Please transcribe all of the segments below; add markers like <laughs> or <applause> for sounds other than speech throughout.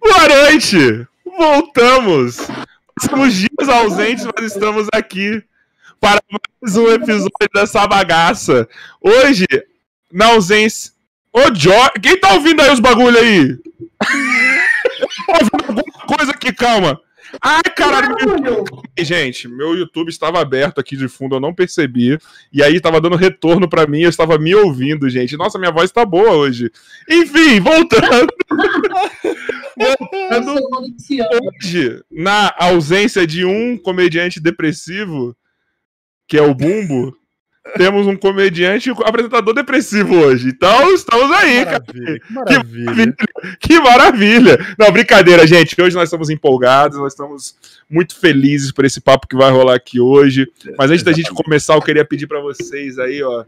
Boa noite! Voltamos! Somos dias ausentes, mas estamos aqui para mais um episódio dessa bagaça. Hoje, na ausência. Ô, Joy. Quem tá ouvindo aí os bagulho aí? <laughs> ouvindo alguma coisa aqui, calma. Ai, caralho, meu... gente, meu YouTube estava aberto aqui de fundo, eu não percebi. E aí estava dando retorno para mim, eu estava me ouvindo, gente. Nossa, minha voz está boa hoje. Enfim, voltando. <laughs> voltando hoje, na ausência de um comediante depressivo, que é o Bumbo, temos um comediante e um apresentador depressivo hoje. Então, estamos aí, maravilha, cara. Que maravilha. Que maravilha. Não, brincadeira, gente. Hoje nós estamos empolgados, nós estamos muito felizes por esse papo que vai rolar aqui hoje. Mas antes da gente começar, eu queria pedir para vocês aí, ó,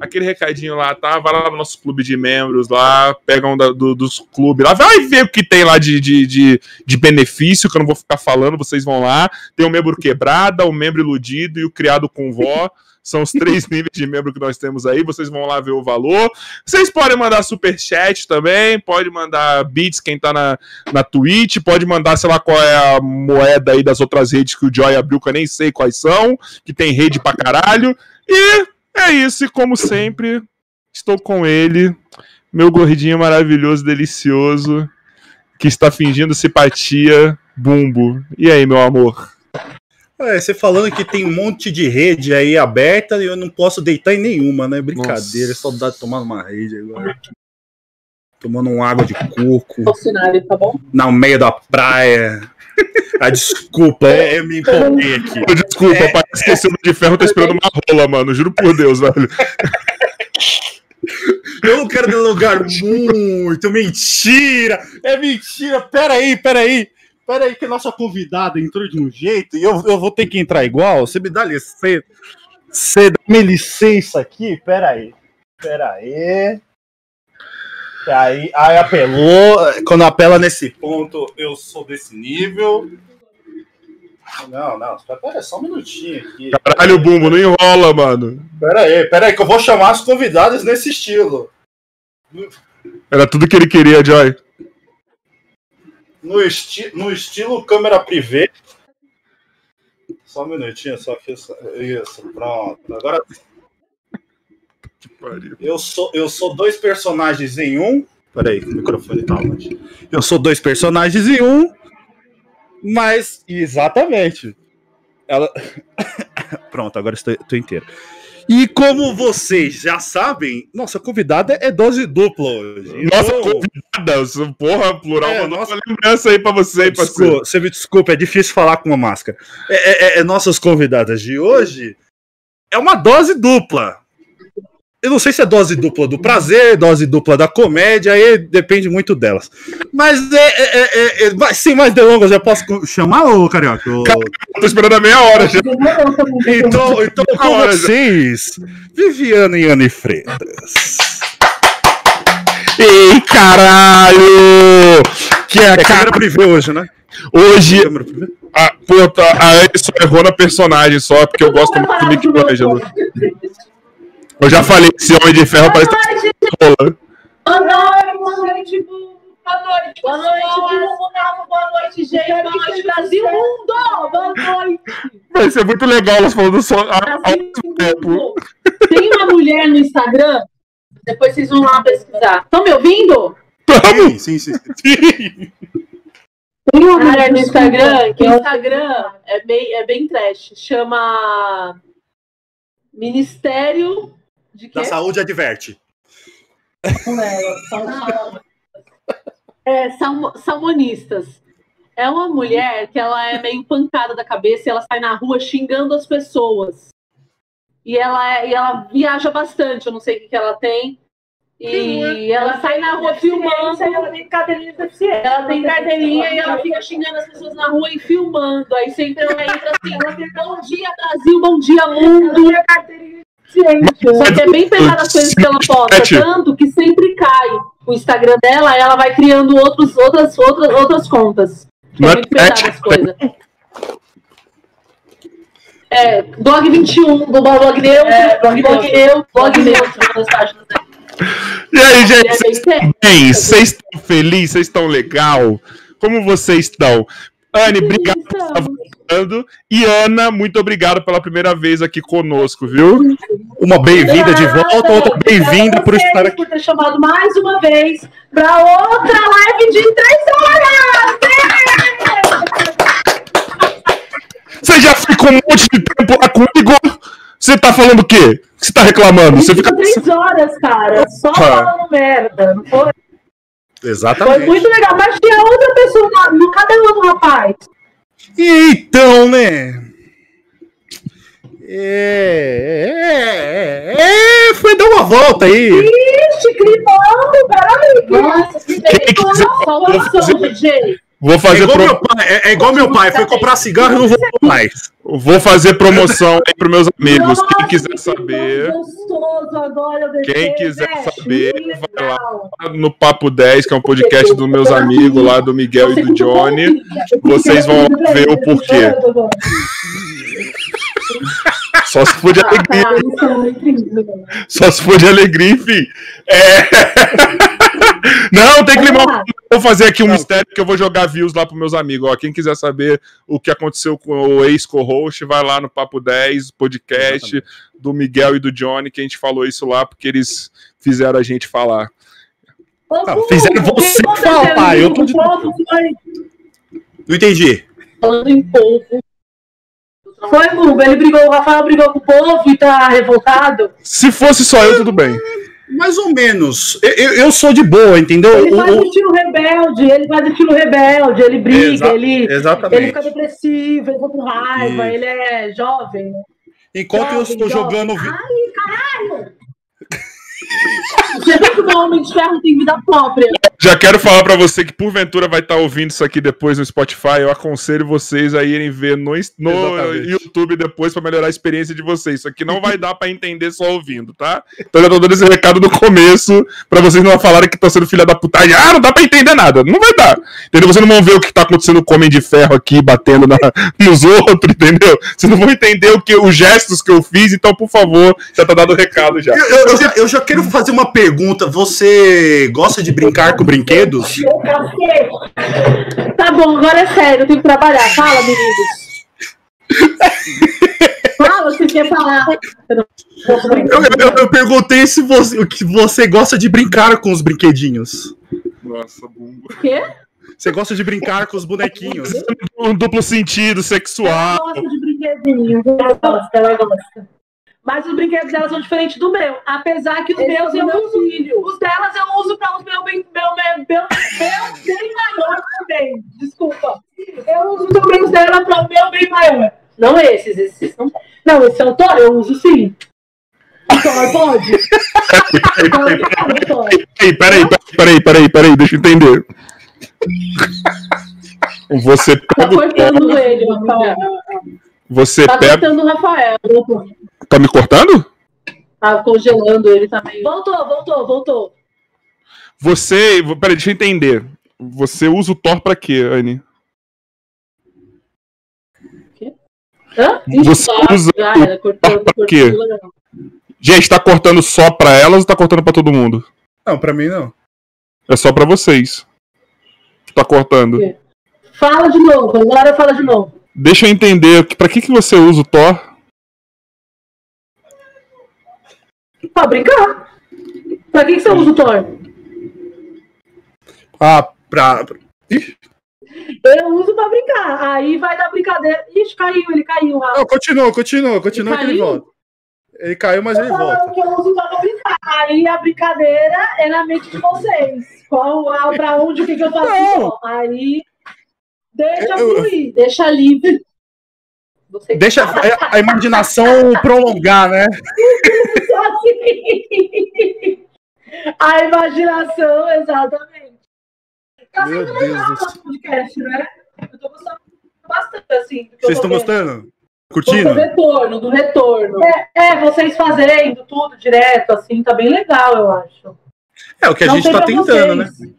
aquele recadinho lá, tá? Vai lá no nosso clube de membros lá, pega um da, do, dos clubes lá, vai ver o que tem lá de, de, de, de, benefício, que eu não vou ficar falando, vocês vão lá. Tem o membro quebrada, o membro iludido e o criado com vó. São os três <laughs> níveis de membro que nós temos aí. Vocês vão lá ver o valor. Vocês podem mandar super chat também. Pode mandar bits quem tá na, na Twitch. Pode mandar, sei lá, qual é a moeda aí das outras redes que o Joy abriu, que eu nem sei quais são. Que tem rede pra caralho. E é isso. E como sempre, estou com ele. Meu gordinho maravilhoso, delicioso. Que está fingindo simpatia. Bumbo. E aí, meu amor? É, você falando que tem um monte de rede aí aberta e eu não posso deitar em nenhuma, né? Brincadeira, Nossa. saudade de tomar uma rede agora. Tomando uma água de coco. tá bom? No meio da praia. Ah, desculpa, é, eu me empolguei aqui. Desculpa, é, pai, esqueci é, de ferro, tô esperando uma rola, mano. Juro por Deus, velho. Eu não quero lugar muito. Mentira! É mentira! Peraí, peraí. Pera aí que a nossa convidada entrou de um jeito e eu, eu vou ter que entrar igual. Você me dá licença. Você dá-me licença aqui? Pera aí. Pera aí. Aí, aí apelou. Quando apela nesse ponto, eu sou desse nível. Não, não, pera só um minutinho aqui. Caralho, Bumbo, não enrola, mano. Pera aí, pera aí, que eu vou chamar as convidadas nesse estilo. Era tudo que ele queria, Joy no, esti no estilo câmera privê. Só um minutinho, só que isso, pronto. Agora que pariu. Eu sou eu sou dois personagens em um. Peraí, o microfone tá onde? Eu sou dois personagens em um, mas exatamente. Ela <laughs> Pronto, agora estou, estou inteiro. E como vocês já sabem, nossa convidada é dose dupla hoje. Nossa então... convidada, porra, plural, é, mandou nossa... uma lembrança aí pra você, parceiro. Você me desculpa, é difícil falar com uma máscara. É, é, é, nossas convidadas de hoje é uma dose dupla. Eu não sei se é dose dupla do prazer, dose dupla da comédia, aí depende muito delas. Mas é, é, é, é sem mais delongas, já posso chamar o Carioca? Cara, eu tô esperando a meia hora já. Então, então com vocês, Viviane e Anne Freitas. Ei, caralho! Que é a é cara privê hoje, né? Hoje. A, puta, a Anne só errou na personagem só, porque eu gosto muito do Nick Langelo. <laughs> Eu já falei que esse Homem de Ferro parece que tá. Boa noite, boa noite, boa noite, boa noite, boa noite, gente, boa noite, Brasil, mundo, boa noite. Vai ser muito legal elas falando só ao tempo. Tem uma mulher no Instagram, depois vocês vão lá pesquisar. Estão me ouvindo? Estamos! Sim, sim, sim. Tem uma mulher no Instagram, que o Instagram é bem, é bem trash, chama Ministério de Da saúde adverte. É, salmo, <laughs> salmonistas. É uma mulher que ela é meio pancada da cabeça e ela sai na rua xingando as pessoas. E ela, é, e ela viaja bastante, eu não sei o que, que ela tem. E ela, ela sai na rua filmando. Ela tem carteirinha de deficiência. Ela tem carteirinha e ela fica xingando as pessoas na rua e filmando. Aí sempre ela entra <laughs> assim: ela tem, bom dia, Brasil, bom dia, mundo. Ela tem carteirinha que é bem pesada as coisas que ela posta, tanto que sempre cai o Instagram dela, ela vai criando outros, outras, outras, outras contas. É muito pesada as coisas. É, Dog 21, do Blog Neutro, é, Blog Neutro, Blog Neutro, E aí, gente, vocês estão bem? Vocês estão felizes? Vocês estão legal? Como vocês estão? Anne, obrigado por estar voltando. E Ana, muito obrigado pela primeira vez aqui conosco, viu? Uma bem-vinda de volta, outra bem-vinda por estar aqui. por ter chamado mais uma vez para outra live de três horas! Você já ficou um monte de tempo lá comigo? Você tá falando o quê? Você tá reclamando? Você fica. três horas, cara, só falando merda, não foi? Exatamente. Foi muito legal, mas tinha outra pessoa na- no cada um do rapaz. Então, né? É, é, é, é, foi dar uma volta aí. Ixi, climão, peraí. Nossa, que Quem quiser- Salvação, DJ. Vou É fazer, igual, pro- meu pai, é, é igual meu pai, foi comprar cigarro e não voltou mais. Vou fazer promoção aí pros meus amigos. Nossa, Quem quiser que saber, agora, Quem quiser né? saber, Muito vai lá. legal. no Papo 10, que é um podcast dos meus amigos lá, do Miguel e do Johnny. Vocês vão ver o porquê. Só se for de alegria. Ah, muito incríveis. Só se for de alegria, enfim. É... <laughs> <laughs> Não, tem que lá. Vou fazer aqui um mistério que eu vou jogar views lá pros meus amigos. Ó, quem quiser saber o que aconteceu com o ex-co-host, vai lá no Papo 10, podcast do Miguel e do Johnny, que a gente falou isso lá porque eles fizeram a gente falar. Ô, Não, Gu, fizeram você falar, eu tô de- Não entendi. Falando em povo. Foi, Gu, ele brigou, o Rafael brigou com o povo e tá revoltado. Se fosse só eu, tudo bem. Mais ou menos. Eu, eu- eu sou de boa, entendeu? Ele faz o- o estilo rebelde, ele faz o estilo rebelde, ele briga, Exa- ele, ele Exatamente. fica depressivo, ele fica com raiva, Isso. ele é jovem. Enquanto eu Jovem, estou jovem. jogando. Ai, caralho! <laughs> Você vê que o Homem de Ferro tem vida própria. Já quero falar pra você que porventura vai estar ouvindo isso aqui depois no Spotify. Eu aconselho vocês a irem ver no, no. YouTube depois pra melhorar a experiência de vocês. Isso aqui não vai dar pra entender só ouvindo, tá? Então eu já tô dando esse recado no começo pra vocês não falarem que estão sendo filha da putagem. Ah, não dá pra entender nada. Não vai dar. Entendeu? Vocês não vão ver o que tá acontecendo com o Homem de Ferro aqui batendo na- <laughs> nos outros, entendeu? Vocês não vão entender o que, os gestos que eu fiz. Então, por favor, já tá dado o recado já. Eu, eu- eu já, eu já quero fazer uma pergunta. Você gosta de brincar com brinquedos? Tá bom, agora é sério, eu tenho que trabalhar. Fala, meninos. Fala, você quer falar. Eu. Eu, eu- eu perguntei se você, o que você gosta de brincar com os brinquedinhos. Nossa, bumba. O quê? Você gosta de brincar com os bonequinhos? Um duplo sentido sexual. Ela gosta de brinquedinho. Ela gosta, ela gosta. Mas os brinquedos dela são diferentes do meu. Apesar que os meus eu uso. Os delas eu uso para os meus bem, meu, meu, meu, meu bem maior também. Desculpa. Eu uso também os dela para o meu bem maior. Não esses, esses não. Não, esse é o Thor, eu uso sim. O Thor pode? Peraí, peraí, peraí, peraí, peraí, deixa eu entender. Você Tá pega o cortando ele, Rafael. Você Tá pega. cortando o Rafael. Tá me cortando? Tá congelando ele também. Voltou, voltou, voltou. Você. Peraí, deixa eu entender. Você usa o Thor pra quê, Anne? Hã? Você tá, usa já o era, cortando, pra quê? Gente, tá cortando só pra elas ou tá cortando pra todo mundo? Não, pra mim não. É só pra vocês. Tá cortando. Fala de novo, agora fala de novo. Deixa eu entender. Pra que, que você usa o Thor? Pra brincar. Pra que, que você usa o Thor? Ah, pra. Eu uso pra brincar. Aí vai dar brincadeira. Ixi, caiu, ele caiu. Rafa. Não, continua, continua, continua Ele que ele volta. Ele caiu, mas ele Tô falando volta. que eu uso pra brincar. Aí a brincadeira é na mente de vocês. Qual, ah, pra onde, o que, que eu faço? Não. Aí deixa Eu- fluir, deixa livre. Você Deixa a, a imaginação prolongar, né? assim. <laughs> A imaginação, exatamente. Tá Meu sendo Deus legal do o nosso podcast, né? Eu tô gostando bastante, assim. do Vocês estão vendo. gostando? Do Curtindo? retorno, do retorno. É, é, vocês fazendo tudo direto, assim, tá bem legal, eu acho. É o que a Não gente tá tentando, né? vocês.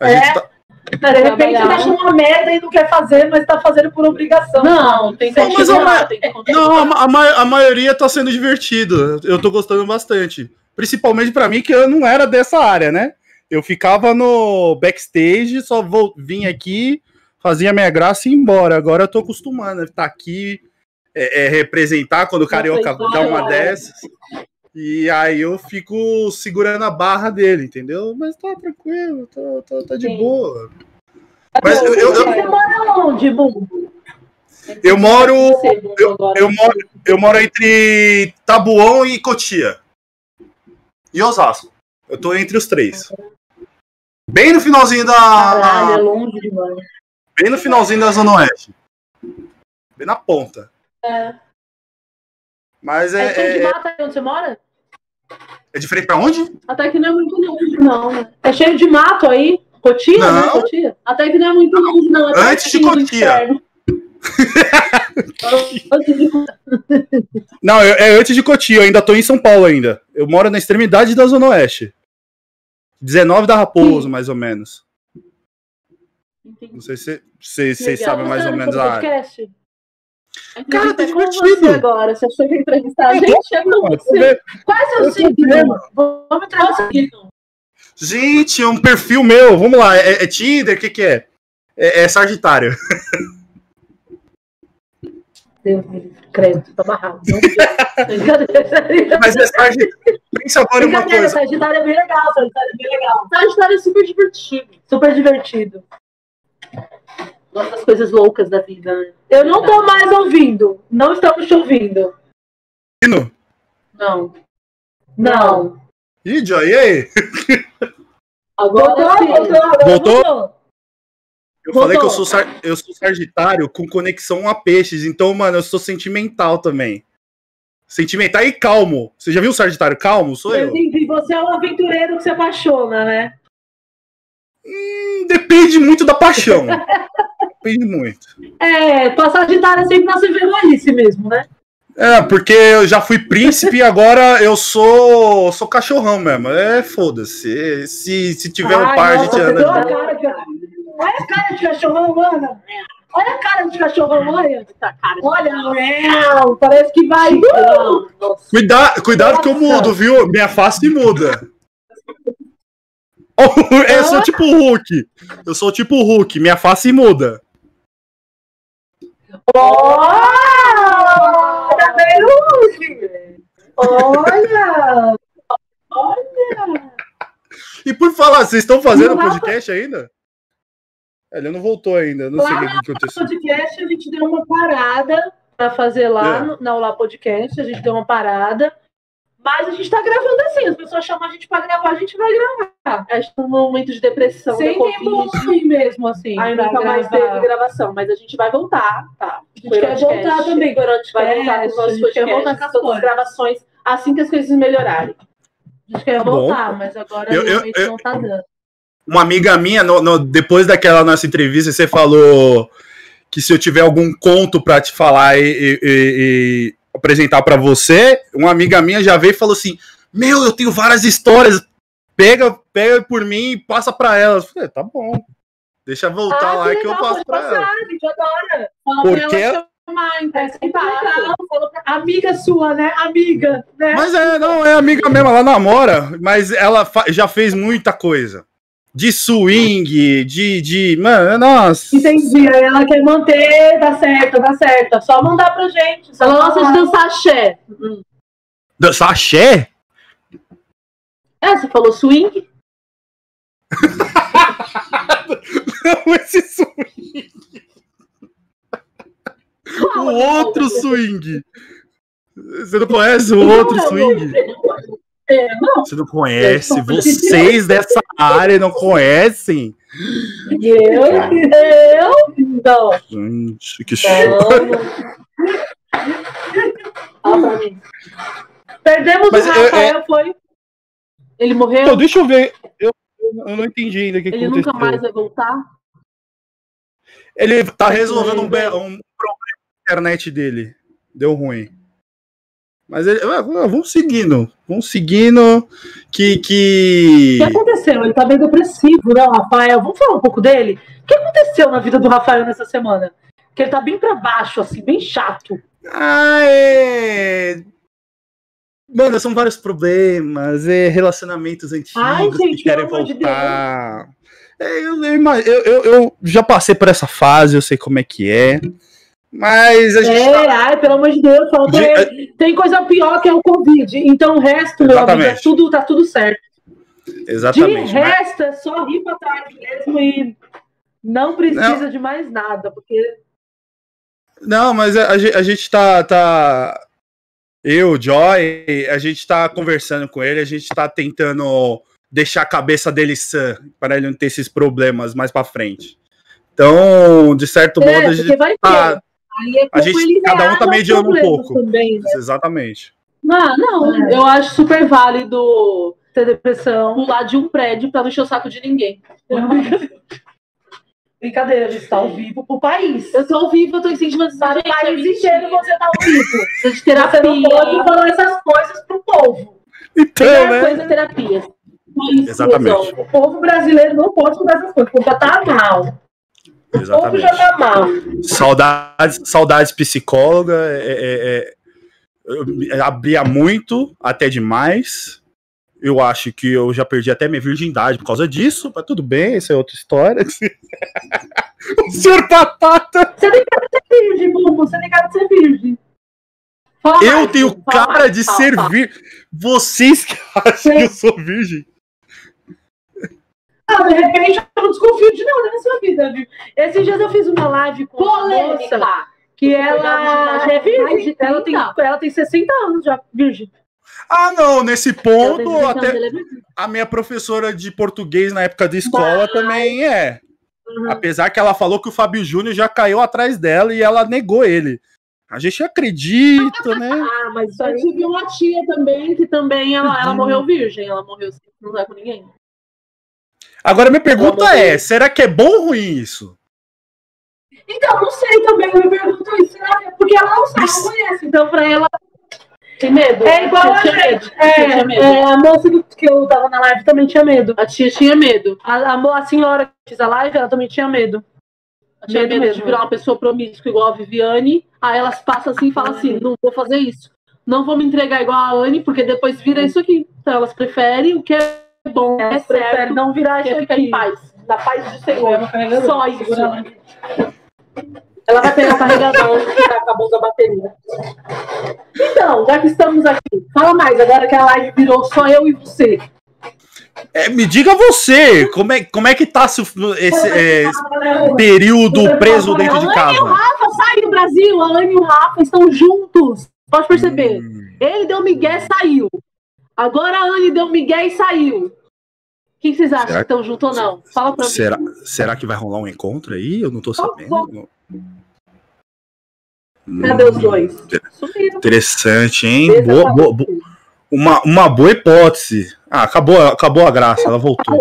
A É. gente tá. De repente tá achando uma merda e não quer fazer, mas tá fazendo por obrigação. Não, tem que Não, mas tem que continuar. Não, a, a a maioria tá sendo divertido. Eu tô gostando bastante. Principalmente pra mim, que eu não era dessa área, né? Eu ficava no backstage, só vou, vim aqui, fazia minha graça e ia embora. Agora eu tô acostumando a estar aqui, é, é, representar quando o Carioca dá uma igual, dessas. E aí eu fico segurando a barra dele, entendeu? Mas tá tranquilo, tá, tá, tá de Sim. boa. Mas eu- eu- Você mora onde, Bumbo? Eu moro, eu, eu moro, eu moro entre Tabuão e Cotia. E Osasco. Eu tô entre os três. Bem no finalzinho Caralho, é da. longe demais. Bem no finalzinho da Zona Oeste. Bem na ponta. É. Mas É, é, é, mato aí onde você mora? É diferente pra onde? Até que não é muito longe, não, né? É cheio de mato aí. Cotia, né? Não. Cotia. Até que não é muito longe, não. É <laughs> Antes de Cotia. Não, eu- é antes de Cotia, eu ainda tô em São Paulo ainda. Eu moro na extremidade da Zona Oeste. 19 da Raposo, mais ou menos. Não sei se vocês Legal. sabem mais ou menos a área. A Cara, tá é divertido. você agora. Você achou que ia entrevistar a Eu tô- gente? É com Você? Qual é seu Eu signo? Vamos entrevistar o signo. Gente, é um perfil meu. Vamos lá. É, é Tinder? O que, que é? é? é Sagitário. <laughs> Deus me livre. Credo, tô amarrado. <laughs> Mas é Sagitário. Pensa agora em uma Brincadeira, coisa. Sagitário é bem legal, Sagitário é bem legal. Sagitário é super divertido. Super divertido. Gosto das coisas loucas da vida, né? Eu não tô mais ouvindo. Não estamos te ouvindo. Hino? Não. Não. Ih, Joy, e aí? Agora sim. Voltou? Eu Voltou. falei que eu sou, eu sou Sagitário com conexão a peixes. Então, mano, eu sou sentimental também. Sentimental e calmo. Você já viu o Sagitário calmo? Sou Eu eu. entendi. Você é um aventureiro que se apaixona, né? Hum, depende muito da paixão. <laughs> depende muito. É, tua Sagitário é sempre nasce velhice mesmo, né? É, porque eu já fui príncipe e agora eu sou sou cachorrão mesmo. É, foda-se. Se, se tiver um Ai, par, a nossa, gente anda. a de cara de- Olha a cara de cachorrão, Ana. Olha a cara de cachorrão, olha. Olha, parece que vai. Uh! Nossa. Cuida, cuidado que eu mudo, viu? Minha face muda. <laughs> Eu sou tipo o Hulk. Eu sou tipo o Hulk. Minha face muda. Olha, Beruzi. Olha. Olha. E por falar, vocês estão fazendo Não podcast ainda? Ele não voltou ainda. Não sei o que, que No aconteceu. podcast a gente deu uma parada pra fazer lá É. no, na Olá Podcast, a gente deu uma parada. Mas a gente tá gravando assim, as pessoas chamam a gente pra gravar, a gente vai gravar. A gente tá num momento de depressão, Sem da tempo mesmo, assim. Aí pra nunca mais gravar. teve gravação, mas a gente vai voltar, tá? A gente quer voltar também. A gente vai voltar com os a nossos gente quer voltar podcasts, com as todas as gravações, assim que as coisas melhorarem. A gente quer Tá bom. voltar, mas agora Eu- eu- realmente eu- não tá dando. Uma amiga minha, no- no- depois daquela nossa entrevista, você falou que se eu tiver algum conto pra te falar e- e- e apresentar pra você, uma amiga minha já veio e falou assim: Meu, eu tenho várias histórias. Pega, pega por mim e passa pra ela. Eu falei, tá bom. Deixa voltar lá que, eu legal, passo pode pra passar, ela. a gente adora. Fala Porque- pra ela chamar, então. É sempre legal. Falou pra- Amiga sua, né? Amiga, né? Mas é, não, é amiga mesmo, ela namora, mas ela fa- já fez muita coisa. De swing, de. de mano, nossa. Entendi. Aí ela quer manter, dá certo, dá certo. É só mandar pra gente. Só Ela ela gosta de dançar axé. Dançar axé? É, você falou swing? Não, esse swing. O outro swing. Você não conhece o outro swing? É, não. Você não conhece? Vocês dessa área não conhecem? Eu? Eu? Não. Gente, que show. Perdemos Mas o Rafael, foi? Ele morreu? Então, deixa eu ver. Eu, eu não entendi ainda o que Ele aconteceu. nunca mais vai voltar? Ele tá resolvendo um, um problema na internet dele. Deu ruim. Mas ele. ah, Vamos seguindo. Vamos seguindo. Que. O que... que aconteceu? Ele tá bem depressivo, né, Rafael? Vamos falar um pouco dele? O que aconteceu na vida do Rafael nessa semana? Que ele tá bem pra baixo, assim, bem chato. Ah, é... Mano, são vários problemas, é relacionamentos antigos Ai, gente, que querem pelo amor de voltar. É, eu, eu- eu- eu já passei por essa fase, eu sei como é que é. Mas a gente É, tá- ai, pelo amor de Deus, fala pra De- ele. Tem coisa pior que é o Covid. Então o resto, meu amigo, é tudo, tá tudo certo. Exatamente. De mas- resto, é só rir pra trás mesmo e não precisa de mais nada, porque Não, mas a, a ge- a gente tá, tá. Eu, Joy, a gente tá conversando com ele, a gente tá tentando deixar a cabeça dele sã, para ele não ter esses problemas mais pra frente. Então, de certo modo, é, a gente vai tá. Aí é a gente- ele cada um tá mediando um pouco. Também, né? Exatamente. Não, não, É. eu acho super válido ter depressão, pular de um prédio pra não encher o saco de ninguém. <laughs> Brincadeira, a gente tá ao vivo pro país. Eu tô ao vivo, eu tô incentivando O país inteiro você tá ao vivo. <laughs> Precisa de Você terapia. não pode falar essas coisas pro povo. Então, Primeira né? coisa é terapia. Isso Exatamente. resolve. O povo brasileiro não pode falar essas coisas, porque já tá mal. O povo Exatamente. já tá mal. Saudades, saudades psicóloga, é, é- é- abria muito, até demais. Eu acho que eu já perdi até minha virgindade por causa disso, mas tudo bem, isso é outra história. <laughs> o senhor Batata! Virgem, Bubu, você tem cara de ser virgem. Fala Eu mais, tenho fala cara de fala, ser virgem. Vocês que <laughs> acham que eu sou virgem? Ah, de repente eu não desconfio de nada na sua vida, viu? Esses dias eu fiz uma live com uma moça Polêmica. que ela é virgem. Ela tem, 30. ela tem 60 anos já, virgem. Ah, não, nesse ponto, até ele. a minha professora de português na época da escola também é. Uhum. Apesar que ela falou que o Fábio Júnior já caiu atrás dela e ela negou ele. A gente acredita, né? Ah, mas Eu tive uma tia também, que também ela, ela Uhum. morreu virgem. Ela morreu sem não com ninguém. Agora, minha pergunta é: será que é bom ou ruim isso? Então, não sei também, eu me pergunto isso, né? Porque ela não sabe, não conhece. Então, pra ela. Tem medo? É igual a tia tinha gente. medo. A tinha É, medo. é, a moça que eu tava na live também tinha medo. A tia tinha medo. A, a, a senhora que fez a live, ela também tinha medo. Ela tinha Medo medo de virar uma pessoa promíscua igual a Viviane. Aí elas passam assim e falam assim: não vou fazer isso. Não vou me entregar igual a Anne, porque depois vira isso aqui. Então elas preferem o que é bom, é prefere certo, não virar que é em paz. Na paz do Senhor. Só isso. Ela vai pegar o carregador que tá acabando a bateria. Então, já que estamos aqui, fala mais, agora que a live virou só eu e você. É, me diga você, como é, como é que tá esse, esse, é, esse período preso dentro de casa? Rafa sai do Brasil, a Anne e o Rafa estão juntos. Pode perceber. Hum, Ele deu migué e saiu. Agora a Anne deu migué e saiu. Quem vocês acham Será que estão juntos ou não? Fala pra mim. será, será que vai rolar um encontro aí? Eu não tô sabendo. Cadê os Hum, dois? Sumiram. Interessante, hein? Boa, boa, boa- uma, uma boa hipótese. Ah, acabou, acabou a graça, ela voltou.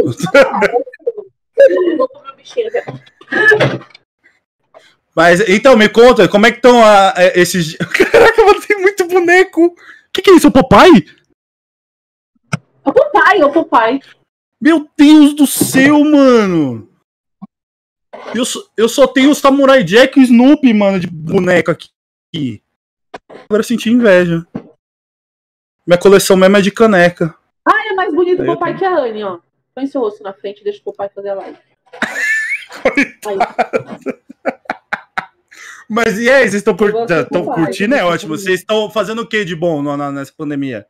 Bichinho. <laughs> Mas então, me conta, como é que estão ah, eh, esses. <laughs> Caraca, tem muito boneco. O que, que é isso? O Popeye? É o papai, é o papai. Meu Deus do céu, mano! Eu, só- eu só tenho o Samurai Jack e o Snoopy, mano, de boneco aqui. Agora eu senti inveja. Minha coleção mesmo é de caneca. Ah, é mais bonito o papai que a Anne, ó. Põe seu rosto na frente e deixa o papai fazer a live. <laughs> Mas e aí, vocês estão cur... Popeye, curtindo? É ótimo. Vocês estão fazendo o que de bom nessa pandemia?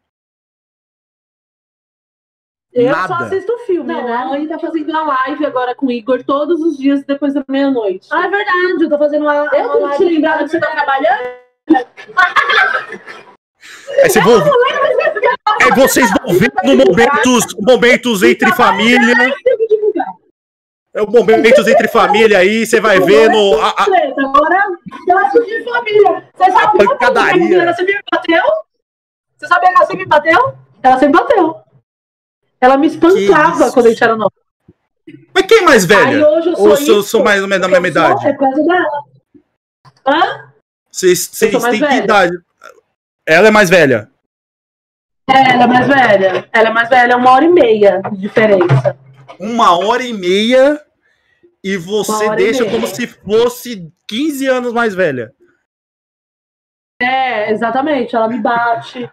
Eu Nada. só assisto filme, não, né? a Anne tá fazendo a live agora com o Igor todos os dias depois da meia-noite. Ah, é verdade, eu tô fazendo uma. eu uma que te live lembrar que você tá trabalhando. É, você vou... é vocês vão vendo momentos, momentos entre família. É o momentos entre família aí, você vai vendo. a- a- Agora, eu de família. Você sabe A pancadaria. Me bateu? Você sabia que ela sempre me bateu? Ela sempre bateu. Ela me espancava quando a gente era nova. Mas quem é mais Aí velha? hoje eu sou Ou isso. sou mais ou menos da mesma sou- idade? É causa dela. Hã? Vocês sou têm que idade? Ela é mais velha. É, ela é mais velha. Ela é mais velha, é uma hora e meia de diferença. Uma hora e meia e você e deixa meia. como se fosse 15 anos mais velha. É, exatamente. Ela me bate.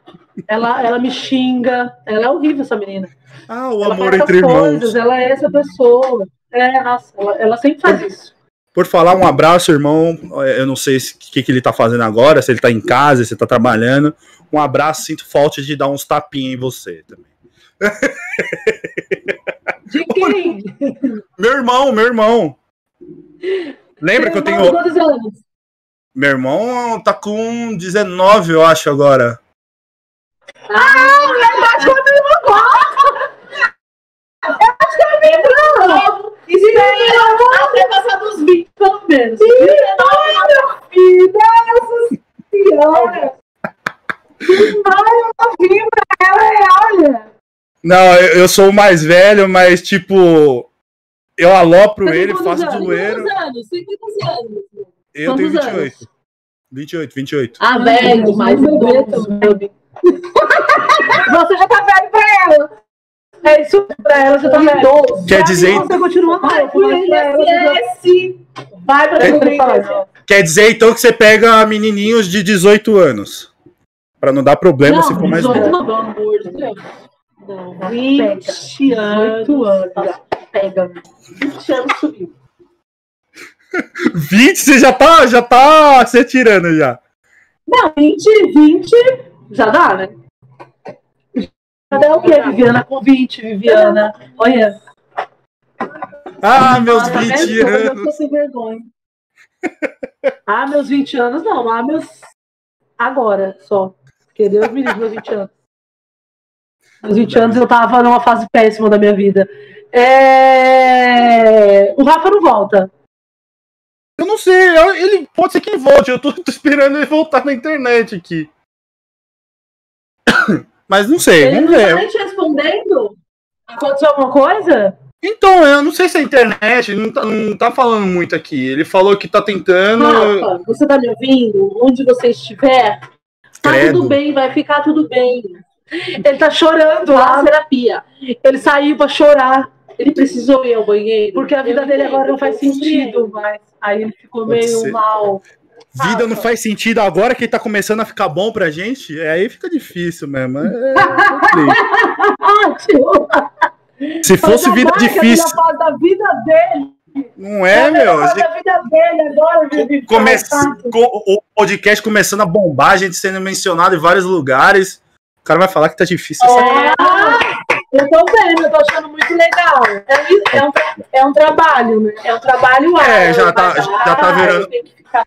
Ela, ela me xinga. Ela é horrível, essa menina. Ah, o Ela amor entre irmãos. coisas, Ela é essa pessoa. É, nossa, ela, ela sempre faz isso. Por falar, um abraço, irmão. Eu não sei o que, que ele tá fazendo agora, se ele tá em casa, se ele tá trabalhando. Um abraço, sinto falta de dar uns tapinhas em você também. De <laughs> quem? Meu irmão, meu irmão. Lembra que eu tenho. Anos? Meu irmão tá com 19, eu acho, agora. Não, isso aí é até passar dos 20, pelo menos. filho, nossa senhora! Ai, eu vindo pra ela, e olha! Não, eu, eu sou o mais velho, mas tipo. Eu alopro Você ele, faço anos? zoeiro. Quantos anos? Quantos anos? Eu tenho Quantos 28. 28, 28. Ah, velho, mas bebê idoso. também. Você já tá velho pra ela! É isso pra ela, você tá idoso. Quer dizer- Você continua Vai pro INSS! Vai pra É. fala. Quer dizer então que você pega menininhos de 18 anos. Pra não dar problema Não, se for mais 18 velho. não, pelo amor de Deus. Não, Pega. 20 anos. 18 anos. Tá, Pega. 20 anos subiu. <laughs> 20, você já tá, já tá se atirando já. Não, 20, 20 já dá, né? Já dá o quê, Viviana? Com 20, Viviana. Olha. Ah, meus tá vendo? 20 Eu já anos. tô sem vergonha. Ah, meus 20 anos não. Ah, meus. Agora só. Porque Deus me livre, meus 20 anos. Meus 20 anos eu tava numa fase péssima da minha vida. É... O Rafa não volta. Eu não sei, eu- ele pode ser que volte. Eu tô, tô esperando ele voltar na internet aqui. Mas não sei, Ele vamos não tá ver. nem te respondendo? Aconteceu alguma coisa? Então, eu não sei se a internet não tá, não tá falando muito aqui. Ele falou que tá tentando. Rafa, você tá me ouvindo? Onde você estiver, tá Credo. tudo bem, vai ficar tudo bem. Ele tá chorando lá na terapia. Ele saiu pra chorar. Ele precisou ir ao banheiro. Porque a vida Eu dele entendo, agora não faz sentido mais. Aí ele ficou Pode meio ser. mal. Vida não faz sentido agora que tá começando a ficar bom pra gente. é, Aí fica difícil mesmo. é- <laughs> Ah, tio. Se fosse vida difícil, da vida dele. não é, meu? A gente da vida dele agora, Vivi. começa, Tá. co- o podcast começando a bombar, a gente sendo mencionado em vários lugares. O cara vai falar que tá difícil. essa- É, eu tô vendo, eu tô achando muito legal. É, um- é um, é um trabalho, né? É um trabalho É, já tá- mas, já tá virando-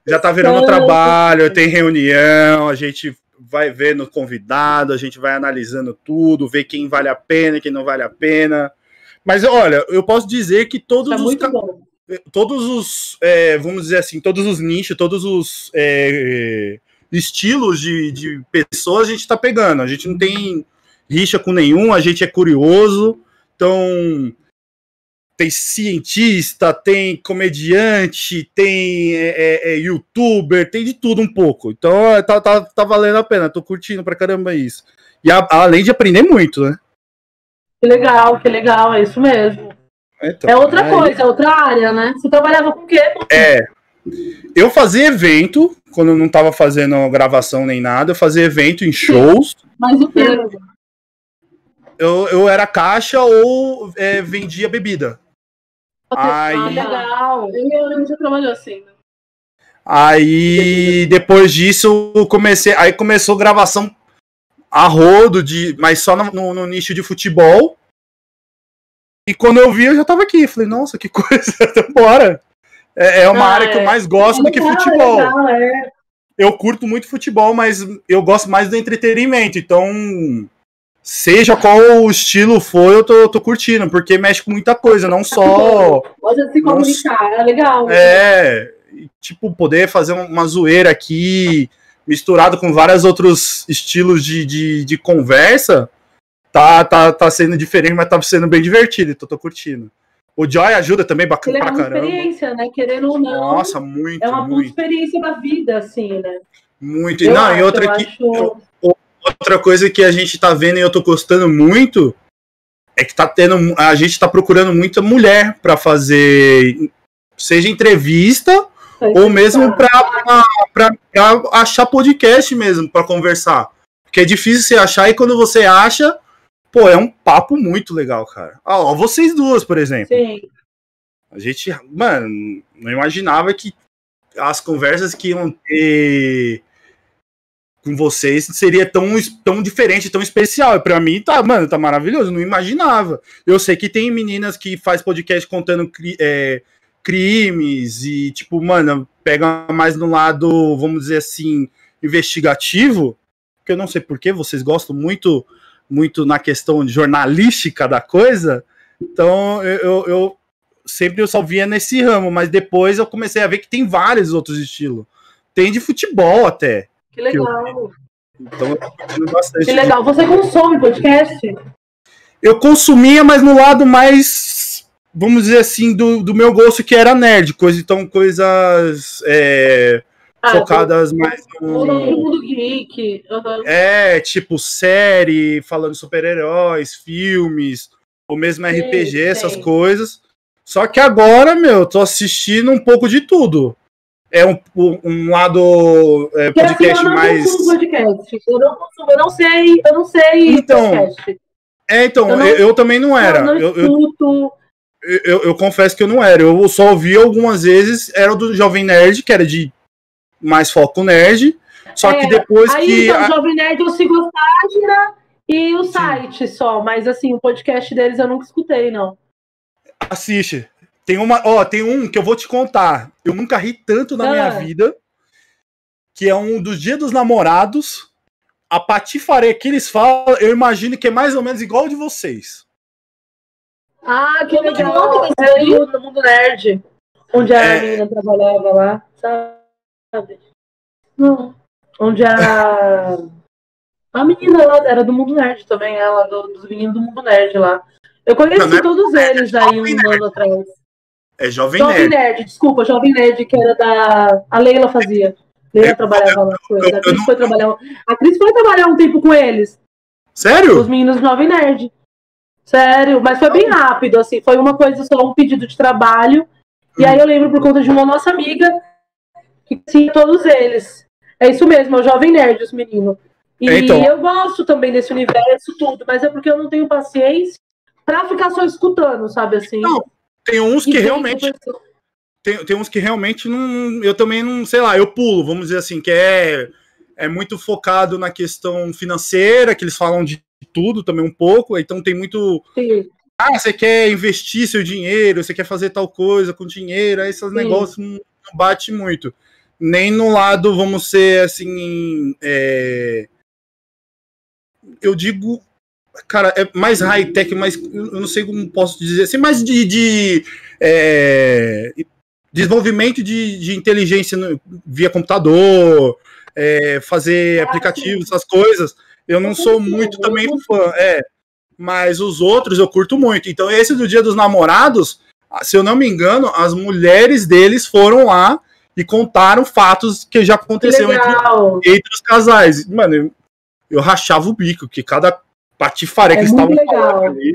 Já tá virando pensando. trabalho, tem reunião, a gente vai vendo convidado, a gente vai analisando tudo, ver quem vale a pena, quem não vale a pena. Mas olha, eu posso dizer que todos Tá os todos os, é, vamos dizer assim, todos os nichos, todos os é, estilos de, de pessoas a gente tá pegando. A gente não tem rixa com nenhum, a gente é curioso. Então, tem cientista, tem comediante, tem é, é, é, youtuber, tem de tudo um pouco. Então, é, tá, tá, tá valendo a pena. Tô curtindo pra caramba isso. E a- além de aprender muito, né? Que legal, que legal, é isso mesmo. Então, É outra aí- coisa, é outra área, né? Você trabalhava com o quê? É. Eu fazia evento, quando eu não tava fazendo gravação nem nada, eu fazia evento em shows. <laughs> Mas o quê? Eu, eu era caixa ou é, vendia bebida. Ah, Aí, legal. Eu trabalhou assim. né? aí depois disso eu comecei. Aí começou gravação a rodo, de, mas só no, no- no nicho de futebol. E quando eu vi, eu já tava aqui. Falei, nossa, que <laughs> coisa, bora. É, é uma Ah, área que eu é. mais gosto do que futebol. legal, é. eu curto muito futebol, mas eu gosto mais do entretenimento. Então, seja qual o estilo for, eu tô, tô curtindo, porque mexe com muita coisa, não só. Pode se comunicar, é legal. É, tipo, poder fazer uma zoeira aqui, misturado com vários outros estilos de, de, de conversa, tá, tá, tá sendo diferente, mas tá sendo bem divertido, então tô curtindo. O Joy ajuda também, bacana legal, pra uma caramba. experiência, né? Querendo ou não. Nossa, muito, é uma muito, experiência da vida, assim, né? muito. E Eu não, acho, e outra eu que. acho- Outra coisa que a gente tá vendo e eu tô gostando muito é que tá tendo. A gente tá procurando muita mulher pra fazer, seja entrevista ou mesmo pra achar podcast mesmo, pra conversar. Porque é difícil você achar e quando você acha, pô, é um papo muito legal, cara. Ah, ó, vocês duas, por exemplo. Sim. A gente, mano, não imaginava que as conversas que iam ter com vocês seria tão, tão diferente, tão especial. Pra mim, tá, mano, tá maravilhoso. Não imaginava. Eu sei que tem meninas que faz podcast contando é, crimes e, tipo, mano, pega mais no lado, vamos dizer assim, investigativo. Que eu não sei porquê, vocês gostam muito, muito na questão jornalística da coisa. Então, eu, eu, eu sempre eu só via nesse ramo, mas depois eu comecei a ver que tem vários outros estilos. Tem de futebol até. Que legal. Então eu tô bastante. Que legal. Você consome podcast? Eu consumia, mas no lado mais, vamos dizer assim, do, do meu gosto que era nerd. Coisa, então, coisas é, Ah, focadas mais todo todo no. mundo geek. Aham. É, tipo série, falando super-heróis, filmes, ou mesmo Sim, RPG, essas sim. coisas. Só que agora, meu, eu tô assistindo um pouco de tudo. É um, um- lado é, assim, podcast eu não mais. consumo podcast. Eu não consumo, eu não sei, eu não sei Então, podcast. É, então, eu eu, não- eu também não era. Eu não Eu, eu, escuto. eu, eu confesso que eu não era. Eu só ouvi algumas vezes, era o do Jovem Nerd, que era de mais foco nerd. Só que É, depois Aí, que. então, a- Jovem Nerd, eu sigo a página e o site só. Mas, assim, o podcast deles eu nunca escutei, não. Assiste. Tem uma, ó, tem um que eu vou te contar. Eu nunca ri tanto na Ah. minha vida, que é um dos Dia dos Namorados. A patifaria que eles falam, eu imagino que é mais ou menos igual ao de vocês. Ah, que legal. É aí? no, no Mundo Nerd. Onde a É. menina trabalhava lá, sabe? Não. Onde a. A menina lá era do Mundo Nerd também, ela, do, dos meninos do Mundo Nerd lá. Eu conheci Não, não é todos eles aí Jovem um ano atrás. É Jovem Jovem Nerd. Nerd, desculpa, Jovem Nerd, que era da. A Leila fazia. Leila Eu- trabalhava lá com eles. eu- A eu Cris não- foi trabalhar. A Cris foi trabalhar um tempo com eles. Os Sério? meninos do Jovem Nerd. Sério, mas foi bem rápido, assim. Foi uma coisa só, um pedido de trabalho. E aí eu lembro por conta de uma nossa amiga que tinha todos eles. É isso mesmo, é o Jovem Nerd, os meninos. E É, então. eu gosto também desse universo, tudo, mas é porque eu não tenho paciência pra ficar só escutando, sabe assim? Não, Tem uns E que realmente. Tem, tem uns que realmente não. Eu também não, sei lá, eu pulo, vamos dizer assim, que é, é muito focado na questão financeira, que eles falam de tudo também um pouco, então tem muito. Sim. Ah, você quer investir seu dinheiro, você quer fazer tal coisa com dinheiro, aí esses Sim. negócios não, não bate muito. Nem no lado, vamos ser assim. é, Eu digo. Cara, é mais high-tech, mais. Eu não sei como posso dizer assim, mais de. de é, desenvolvimento de, de inteligência no- via computador, é, fazer aplicativos, essas coisas. Eu não sou muito também fã. É, mas os outros eu curto muito. Então, esse do Dia dos Namorados, se eu não me engano, as mulheres deles foram lá e contaram fatos que já aconteceram entre, entre os casais. Mano, eu, eu rachava o bico, que cada patifaria É que eles estavam falando ali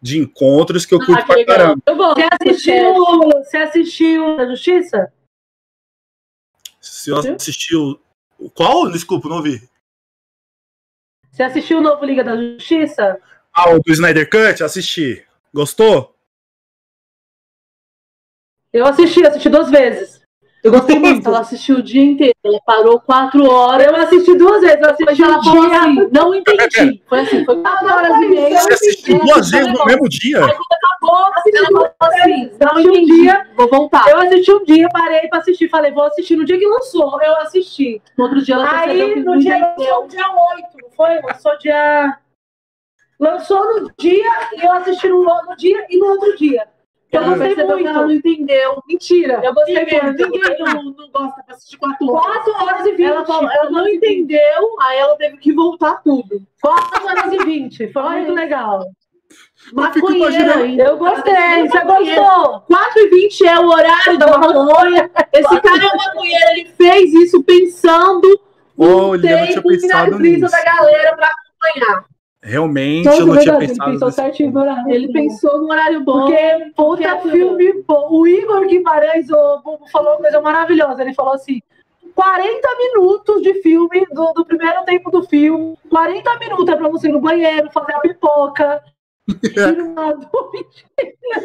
de encontros que eu curto Ah, pra legal. caramba. Gosto. Você assistiu, você assistiu a Justiça? Se eu assistiu. Qual? Desculpa, não ouvi. Você assistiu o novo Liga da Justiça? Ah, o do Snyder Cut? Assisti. Gostou? Eu assisti, assisti duas vezes. Eu gostei muito. Ela assistiu o dia inteiro. Ela parou quatro horas. Eu assisti duas vezes. Eu Mas assisti ela um falou dia. assim, não entendi. Foi assim, foi quatro horas e meia. Você assistiu ela duas vezes no mesmo dia? Acabou, ela falou assim, Eu não assisti um entendi. dia. Vou voltar. Eu assisti um dia, parei pra assistir. Falei, vou assistir no dia que lançou. Eu assisti. No outro dia ela Aí que no dia lançou dia 8, não foi? Lançou dia. Lançou no dia e eu assisti no, no dia e no outro dia. Eu gostei percebeu que ela não muito. entendeu. Mentira. Eu gostei Ninguém, muito. ninguém não, não gosta pra assistir quatro horas. 4 horas e 20. Ela, falou, ela não entendeu, aí ela teve que voltar tudo. 4 horas e 20. Foi muito legal. Maconheira ainda. Eu gostei. Você Maconheira. gostou? 4 e 20 é o horário da maconha. Esse cara é um maconheiro, ele fez isso pensando Olha, eu não tinha tempo pensado nisso. da galera pra acompanhar. Realmente, Nossa, eu não tinha verdade, pensado Ele pensou certinho no horário. Ele pensou no horário bom. Porque, puta Porque é filme bom. O Igor Guimarães o falou uma coisa maravilhosa. Ele falou assim: 40 minutos de filme, do, do primeiro tempo do filme. 40 minutos é pra você ir no banheiro, fazer a pipoca. <laughs> <laughs>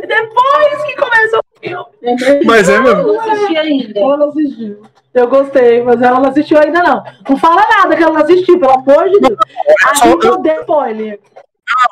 Depois que começa o filme. Mas é mesmo. Eu não assisti ainda. Ela não assistiu. Eu gostei, mas ela não assistiu ainda, não. Não fala nada que ela não assistiu, pelo amor de Deus. A só- eu- odeia spoiler.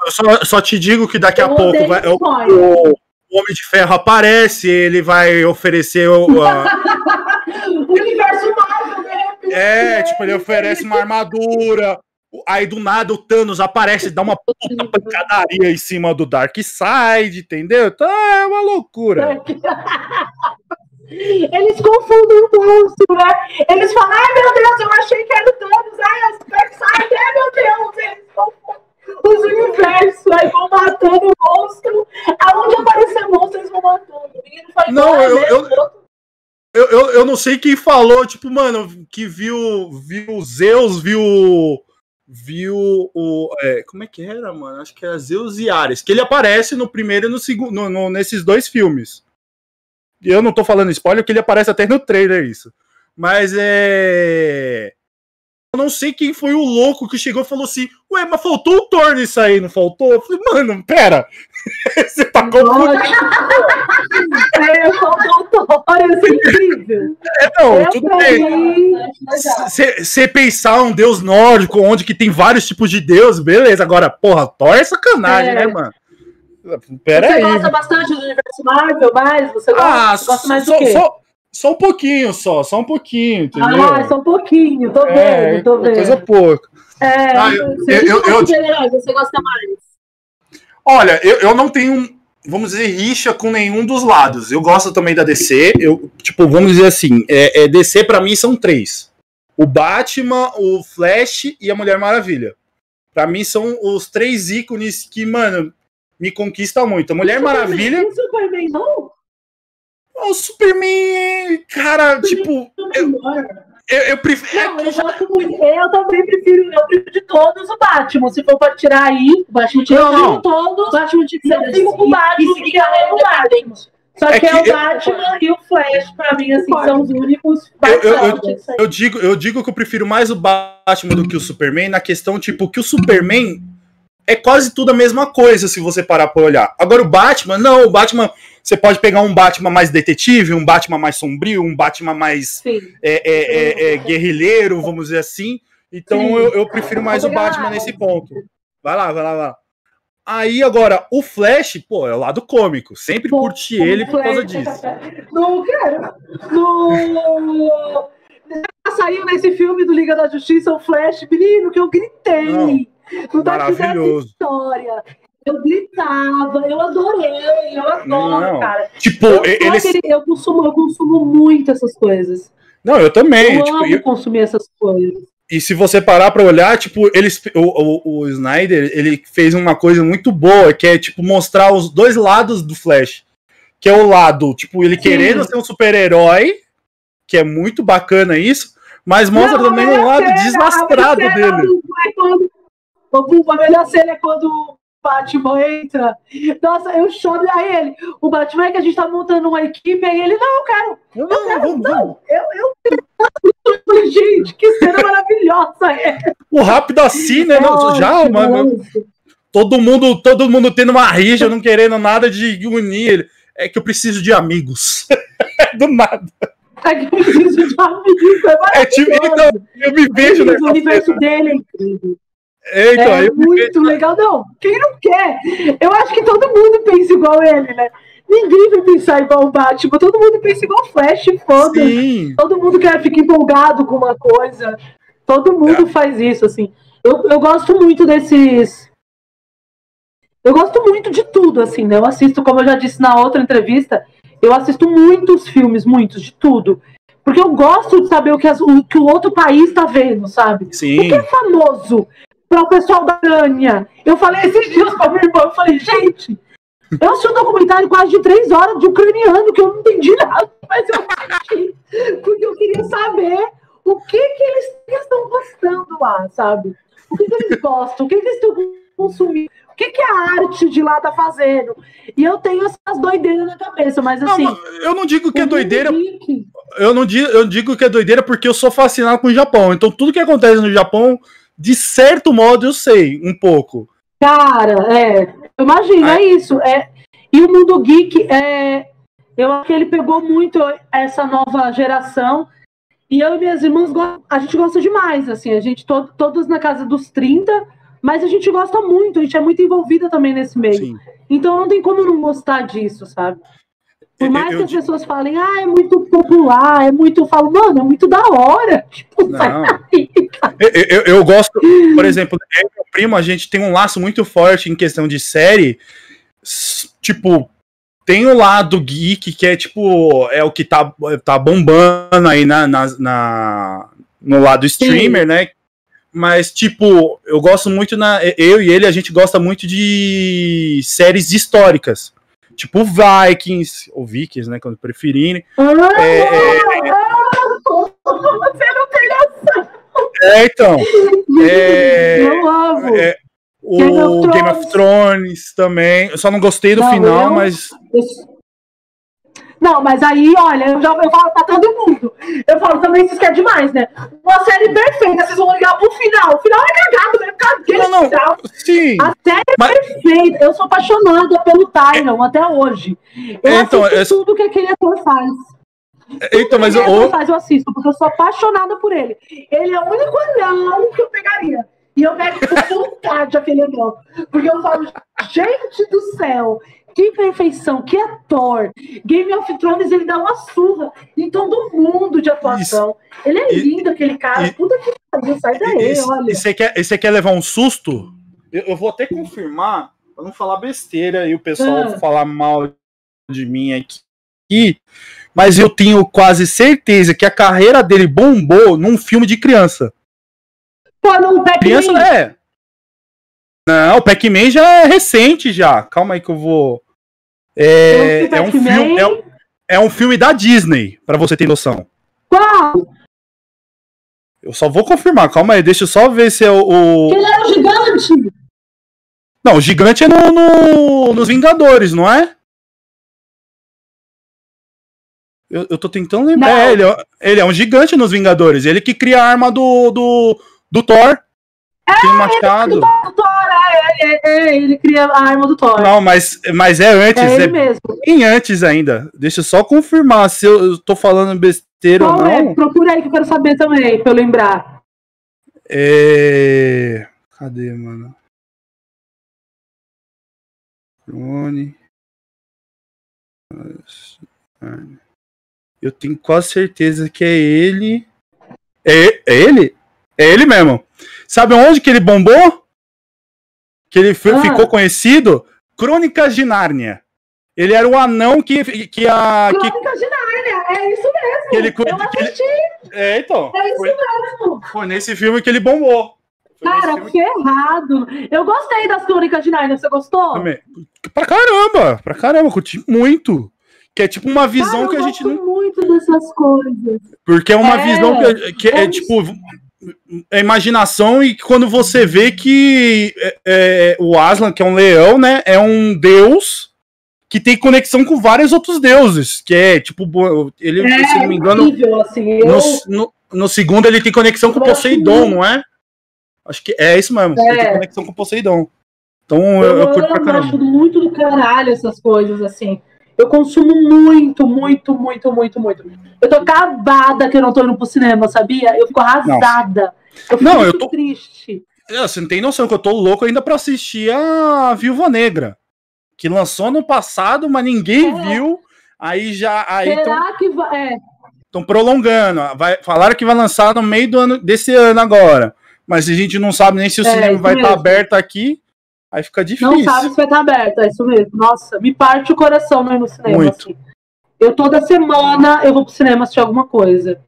Eu só, só te digo que daqui a Eu pouco odeio vai- o, o- Homem de Ferro aparece, ele vai oferecer o. a- <laughs> O universo Marvel, de repente. é, tipo, ele oferece uma armadura. Aí do nada o Thanos aparece, dá uma puta pancadaria em cima do Darkseid, entendeu? Então é uma loucura. <laughs> Eles confundem o monstro, né? Eles falam, ai meu Deus, eu achei que era o Thanos, ai, as Darkseid, ai meu Deus, eles confundem os universos, aí vão matando o monstro. Aonde aparecer monstro, eles vão matando. O menino faz Não, eu- né? eu- Eu, eu, eu não sei quem falou, tipo, mano, que viu, viu Zeus, viu. Viu o. é, como é que era, mano? Acho que era Zeus e Ares. Que ele aparece no primeiro e no segundo. no- no- nesses dois filmes. Eu não tô falando spoiler, que ele aparece até no trailer, isso. Mas é. Eu não sei quem foi o louco que chegou e falou assim: Ué, mas faltou o Thor nisso aí, não faltou? Eu falei, mano, pera. <laughs> Você tá confundindo. É, faltou o Thor, isso é incrível. Não, Eu, tudo bem. Você pensar um deus nórdico, onde que tem vários tipos de deus, beleza. Agora, porra, Thor é sacanagem, É. né, mano? Pera Você aí. gosta bastante do universo Marvel, mas você gosta, Ah, você gosta mais só, do quê? só, só um pouquinho, só, só um pouquinho, entendeu? Ah, só um pouquinho, tô É, vendo, tô vendo. coisa pouca. É, Ah, eu- você- eu- eu- eu- você gosta mais? Olha, eu, eu não tenho, vamos dizer, rixa com nenhum dos lados. Eu gosto também da DC. Eu, tipo, vamos dizer assim, é, é, DC pra mim são três: o Batman, o Flash e a Mulher Maravilha. Pra mim são os três ícones que, mano, me conquistam muito. A Mulher Maravilha, O Superman não? o Superman, cara, tipo, eu, eu prefiro. é Não, eu gosto muito. Eu também prefiro, eu prefiro de todos o Batman. Se for pra tirar aí, O Batman tinha Não, não. todos. o Batman tinha que ser Eu eu fico com o Batman, e é o Batman. Só É que, é que o eu- Batman e o Flash, pra mim, assim, são os únicos Eu- eu- eu- Batman. Eu digo, eu digo que eu prefiro mais o Batman do que o Superman na questão, tipo, que o Superman é quase tudo a mesma coisa, se você parar pra olhar. Agora o Batman, não, o Batman, você pode pegar um Batman mais detetive, um Batman mais sombrio, um Batman mais é, é, é, é, guerrilheiro, vamos dizer assim. Então eu, eu prefiro mais o Batman nesse ponto. Vai lá, vai lá, vai lá. Aí agora, o Flash, pô, é o lado cômico. Sempre Pô, curti ele por causa disso. Não quero. No... Já Saiu nesse filme do Liga da Justiça o Flash, menino, que eu gritei. Não. Não essa Maravilhoso. história. Eu gritava, eu adorei, eu adoro, Não. cara. Tipo, Eu, aquele- eu, consumo, eu consumo muito essas coisas. Não, eu também. Eu tipo, amo eu- consumir essas coisas. E se você parar pra olhar, tipo, eles, o, o, o Snyder, ele fez uma coisa muito boa, que é, tipo, mostrar os dois lados do Flash. Que é o lado, tipo, ele Sim. querendo ser um super-herói, que é muito bacana isso, mas mostra Não, também o lado cena- desastrado dele. cena é Ô, Buba, a melhor cena é quando o Batman entra. Nossa, eu choro. Aí ele, o Batman é que a gente tá montando uma equipe, aí ele, não, eu quero, Não, eu não, quero, vamos, vamos. não. Eu, eu, gente, que cena maravilhosa é. O rápido assim, né? não, já, mano. Todo mundo, todo mundo tendo uma rixa, não querendo nada de unir ele. É que eu preciso de amigos. <laughs> Do nada. É que eu preciso de amigo, é É tipo, então, eu me vejo o nessa universo dele é incrível. É, então, é me muito legal. Não, quem não quer? Eu acho que todo mundo pensa igual ele, né? Ninguém vai pensar igual o Batman. Todo mundo pensa igual o Flash, foda. Sim. Todo mundo quer ficar empolgado com uma coisa. Todo É. mundo faz isso, assim. Eu, eu gosto muito desses. Eu gosto muito de tudo, assim, né? Eu assisto, como eu já disse na outra entrevista, eu assisto muitos filmes, muitos, de tudo. Porque eu gosto de saber o que, as- o, que o outro país tá vendo, sabe? Sim. O que é famoso para o pessoal da Ucrânia? Eu falei esses dias pra minha irmã, eu falei, gente, eu assisti um documentário quase de três horas de ucraniano, que eu não entendi nada, mas eu assisti, porque eu queria saber o que que eles, estão gostando lá, sabe? O que, que eles gostam, o que, que eles estão consumindo. O que, que a arte de lá tá fazendo? E eu tenho essas doideiras na cabeça, mas Não, assim. mas eu não digo que é doideira. Eu não digo, eu digo que é doideira porque eu sou fascinado com o Japão. Então tudo que acontece no Japão, de certo modo, eu sei um pouco. Cara, é. Eu imagino, Ah. é isso. É, e o mundo geek, é, eu acho que ele pegou muito essa nova geração. E eu e minhas irmãs, a gente gosta demais, assim, a gente to todas na casa dos 30, mas a gente gosta muito, a gente é muito envolvida também nesse meio. Sim. Então não tem como não gostar disso, sabe? Por Eu- mais eu que as pessoas falem, ah, é muito popular, é muito. Eu falo, mano, é muito da hora. <laughs> Tipo, sai Não. daí. Eu, eu- eu gosto, por exemplo, eu e meu primo, a gente tem um laço muito forte em questão de série. Tipo, tem o lado geek, que é tipo, é o que tá, tá bombando aí na, na, na- no lado streamer, né? Mas, tipo, eu gosto muito na. Eu e ele, a gente gosta muito de séries históricas. Tipo Vikings, ou Vikings, né? Quando preferirem. Ah, É, é, <laughs> Você não tem noção. é, então. É, Eu amo. É, o Game of Game of Thrones também. Eu só não gostei do Não, final, eu- mas. Não, mas aí, olha, eu já eu falo pra todo mundo. Eu falo também, vocês querem demais, né? Uma série perfeita, vocês vão ligar pro final. O final é cagado, né? Caguei Não, não. final. Sim. A série é Mas- perfeita. Eu sou apaixonada pelo Tyron até hoje. Eu É, então, essa- tudo que aquele ator faz. Então, mas ator faz, eu assisto, porque eu sou apaixonada por ele. Ele é o único anão que eu pegaria. E eu pego com vontade <laughs> aquele anão. Porque eu falo, gente do céu, que perfeição, que ator. Game of Thrones, ele dá uma surra em todo mundo de atuação. Ele é E- lindo, aquele cara. e- Puta que pariu, sai daí, E olha. você quer, e você quer levar um susto? Eu, eu vou até confirmar, pra não falar besteira e o pessoal Ah. falar mal de mim aqui. Mas eu tenho quase certeza que a carreira dele bombou num filme de criança. Pô, não Pac-Man. Criança é. Não, o Pac-Man já é recente já. Calma aí que eu vou. É, vi é um filme, é, um- é um filme da Disney, pra você ter noção. Qual? Eu só vou confirmar, calma aí, deixa eu só ver se é o. o- Ele era o gigante. Não, o gigante é no, no- nos Vingadores, não é? Eu, eu tô tentando lembrar. É, ele, é, ele é um gigante nos Vingadores. Ele que cria a arma do, do, do Thor. Aquele machado. Do Thor, é, é, é, ele cria a arma do Thor. Não, mas, mas é antes, é ele é mesmo. bem antes ainda. Deixa eu só confirmar se eu, eu tô falando besteira ou Qual é? não. Procura aí que eu quero saber também, pra eu lembrar. É... Cadê, mano? Clone. Eu tenho quase certeza que é ele. É, é ele? É ele mesmo. Sabe onde que ele bombou? Que ele Ah. ficou conhecido? Crônicas de Nárnia. Ele era o anão que, que a. Que, Crônicas de Nárnia, é isso mesmo. que ele, eu que ele- assisti, É, então. é isso Foi, mesmo. foi nesse filme que ele bombou. Foi Cara, filme ferrado. Eu gostei das Crônicas de Nárnia, você gostou? Também. Pra caramba, pra caramba, curti muito. Que é tipo uma Cara, visão eu que a gente não. muito dessas coisas. Porque é uma É, visão que, que é, é tipo. É imaginação e quando você vê que é, é, o Aslan, que é um leão, né? É um deus que tem conexão com vários outros deuses. Que é tipo. Ele, É se não me engano, incrível, assim. Eu, no, no, no segundo ele tem conexão com Eu Poseidon, não é? Acho que é isso mesmo. Ele tem É. conexão com Poseidon. Então eu, eu, eu curto pra caramba. acho muito do caralho essas coisas, assim. Eu consumo muito, muito, muito, muito, muito. Eu tô acabada que eu não tô indo pro cinema, sabia? Eu fico arrasada. Eu fico Não, muito eu tô- triste. É, Você não tem noção que eu tô louco ainda pra assistir a Viúva Negra. Que lançou no passado, mas ninguém É. viu. Aí já. Aí Será que vai. É, estão prolongando. Vai, falaram que vai lançar no meio do ano, desse ano agora. Mas a gente não sabe nem se o É, cinema vai estar mesmo. aberto aqui. Aí fica difícil. não sabe se vai estar aberto, é isso mesmo. Nossa, me parte o coração não ir no cinema. Muito. assim. Eu toda semana eu vou pro cinema assistir alguma coisa.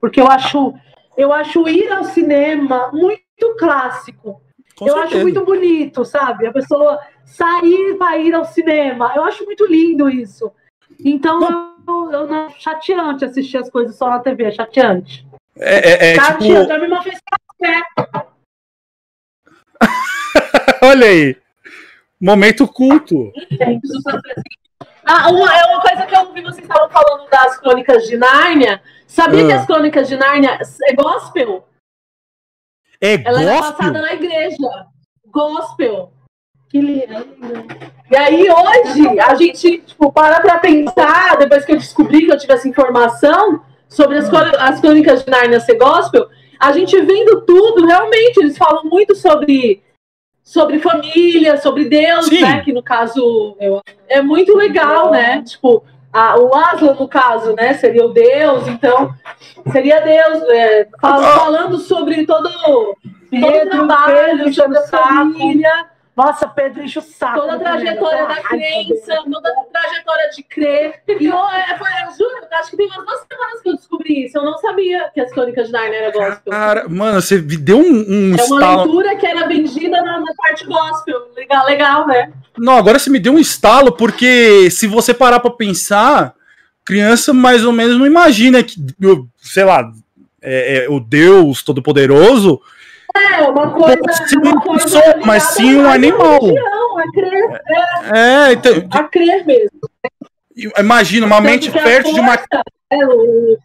Porque eu acho, eu acho ir ao cinema muito clássico. Com eu certeza. acho muito bonito, sabe? A pessoa sair para ir ao cinema. Eu acho muito lindo isso. Então, eu, eu não chateante assistir as coisas só na TV, é chateante. É, é, é chateante, tipo. minha irmã fez café. <laughs> Olha aí. Momento culto. Ah, uma, é uma coisa que eu ouvi vocês estavam falando das crônicas de Nárnia. Sabia Ah. que as crônicas de Nárnia é gospel? É Ela era gospel? passada na igreja. Gospel. Que lindo. E aí hoje a gente tipo, para pra pensar, depois que eu descobri que eu tive essa informação sobre as, as crônicas de Nárnia ser gospel, a gente vendo tudo, realmente, eles falam muito sobre, sobre família, sobre Deus, Sim. né? Que no caso é muito legal, né? Tipo, a- o Aslan, no caso, né? Seria o Deus, então seria Deus é, fal- falando sobre todo, todo o Pedro, trabalho, Pedro, sobre a o família Nossa, Pedro enche o saco. toda a trajetória da Ai, crença, toda a trajetória de crer. E eu, é, foi, eu juro, acho que tem umas duas semanas que eu descobri isso. Eu não sabia que as crônicas de Narnia era gospel. Cara, mano, você me deu um, um é uma estalo. leitura que era vendida na, na parte gospel. Legal, legal, né? Não, agora você me deu um estalo, porque se você parar pra pensar, criança mais ou menos não imagina que, eu- sei lá, é, é, o Deus Todo-Poderoso É, uma coisa. Sim, uma coisa só, mas sim um animal. religião, A crer, é, então, a crer mesmo. imagina uma mente Tanto a fértil de uma é, o-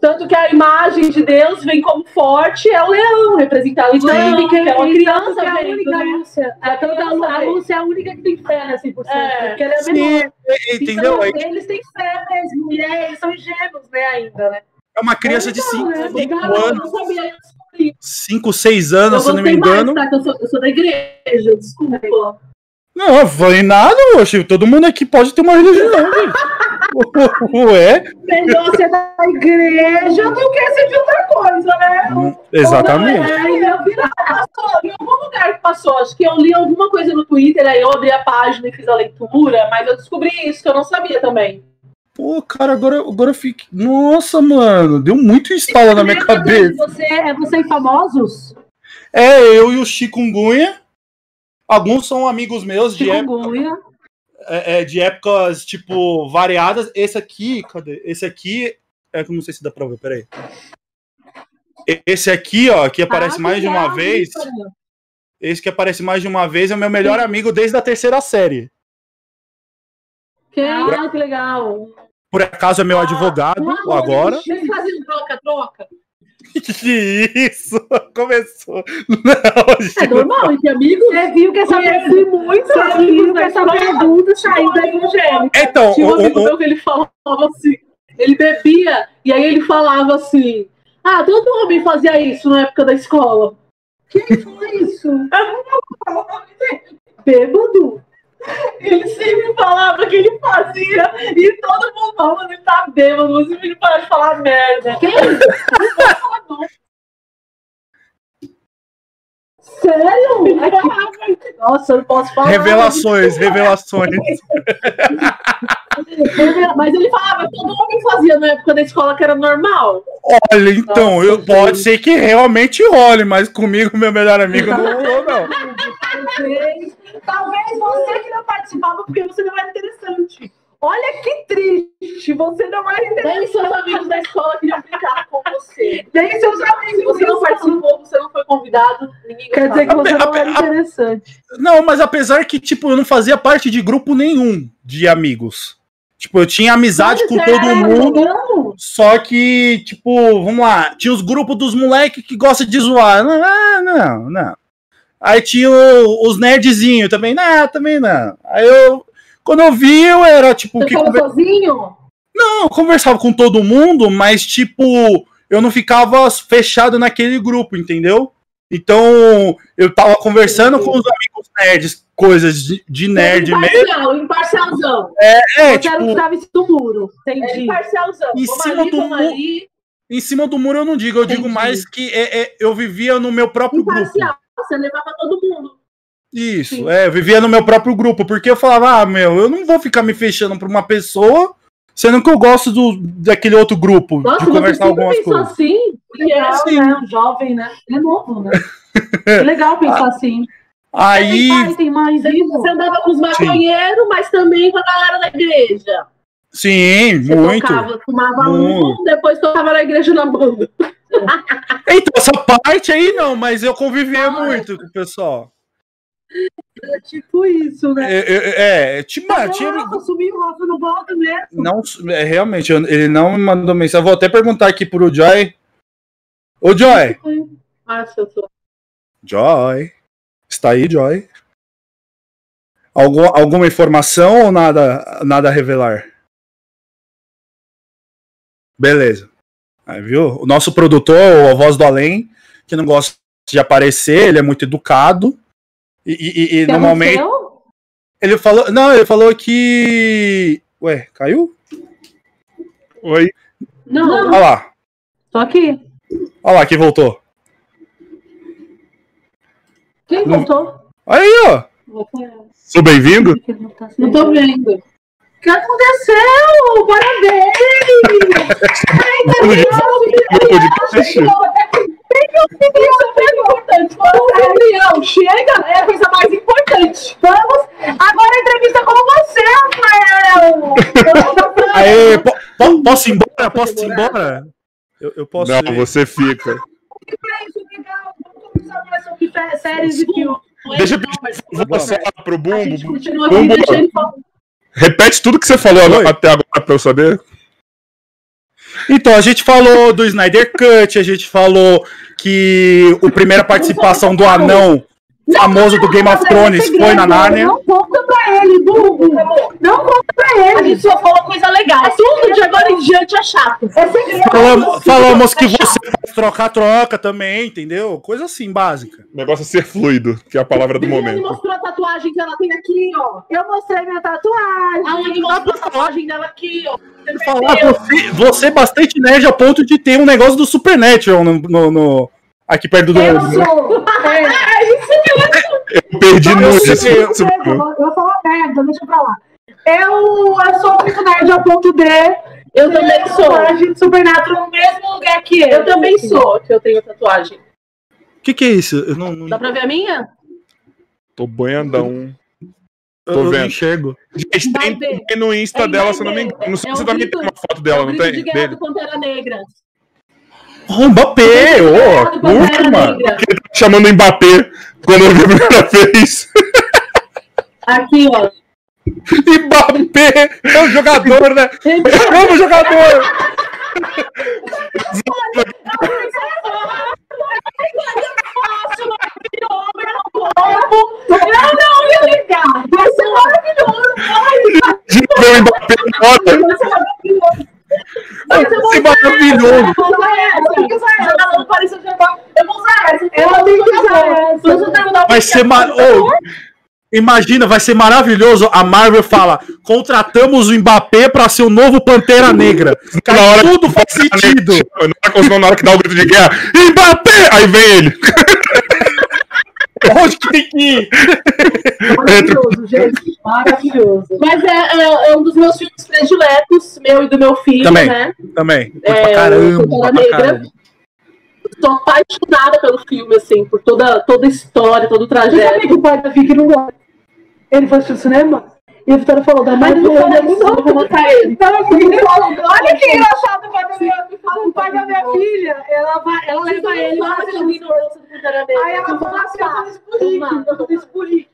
Tanto que a imagem de Deus vem como forte, é o leão, representado no leão, que é uma criança que é a única né? Lúcia. É a É, tanto a, criança a. Lúcia é a única que tem fé, né, 100%. É. Porque ela é Sim, menor. entendeu? Então, É, eles têm fé mesmo. E é, eles são ingênuos, né, ainda, né? é uma criança de 5 É, legal, eu anos, não sabia, descobri. 5, 6 Eu anos, se eu não me gostei mais, engano. tá? Eu sou, eu sou da igreja, desculpa. Não, eu falei nada, oxe, todo mundo aqui pode ter uma religião. <laughs> Ué, Melhor ser da igreja do que ser de outra coisa, né? exatamente. Não, é, eu vi passou, em algum lugar que passou. Acho que eu li alguma coisa no Twitter, aí eu abri a página e fiz a leitura, mas eu descobri isso que eu não sabia também. Pô, cara, agora, agora eu fiquei. Nossa, mano, deu muito estalo na minha cabeça. Você, é você e famosos? É, eu e o Chikungunya. Alguns são amigos meus de, época, é, é, de épocas, tipo, variadas. Esse aqui, cadê? Esse aqui. É não sei se dá pra ver, peraí. Esse aqui, ó, que aparece Ah, mais de uma legal, vez. isso. Esse que aparece mais de uma vez é o meu melhor amigo desde a terceira série. Que Ah, que legal. Por acaso é meu advogado agora. Vocês faziam troca-troca? Que isso? Começou. Não, É gente. normal, entre amigos. Você viu que essa, Conheci muitos você viu que da essa pergunta saiu da evangélica. Então, Tinha um o- amigo o- meu que ele falava assim, ele bebia, e aí ele falava assim, ah, todo homem fazia isso na época da escola. Quem foi isso? Bêbado. Ele sempre falava que ele fazia, e todo mundo falando, ele tá bêbado, você filho para de falar merda. Quem? Sério? Falava, Nossa, eu não posso falar. revelações, revelações. <laughs> <laughs> Mas ele falava, todo homem fazia na época da escola que era normal. Olha, então, Nossa, eu, pode gente. ser que realmente role, mas comigo, meu melhor amigo, não rolou, não. Talvez, <laughs> talvez você que não participava porque você não era interessante. Olha que triste, você não era interessante. Nem seus amigos da escola queriam brincar com você. Nem seus amigos. Se você não participou, você não foi convidado, ninguém Quer dizer que você não era interessante. Não, mas apesar que, tipo, eu não fazia parte de grupo nenhum de amigos. Tipo, eu tinha amizade com Você todo era mundo, Não, só que, tipo, vamos lá, tinha os grupos dos moleques que gostam de zoar. Ah, não, não. Aí tinha o- os nerdzinhos também, não, também não. Aí eu, quando eu vi, eu era, tipo, Você que conver- sozinho? Não, eu conversava com todo mundo, mas, tipo, eu não ficava fechado naquele grupo, entendeu? Então, eu tava conversando com os amigos nerds, coisas de, de nerd mesmo. Imparcial, imparcialzão. É, o que tipo, estava em cima do muro. É Entendi. imparcialzão. Em Vamos cima ali, do vamos mu- ali. em cima do muro eu não digo, eu digo Entendi. mais que é, é, eu vivia no meu próprio grupo. Imparcial. Você levava todo mundo. Isso, Sim. é, eu vivia no meu próprio grupo, porque eu falava, ah, meu, eu não vou ficar me fechando pra uma pessoa, sendo que eu gosto do, daquele outro grupo, Nossa, de você conversar sempre algumas pensou coisas. assim? Legal, Sim. né? Um jovem, né? Ele é novo, né? Que <laughs> legal pensar assim. Aí, Tem mãe, Você, andava com os maconheiros, mas também com a galera da igreja. sim, Você muito. tocava, fumava Muito. um, depois tocava na igreja na banda. <laughs> Então, essa parte aí não, mas eu convivia Ah, muito com o pessoal. É tipo isso, né? É, é, é tinha, Cadê tinha, Rafa? Sumiu, o Rafa não volta mesmo. não, é, realmente, ele não me mandou mensagem. Vou até perguntar aqui pro Joy. Ô, Joy. Ah, se eu sou. Joy. Está aí, Joy? Algum, alguma informação ou nada, nada a revelar? Beleza. Aí, viu? O nosso produtor, o Voz do Além, que não gosta de aparecer, ele é muito educado. E, e- e- Que normalmente. aconteceu? Ele falou. Não, ele falou que. Ué, caiu? Oi. Não, Olha lá. tô aqui. Olha lá que voltou. Quem Não- voltou? Aí, ó. Sou bem-vindo? Não tô vendo. O que aconteceu? Parabéns! Meu é bem importante. Ô, Gabriel, chega, é a coisa mais importante. Vamos agora a entrevista com você, Rafael! Aê, po- po- posso ir embora? Posso ir embora? Eu, eu posso Não, ir. você fica. Séries e filmes. Deixa eu pedir você pro Bumbo. Bumbo. deixa ele falar. Repete tudo que você falou Oi. até agora pra eu saber. Então, a gente falou do Snyder Cut, a gente falou que a primeira participação do anão famoso do Game of Thrones foi na Nárnia. Não conta pra ele, Bubu. Não conta pra A ele. gente só falou coisa legal. Tudo de agora em diante é chato. É segredo. Falamos, falamos que você faz troca-troca também, entendeu? Coisa assim, básica. O negócio é ser fluido, que é a palavra do Ele momento. mostrou a tatuagem que ela tem aqui, ó. Eu mostrei minha tatuagem. A Anne mostrou a tatuagem dela aqui, ó. Você Falar, você, você é bastante nerd a ponto de ter um negócio do Supernatural no, no- no- aqui perto do. Eu sou. Eu perdi Não, no eu isso. sei, isso- Eu vou falar merda, deixa pra lá. Eu, eu sou muito nerd ao ponto de. Eu também ter sou. tatuagem de Supernatural no mesmo lugar que ele. Eu também sou, que eu tenho tatuagem. O que, que é isso? Eu não, não- Dá pra ver a minha? Tô boiandão. eu- tô eu não vendo. enxergo. Gente, tem, no Insta É, dela, se eu não me engano. Não sei É se o também tem uma foto É dela, o não grito tem? de guerra Dele. do Pantera Negra. Oh, Mbappé! Ô, Pantera curte, mano. Negra. Chamando Mbappé quando eu vi a primeira <laughs> vez. Aqui, ó. Mbappé é o jogador, né? Eu amo o jogador! Não, não, ia ligar. Vai ser maravilhoso. Ver o Mbappé maravilhoso. Maravilhoso! Eu vou usar essa. Eu que usar essa. Eu vou usar essa. Que usar essa. Vai ser mar... Ô, Imagina, vai ser maravilhoso. A Marvel fala: contratamos o Mbappé pra ser o novo Pantera Negra. Cara, Na hora tudo faz sentido. Na hora, na hora que dá o grito de guerra, Mbappé! Aí vem ele. <laughs> Onde que tem que ir? Maravilhoso, gente. Maravilhoso. Mas é, é- é um dos meus filmes prediletos, meu e do meu filho, Também. né? Também. É, pra caramba. Pantera Negra. caramba. Tô apaixonada pelo filme, assim, por toda, toda a história, todo o Você sabia trajeto. que o pai da Vicky não gosta? Ele foi assistir o cinema? E a Vitória falou, da Mas mãe não fala isso, eu vou matar ele. Olha que engraçado o pai da minha, o pai da minha filha. Ela, vai, ela leva ele lá pra Aí ela falou assim, eu espurique, eu espurique.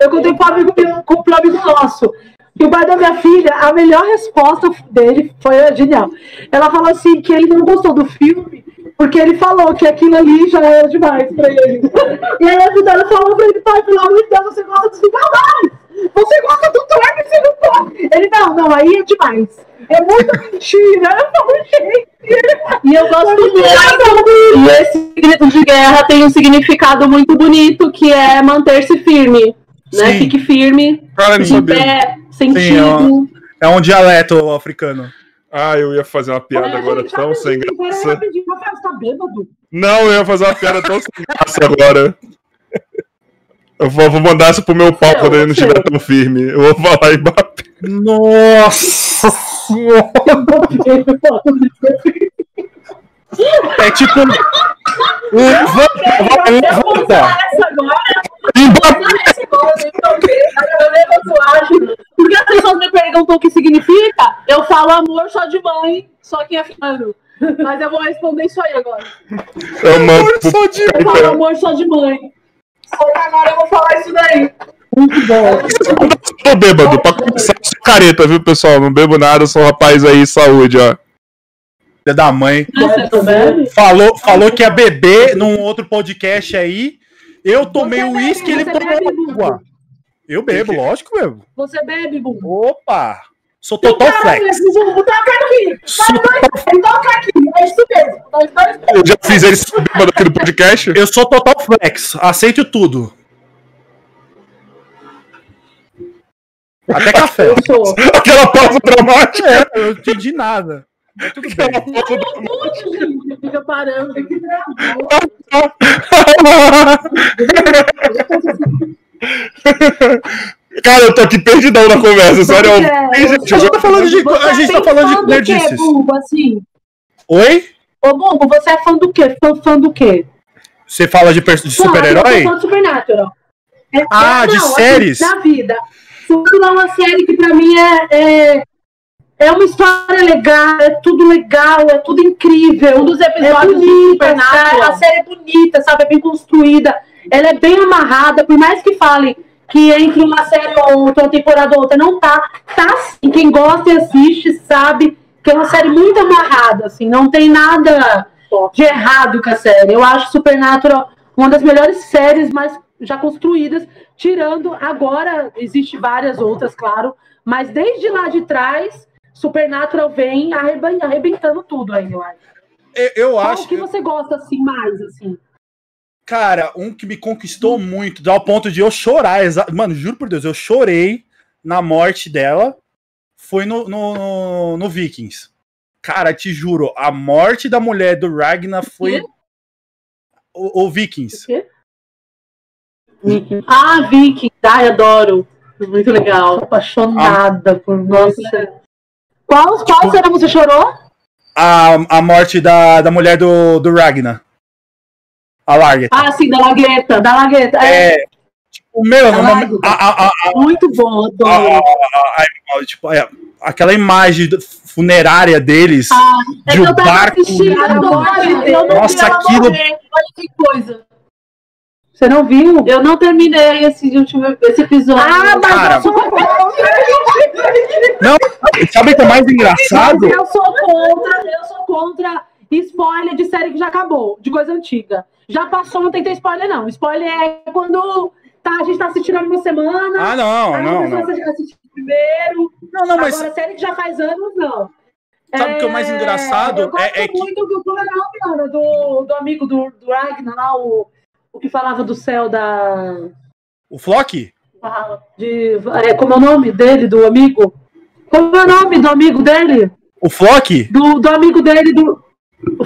Eu contei pro amigo meu, com pro amigo nosso. Que o pai da minha filha, a melhor resposta dele foi genial. Ela falou assim que ele não gostou do filme porque ele falou que aquilo ali já era demais pra ele. E aí a Vidana falou pra ele, pai, pelo amor de Deus, você gosta dos Vingadores! Você gosta do mas você não pode! Ele, não, não, aí é demais. É muita mentira. Eu gente. E eu gosto muito. E esse grito de guerra tem um significado muito bonito, que é manter-se firme. Né? Sim. Fique firme, Cara, de pé, Sim, sentido. É um dialeto africano. Ah, eu ia fazer uma piada Olha, agora tão sem graça. rapidinho, Rafael, você tá bêbado? Não, eu ia fazer uma piada tão sem graça agora. Eu vou, vou mandar isso pro meu pau quando ele não seu. estiver tão firme. Eu vou falar Mbappé. Nossa senhora! É tipo. Levanta, levanta. Eu eu. Porque as pessoas me perguntam o que significa, eu falo amor só de mãe, só quem é filho. Mas eu vou responder isso aí agora. Eu pro Só de- Eu falo amor só de mãe. Só que agora eu vou falar isso daí. Muito bom. Tô bêbado, pra começar, eu sou careta, viu, pessoal? Não bebo nada, sou um rapaz aí, saúde, ó. Filha da mãe. Também? Falou, falou que ia beber num outro podcast aí. Eu tomei o uísque e ele tomou água. Eu bebo, lógico, bebo. Você bebe, Bubu? Opa! Sou total flex. Bubu, toca aqui. Sou- Toca aqui. É. Nós dois Eu já fiz ele bêbado aqui no podcast. Eu sou total flex. Aceito tudo. Até café. Aquela pausa dramática. É, eu não entendi nada. Mas tudo <laughs> bem. Aquela pausa Gente, fica parando. <laughs> Cara, eu tô aqui perdidão na conversa, sério. Você- Ih, gente, eu A já- gente tá falando de, Você a gente é tá bem falando fã de do nerdices. quê, Bubu, assim? Oi? Ô, Bubu, você é fã do quê? Fã, fã do quê? Você fala de, per- de Claro, Eu super-herói? sou fã de Supernatural. É- Ah, é- de assim, séries? Da vida. Supernatural é uma série que pra mim é, é, é uma história legal, é tudo legal, é tudo incrível. Um dos É episódios de bonita, Supernatural. a série é bonita, sabe? É bem construída. Ela é bem amarrada, por mais que falem que entre uma série ou outra, uma temporada ou outra, não tá. Tá sim. Quem gosta e assiste sabe que é uma série muito amarrada, assim, não tem nada de errado com a série. Eu acho Supernatural uma das melhores séries mais já construídas, tirando agora, existe várias outras, claro, mas desde lá de trás, Supernatural vem arreben- arrebentando tudo aí, eu acho. Eu, eu Qual acho que você gosta assim mais, assim? Cara, um que me conquistou muito, ao ponto de eu chorar. exa- Mano, juro por Deus, eu chorei na morte dela. Foi no, no, no- Vikings. Cara, te juro, a morte da mulher do Ragnar foi. quê? O, o Vikings. Ah, Vicky, ai, adoro. Muito legal. Apaixonada por nossa. Qual, qual cena você chorou? A, a morte da, da mulher do, do Ragnar. A Larga. Ah, sim, da Lagueta. Da Lagueta. É, É. Tipo, meu, no A momento- Larga. a, a, a, muito bom, adoro. tipo, é, aquela imagem funerária deles. Ah, de um barco. assistindo, eu não Nossa, aquilo-. Olha que coisa. Você não viu? Eu não terminei esse último esse episódio. Ah, mas Cara. eu sou Sabe o que é mais engraçado? Mas eu sou contra, eu sou contra spoiler de série que já acabou, de coisa antiga. Já passou, não tem que ter spoiler, não. Spoiler é quando tá, a gente tá assistindo há uma semana. Ah, não, aí não, não. primeiro. Não, não, mas Agora, série que já faz anos, não. Sabe o que é o mais engraçado? Eu gosto É- é que- muito do, como é o nome, Ana? do, do amigo do, do Ragnar lá, o, o que falava do céu da. o Flock? De, é, como é o nome dele, do amigo? Como é o nome do amigo dele? O Flock? Do, do amigo dele, do.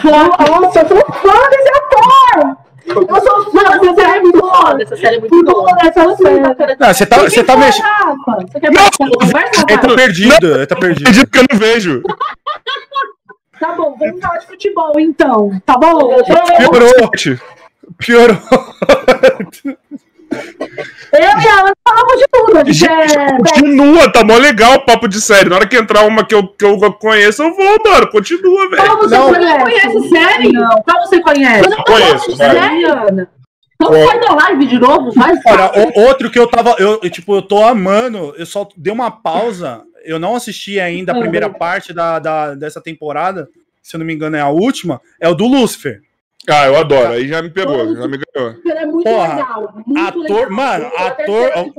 Nossa, eu sou fã desse ator! Eu sou fã dessa série, é muito foda. Essa série é muito boa. dessa série. Não, você tá, você tá mexendo. Rafa, você quer Não! conversa, Ele tá perdido, ele tá perdido. Acredito que eu não vejo. Tá bom, vamos falar de futebol então. Tá bom? Piorou, piorou. Eu e ela falamos de tudo. A gente é. continua, tá mó legal o papo de série. Na hora que entrar uma que eu, que eu conheço, eu vou, mano. Continua, velho. Qual você Não. conhece? Série? Não. Qual você conhece? Eu não Conheço, série. Ana. Então sai da live de novo, faz Olha, o- outro que eu tava. Eu, eu, tipo, eu tô amando. Eu só dei uma pausa. Eu não assisti ainda a primeira parte da, da- dessa temporada. Se eu não me engano, é a última. É o do Lucifer. Ah, eu adoro. Aí já me pegou, já me ganhou. É muito Porra, legal. Muito ator- legal. mano, ator-.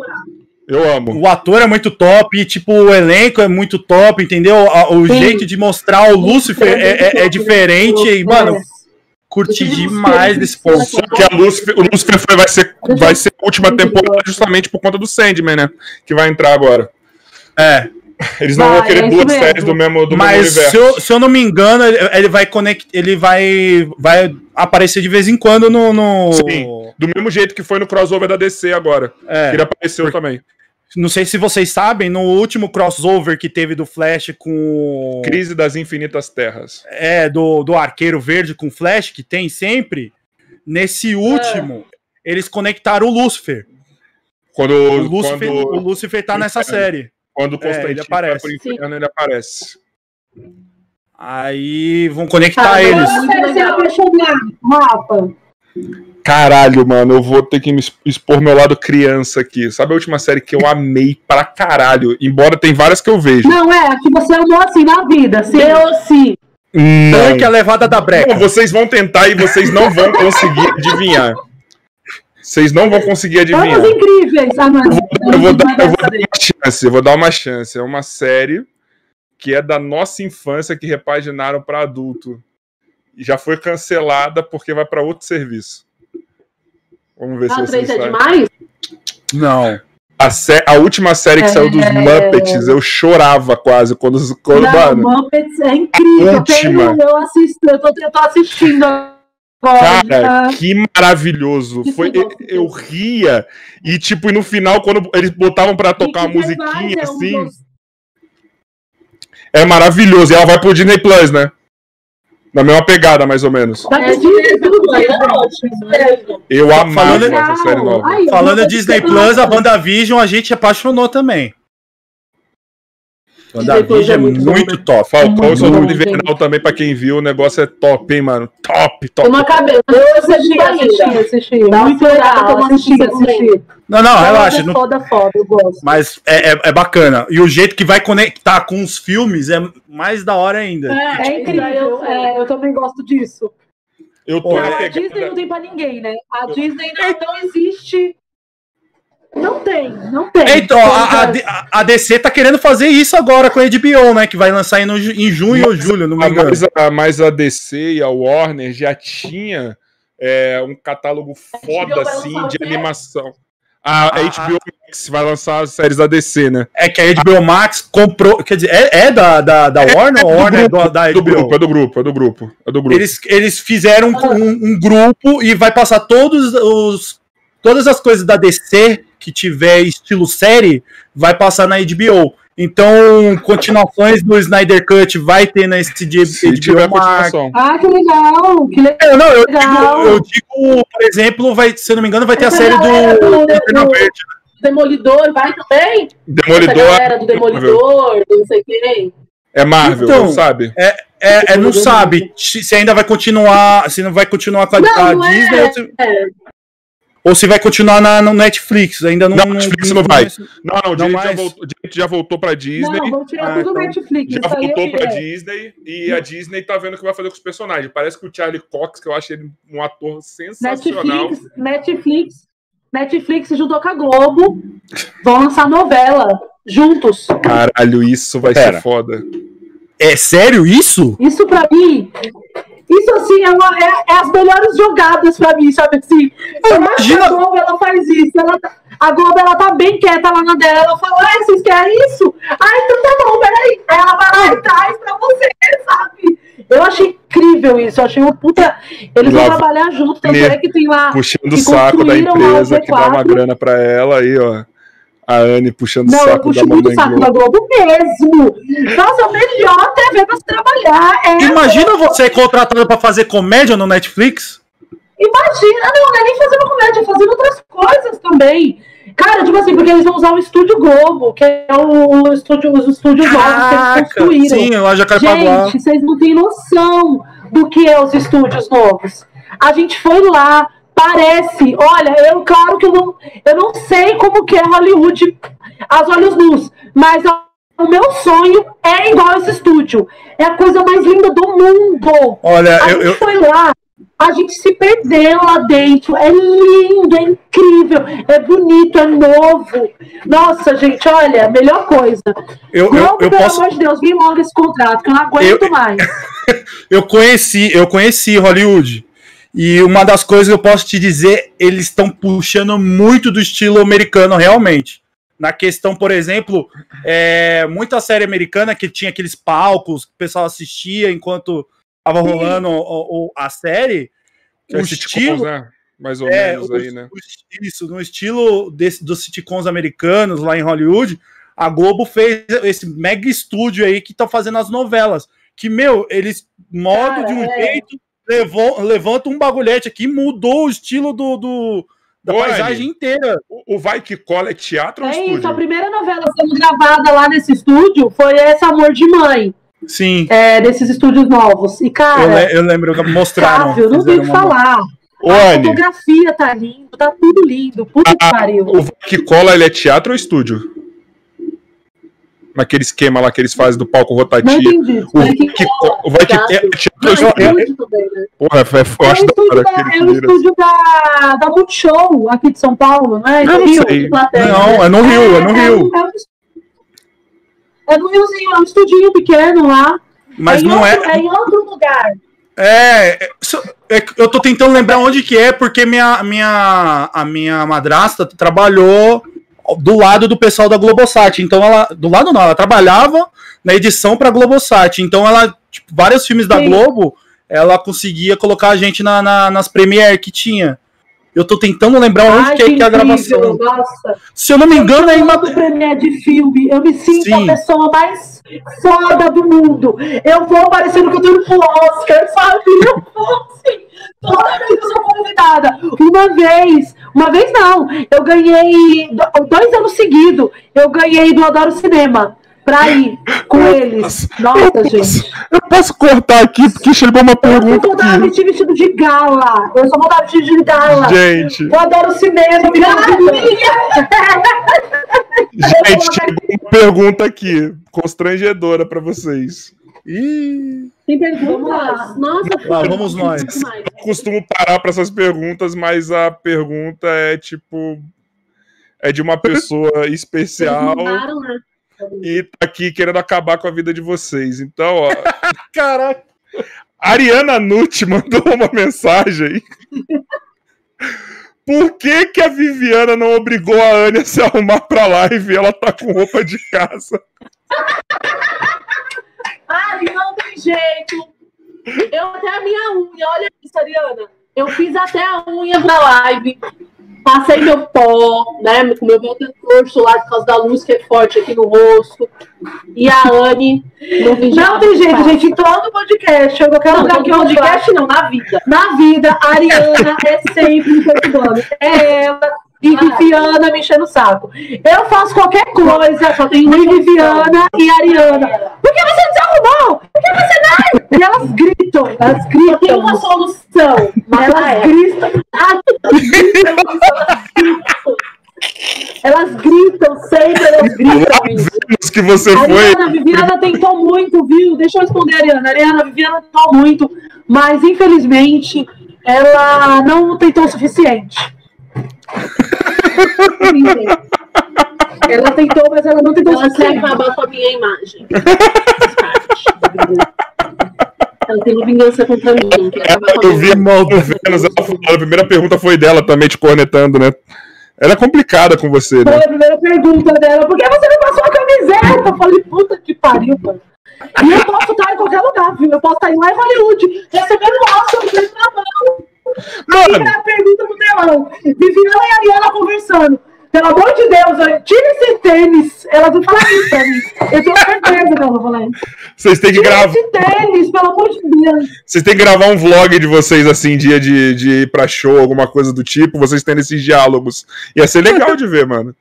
Eu amo. O ator é muito top, e, tipo, o elenco é muito top, entendeu? O Sim. jeito de mostrar o Lucifer é, é- é diferente. E, mano, curti demais desse povo. Só que a Lucifer, o Lucifer foi- vai, ser, vai ser a última temporada justamente por conta do Sandman, né? Que vai entrar agora. É. Eles não Vai, vão querer é duas mesmo. séries do mesmo, do Mas mesmo universo. se eu, se eu não me engano, ele, ele vai conect, ele vai, vai aparecer de vez em quando no. no- Sim. Do mesmo jeito que foi no crossover da DC agora. É. Ele apareceu também. Não sei se vocês sabem, no último crossover que teve do Flash com. Crise das Infinitas Terras. É, do, do Arqueiro Verde com Flash, que tem sempre. Nesse último, eles conectaram o Lucifer. Quando, O Lucifer, quando, o Lucifer tá nessa série. Quando o É, ele Constantine aparece. vai pro inferno, ele aparece. Aí vão conectar Ah, eles. É Rafa. Caralho, mano, eu vou ter que me expor meu lado criança aqui. Sabe a última série que eu amei pra caralho? Embora tem várias que eu vejo. Não, é, que você amou assim na vida. Sim. Eu sim. Não. que a levada da breca. Não, vocês vão tentar e vocês não vão conseguir adivinhar. Vocês não vão conseguir adivinhar. Incríveis, ah, mano. Eu vou, dar, eu vou dar uma chance, eu vou dar uma chance. É uma série que é da nossa infância que repaginaram para adulto. E já foi cancelada porque vai para outro serviço. Vamos ver Ah, se vocês é sabem. demais? Não. A, sé- a última série que saiu dos É. Muppets, eu chorava quase quando, quando Não, mano. Muppets é incrível. Última. Eu assisto, eu tô, eu tô assistindo agora. Cara, que maravilhoso. Que Foi, eu, eu ria e tipo, e no final quando eles botavam pra tocar uma musiquinha é um assim, dos- é maravilhoso. E ela vai pro Disney Plus, né? Na mesma pegada, mais ou menos. É, é? Eu amava Falando- essa série nova. Falando Disney Plus, a massa. WandaVision a gente apaixonou também. WandaVision é é muito top. Falcão Muito e Soldado Invernal também, pra quem viu, o negócio é top, hein, mano? Top, top. Não acabei, eu assisti Assisti, assisti. Dá Muito uma legal, assisti. Não, não, relaxa. É não- foda, foda, eu gosto. Mas é, é, é bacana. E o jeito que vai conectar com os filmes é mais da hora ainda. É incrível, é, eu também gosto disso. Eu tô a Disney não tem pra ninguém, né? A Disney não, não existe. Não tem, não tem. Então, a, a, a- DC tá querendo fazer isso agora com a HBO, né? Que vai lançar aí no em junho ou julho, não me Ah, engano. mas, a, mas a DC e a Warner já tinha é, um catálogo foda assim de animação. A, a Ah, HBO Max vai lançar as séries da DC, né? É que a HBO Max comprou. Quer dizer, é, é da, da, da Warner ou Warner é do, da É do HBO? grupo, é do grupo, é do grupo, é do grupo. Eles, eles fizeram um, um grupo e vai passar todos os todas as coisas da DC que tiver estilo série vai passar na HBO. Então, continuações do Snyder Cut vai ter na Se HBO tiver Max. continuação. Ah, que legal, que legal. Eu, não, eu digo, Legal. eu digo, por exemplo, vai, se eu não me engano, vai ter a Essa série galera do do- Lanterna do- Verde. Demolidor vai também? Essa Demolidor galera do Demolidor, do não sei quem. é Marvel, Então, não sabe? É, é, não sabe se se ainda vai continuar, se não vai continuar com a, Não, a não é, Disney ou se, é. Ou se vai continuar na, no Netflix. Ainda não. Não, Netflix não vai. Não, não, o Não direito já mais? voltou, já voltou pra Disney. Não, vamos tirar Ah, tudo do então- Netflix. Já voltou eu pra é. Disney e a Disney tá vendo o que vai fazer com os personagens. Parece que o Charlie Cox, que eu acho ele um ator sensacional. Netflix, Netflix, Netflix se juntou com a Globo, vão lançar novela juntos. Caralho, isso vai Pera. ser foda. É sério isso? Isso pra mim, isso assim é, uma, é, é as melhores jogadas pra mim, sabe assim? Imagina- a Globo ela faz isso, ela, tá- a Globo ela tá bem quieta lá na dela, ela fala, ah, vocês querem isso? Ah, então tá bom, peraí. Aí ela vai lá e traz pra você, sabe? Eu achei incrível isso, eu achei uma puta. Eles vão trabalhar junto, tanto é que tem lá. Puxando o saco da empresa que dá uma V4. grana pra ela aí, ó. A Anne puxando o Não, eu saco da puxo muito o saco Globo. da Globo mesmo. Nossa, a melhor TV pra se trabalhar. É Imagina você contratado pra fazer comédia no Netflix? Imagina, não, não é nem fazendo comédia, é fazendo outras coisas também. Cara, tipo assim, porque eles vão usar o Estúdio Globo, que é o, o estúdio, os estúdios novos que eles construíram. sim, lá já Jacarepaguá. Gente, vocês não têm noção do que é os estúdios novos. A gente foi lá, parece, olha, eu claro que eu não, eu não sei como que é Hollywood aos olhos nus, mas o meu sonho é igual esse estúdio. É a coisa mais linda do mundo. Olha, A eu, gente eu, foi lá, a gente se perdeu lá dentro. É lindo, é incrível, é bonito, é novo. Nossa, gente, olha, melhor coisa. eu, eu, Globo, eu pelo posso. amor de Deus, me logo esse contrato, que eu não aguento Eu- <laughs> mais. Eu conheci, eu conheci Hollywood. E uma das coisas que eu posso te dizer, eles estão puxando muito do estilo americano, realmente. Na questão, por exemplo, é, muita série americana que tinha aqueles palcos que o pessoal assistia enquanto estava rolando o- o- a série. Que é o sitcoms, estilo, né? Mais ou é, menos o- aí, né? o- isso, no estilo desse, dos sitcoms americanos lá em Hollywood, a Globo fez esse mega estúdio aí que tá fazendo as novelas. Que, meu, eles modam Cara, de um é. jeito, levam, levantam um bagulhete aqui, mudou o estilo do, do- da Ô, paisagem Anny, inteira. O, o Vai Que Cola é teatro ou É estúdio? isso, a primeira novela sendo gravada lá nesse estúdio foi esse Amor de Mãe, Sim, é, desses estúdios novos. E, eu, cara, le- eu lembro que mostraram. Flávio, não tem o que uma- falar. Ô, A fotografia tá lindo, tá tudo lindo. Puta que Ah, pariu. o que cola ele é teatro ou estúdio? Naquele esquema lá que eles fazem do palco rotativo. entendi. O Vai que que vai que teatro. é ou é também, né? Porra, é, eu É o acho da hora da, aquele é o estúdio da, da Multishow aqui de São Paulo, não é? Não, Rio, sei. plateia. Não, é no Rio, é no Rio. É, é no Riozinho, é um estudinho pequeno lá. Mas em não outro, é. É em outro lugar. É, é, é que eu tô tentando lembrar onde que é, porque minha, minha, a minha madrasta trabalhou do lado do pessoal da Globosat. Então ela. Do lado não, ela trabalhava na edição pra Globosat. Então ela, tipo, vários filmes da Sim. Globo, ela conseguia colocar a gente na, na- nas Premiere que tinha. Eu tô tentando lembrar onde Ai, que é que é a gravação. Nossa. Se eu não me engano, é em uma. Todo premiere de filme, eu me sinto Sim. a pessoa mais foda do mundo. Eu vou parecendo que eu tô indo pro Oscar, sabe? Eu vou assim, toda vez eu sou convidada. Uma vez, uma vez não, eu ganhei, do- dois anos seguidos, eu ganhei do Adoro Cinema pra ir com eles. Nossa, gente. Eu posso cortar aqui porque chegou uma Eu só pergunta vou dar vestir vestido de gala. Eu só vou dar vestido de gala. Gente, Eu adoro cinema, me <laughs> gente, chegou uma pergunta aqui, constrangedora pra vocês. Ih, Tem perguntas? Nossa, vamos nós. eu costumo parar pra essas perguntas, mas a pergunta é tipo. É de uma <laughs> pessoa especial Perguntaram, né? E tá aqui querendo acabar com a vida de vocês. Então, ó. <laughs> Caraca. Ariana Nutti mandou uma mensagem. Por que, que a Viviana não obrigou a Anne a se arrumar pra live e ela tá com roupa de casa? Ai, não tem jeito. Eu até a minha unha, olha isso, Ariana. Eu fiz até a unha pra live. Passei meu pó, né? Com meu corso lá por causa da luz que é forte aqui no rosto. E a Anne no vídeo. Não tem jeito, gente. Em todo podcast, em qualquer Não, lugar que eu podcast não, na vida. Na vida, a Ariana é sempre me perturbando. É <laughs> ela e Viviana me enchendo o saco. Eu faço qualquer coisa, só tem Viviana e Ariana. Por que você não se arrumou? Por que você não? <laughs> E elas gritam, elas Tem gritam. uma solução. Mas Elas ela é. gritam. <laughs> Elas gritam sempre, elas gritam. isso. Vimos que você A foi. Ariana, a Viviana tentou muito, viu? Deixa eu responder, Ariana. Ariana, Viviana tentou muito, mas infelizmente ela não tentou o suficiente. Ela tentou, mas ela não tentou o Ela quer acabar com a minha imagem. Ela tem vingança contra mim. Eu vi a no Vênus, ela falou, a primeira pergunta foi dela também, te cornetando, né? Ela é complicada com você, Foi né? a primeira pergunta dela. Por que você não passou a camiseta? Eu falei, puta que pariu, mano. E eu posso estar em qualquer lugar, viu? Eu posso estar em lá em Hollywood, recebendo Oscar, recebendo na mão. Mano, a pergunta do telão. Viviana e Ariana conversando. Pelo amor de Deus, tira esse tênis. Elas vão falar isso pra mim. Eu tenho certeza que elas vão falar isso. vocês têm que gravar. esse tênis, pelo amor de Deus. Vocês têm que gravar um vlog de vocês, assim, dia de, de ir pra show, alguma coisa do tipo, vocês tendo esses diálogos. Ia ser legal de ver, mano.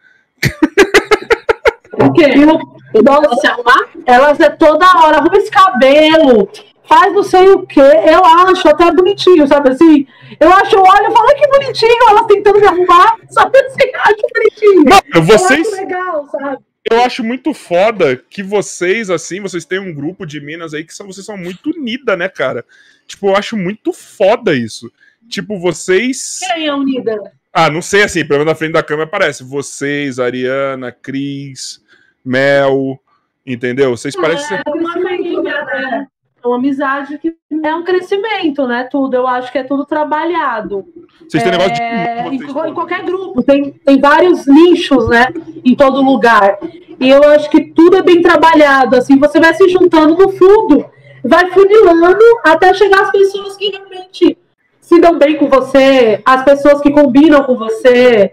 O quê? Eu, nossa, se arrumar? elas é toda hora, arruma esse cabelo, faz não sei o quê. Eu acho até bonitinho, sabe assim? Eu acho, eu olho e falo, "Ai, que bonitinho, elas tentando me arrumar, <laughs> sabe assim? Acho bonitinho. Eu vocês. acho legal, sabe? Eu acho muito foda que vocês, assim, vocês têm um grupo de minas aí que são, vocês são muito unidas, né, cara? Tipo, eu acho muito foda isso. Tipo, vocês. Quem é unida? Ah, não sei assim, pelo menos na frente da câmera aparece. Vocês, Ariana, Cris, Mel, entendeu? Vocês parecem. É? É uma amizade que é um crescimento, né? Tudo. Eu acho que é tudo trabalhado. Vocês têm negócio de. É, em, vocês- em qualquer grupo, tem, tem vários nichos, né? Em todo lugar. E eu acho que tudo é bem trabalhado. Assim, você vai se juntando no fundo, vai funilando até chegar às pessoas que realmente se dão bem com você, as pessoas que combinam com você.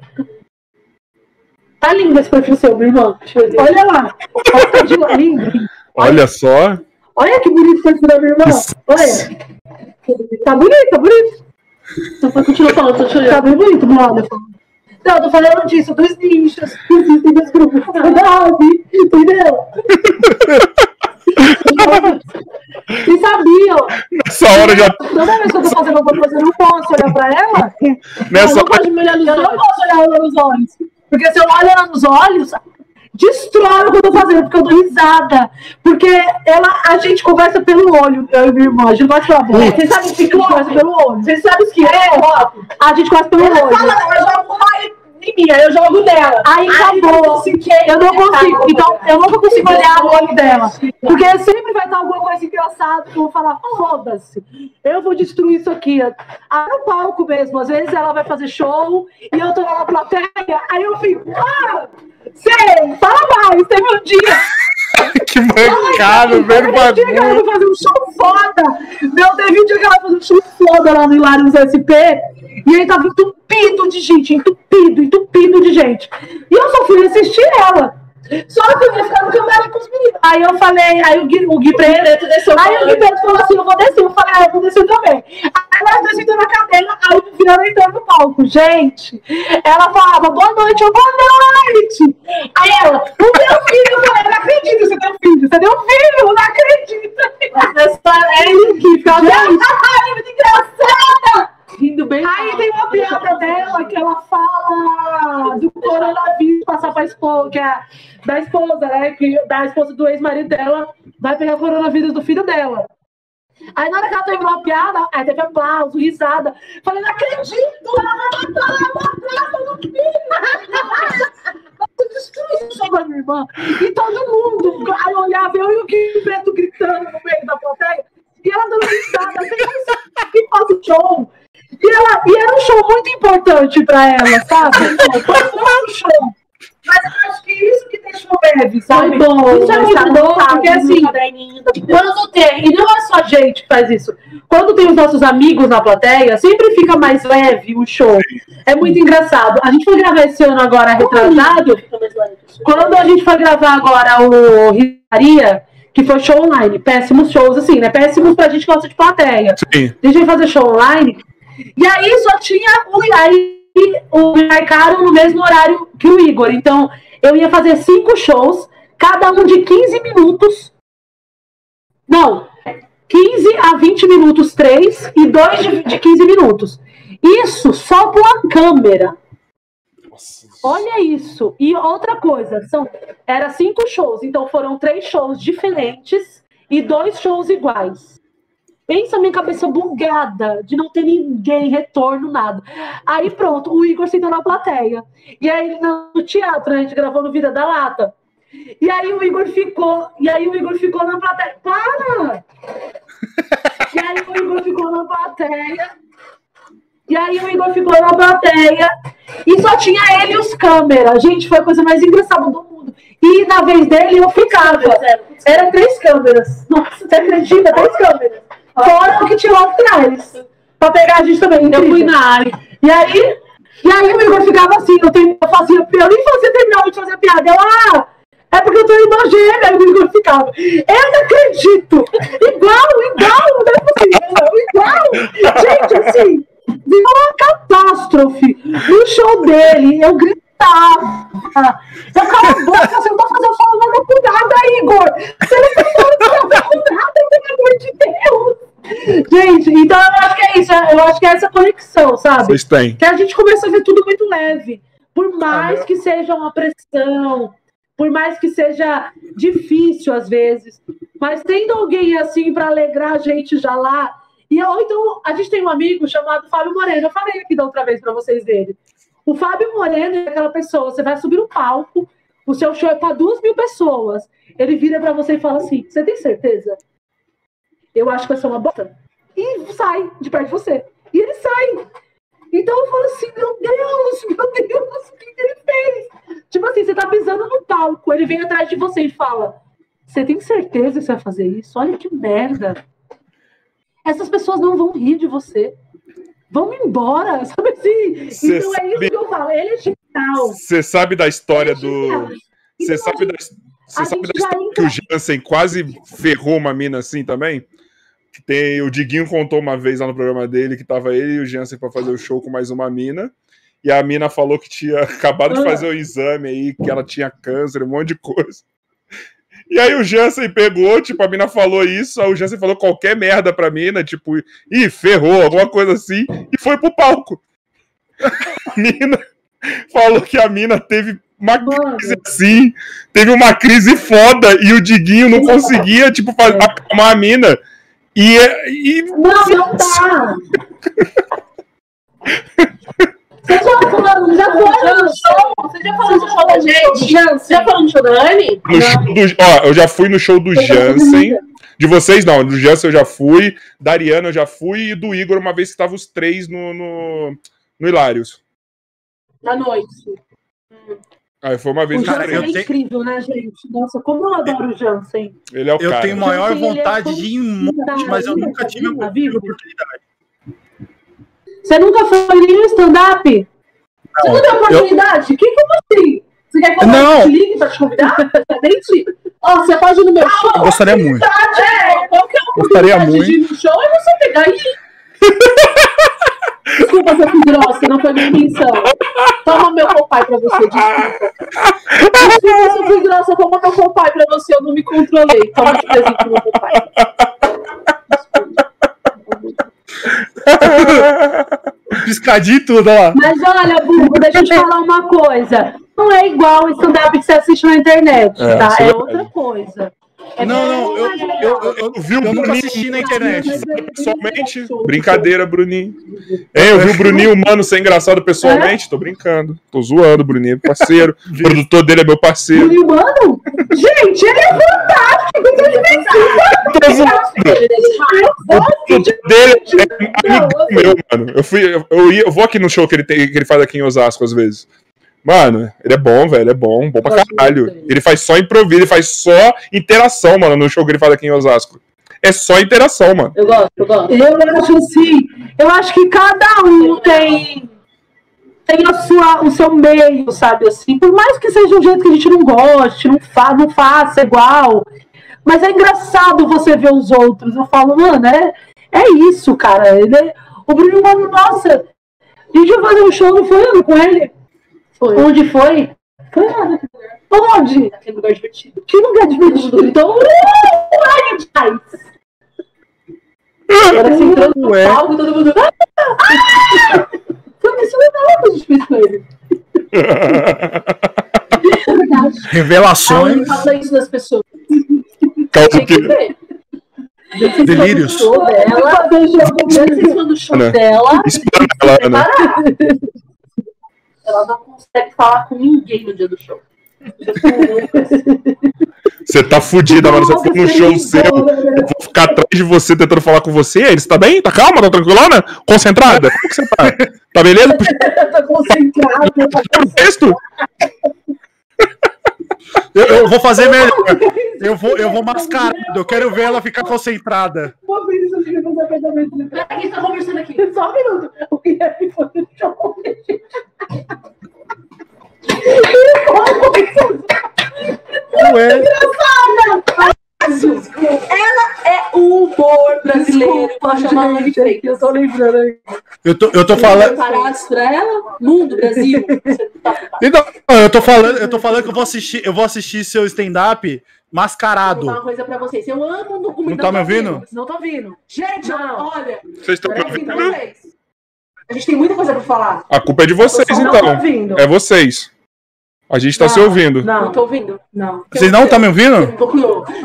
Tá lindo esse perfil seu, meu irmão. Olha lá. Olha lindo. Olha só. Olha que bonito o perfil da minha irmã. Olha. Tá bonito, tá bonito. Então, continua falando, tô te Tá olhando. bem bonito, brother. Não, eu tô falando disso, dos nichos, que existem dois grupos. Sabe? Entendeu? Vocês sabiam? Nessa hora já. Toda vez que eu tô fazendo alguma coisa, eu não posso olhar pra ela. Nessa eu não gosto de me olhar nos olhos. Eu não posso olhar ela nos olhos. Porque se eu olho ela nos olhos, destrói o que eu tô fazendo, porque eu dou risada. Porque ela, a gente conversa pelo olho, eu e minha irmã. A gente gosta pela boca. Você sabe o que a gente conversa pelo olho? Você sabe o que é? A gente conversa pelo olho. Fala, eu jogo mais em mim, aí eu jogo nela. Aí acabou. Eu não consigo. Então, eu nunca consigo olhar o olho dela. Porque sempre vai estar alguma coisa engraçada que eu vou falar, foda-se. Eu vou destruir isso aqui. Aí no palco mesmo, às vezes ela vai fazer show e eu tô lá na plateia, aí eu fico, ah, sei, fala mais, teve um dia. <laughs> que mancado, velho Teve um dia que ela bagulho. foi fazer um show foda. Meu, teve um dia que ela foi fazer um show foda lá no Hilários SP. E aí tava entupido de gente, entupido, entupido de gente. E eu só fui assistir ela. Só que eu ia ficar no camarim com os meninos. Aí eu falei, aí o Gui, o Gui Preto desceu. Aí o Gui Preto falou assim: eu vou descer. Eu falei, ah, eu vou descer também. Aí nós dois sentamos na cadeira, aí o Viana entrou no palco. Gente, ela falava, boa noite, eu, boa noite. Aí ela, o meu filho, eu falei, não acredito, você tem um filho, você tem um filho, não acredito. É isso que fica <laughs> Ai, muito engraçada. Rindo bem. Aí tem uma piada dela que ela fala do coronavírus passar pra esposa, que é da esposa, né? Que, da esposa do ex-marido dela vai pegar o coronavírus do filho dela. Aí na hora que ela terminou a piada, aí teve aplauso, risada. Falei, não acredito! Ela vai matar, ela vai matar filho! Sobre a minha irmã. E todo mundo. Aí olhava, eu e o Gui Preto gritando no meio da plateia. E ela dando risada, que faz o show. E, ela, e era um show muito importante pra ela, sabe? <laughs> Foi um show. Mas eu acho que isso que deixou leve, sabe? Foi bom, isso é tá muito bom, porque assim, quando tem, e não é só a gente que faz isso, quando tem os nossos amigos na plateia, sempre fica mais leve o show. É muito engraçado. A gente foi gravar esse ano agora retrasado, quando a gente foi gravar agora o Risaria, que foi show online, péssimos shows, assim, né? Péssimos pra gente que gosta de plateia. Sim. A gente foi fazer show online, e aí só tinha o, aí, o marcaram no mesmo horário que o Igor. Então, eu ia fazer cinco shows, cada um de 15 minutos. Não, 15 a 20 minutos, três, e dois de, de 15 minutos. Isso só com a câmera. Olha isso. E outra coisa, são era cinco shows, então foram três shows diferentes e dois shows iguais. Pensa minha cabeça bugada de não ter ninguém, retorno, nada. Aí pronto, o Igor sentou na plateia. E aí no teatro, a gente gravou no Vida da Lata. E aí o Igor ficou, e aí o Igor ficou na plateia. Para! E aí o Igor ficou na plateia. E aí o Igor ficou na plateia e só tinha ele e os câmeras. Gente, foi a coisa mais engraçada do mundo. E na vez dele eu ficava. Eram três câmeras. Nossa, você acredita? Três câmeras. Fora o que tinha lá atrás. Pra pegar a gente também. Eu fui na área. E aí, e aí o Igor ficava assim, eu, termi- eu fazia, eu nem fazia terminava de fazer piada. Eu, ah, é porque eu tô irmã gêmea. Aí o Igor ficava, eu não acredito. Igual, igual, não é possível. Igual. Gente, assim, virou uma catástrofe. No show dele, eu gritava. Eu cala a boca, você não tá fazendo nada, Igor. Você não tá fazendo com nada, pelo amor de Deus. Gente, então eu acho que é isso. Eu acho que é essa conexão, sabe? Vocês têm. que a gente começa a ver tudo muito leve. Por mais que seja uma pressão, por mais que seja difícil às vezes, mas tendo alguém assim para alegrar a gente já lá. E ou então a gente tem um amigo chamado Fábio Moreno. Eu falei aqui da outra vez para vocês dele. O Fábio Moreno é aquela pessoa. Você vai subir no palco, o seu show é para duas mil pessoas. Ele vira para você e fala assim: Você tem certeza? Eu acho que vai ser uma bosta. E sai de perto de você. E ele sai. Então eu falo assim, meu Deus, meu Deus, o que ele fez? Tipo assim, você tá pisando no palco, ele vem atrás de você e fala: Você tem certeza que você vai fazer isso? Olha que merda. Essas pessoas não vão rir de você. Vão embora, <laughs> sabe assim? Cê então é sabe- isso que eu falo. Ele é genial. Você sabe da história é do. Você Então, sabe da, a você sabe gente da história que o Jansen quase ferrou uma mina assim também? Que tem, o Diguinho contou uma vez lá no programa dele que tava ele e o Jansen pra fazer o show com mais uma mina. E a mina falou que tinha <laughs> acabado de Ah. fazer o exame aí, que ela tinha câncer, um monte de coisa. E aí o Jansen pegou, tipo, a mina falou isso, aí o Jansen falou qualquer merda pra mina, tipo, ih, ferrou, alguma coisa assim, e foi pro palco. <laughs> A mina falou que a mina teve uma crise assim, teve uma crise foda e o Diguinho não conseguia, tipo, faz- É. acalmar a mina. E, e Não, não dá. <laughs> Vocês já foram, já foram no show? Você já falou no show da gente? Você já falou no show da Anne? no show do, ó, eu já fui no show do Jansen. De vocês, não. Do Jansen eu já fui. Da Ariana eu já fui. E do Igor, uma vez que estavam os três no, no, no Hilários. À noite. Aí foi uma vez O Jansen eu é tenho- incrível, né, gente? Nossa, como eu adoro o Jansen. Ele é o Eu cara. tenho maior é vontade de ir em um monte, mas eu nunca tive a oportunidade. Você nunca foi no stand-up? Você não tem oportunidade? O que que eu assim? Você quer que eu Não. te ligue pra te convidar? Gente, ó, você pode ir no meu show? Eu gostaria muito. É, qual que é Gostaria muito. de ir no show? É você pegar e ir. <laughs> Desculpa se eu fui grossa, não foi minha intenção. Toma meu papai pra você, desculpa. Desculpa se eu fui grossa, toma meu papai pra você, eu não me controlei. Toma de presente meu papai. <laughs> Piscadinho e tudo, ó lá. Mas olha, Bugo, deixa eu te falar uma coisa. Não é igual o stand-up que você assiste na internet, É, tá? é É outra coisa. É Não, não, eu, eu, eu, eu, Eu vi o eu Bruninho assisti na internet. pessoalmente. Brincadeira, Bruninho. É, eu vi o <laughs> Bruninho humano ser engraçado pessoalmente. Tô brincando. Tô zoando, o Bruninho é parceiro. <laughs> O produtor dele é meu parceiro. Bruninho Mano? Gente, ele é fantástico, é divertido. Tô zoando. O produtor dele é amigo meu, mano. Eu, fui, eu, eu, eu vou aqui no show que ele, tem, que ele faz aqui em Osasco às vezes. Mano, ele é bom, velho. É bom, bom pra caralho. Ele faz só improviso, ele faz só interação, mano, no show que ele faz aqui em Osasco. É só interação, mano. Eu gosto, eu gosto. Eu acho assim, eu acho que cada um tem tem a sua, o seu meio, sabe assim, por mais que seja um jeito que a gente não goste, não, fa, não faça igual, mas é engraçado você ver os outros. Eu falo, mano, é, é isso, cara. Ele é- o Bruno Mano, nossa, a gente ia fazer um show, não foi com ele? Foi. Onde foi? Foi lá, Onde? Aquele lugar divertido. Que lugar divertido. <laughs> Então, ai, ai. Agora você entrou no palco, todo mundo. Ah! Foi isso legal que a gente fez com ele. É. <laughs> A Revelações. Anne fala isso das pessoas. Calma Tem que que. ver. Delírios. Show dela. Fazer jogo Vocês vão no show Ana. dela. Explana ela, Ana. Ela não consegue falar com ninguém no dia do show. Você tá fudida, mano. Você for no show seu, eu vou ficar atrás de você tentando falar com você. Aí, Você tá bem? Tá calma? Tá tranquilona? Concentrada? Como que você tá? Tá beleza? <laughs> Tá concentrado. o texto. Eu, eu vou fazer melhor. Eu vou, eu vou mascarar. Eu quero ver ela ficar concentrada. Uma vez eu tive que. Peraí, a gente tá conversando aqui. Só um minuto. O Guilherme foi no show. Ué. É o humor brasileiro. Pode chamar ela de fake. Eu tô lembrando aí. Eu tô, eu tô falando. Preparados pra ela? Mundo, Brasil. Tá? Então, eu tô falando, eu tô falando que eu vou assistir, eu vou assistir seu stand-up Vou mascarado. contar uma coisa pra vocês. Eu amo o. Não tá me ouvindo? Não tô ouvindo. Gente, Não. olha. Vocês estão me ouvindo? A gente tem muita coisa pra falar. A culpa é de vocês, então. ouvindo. É vocês. A gente tá Não. se ouvindo. Não Não, tô ouvindo. não. Vocês não estão me ouvindo?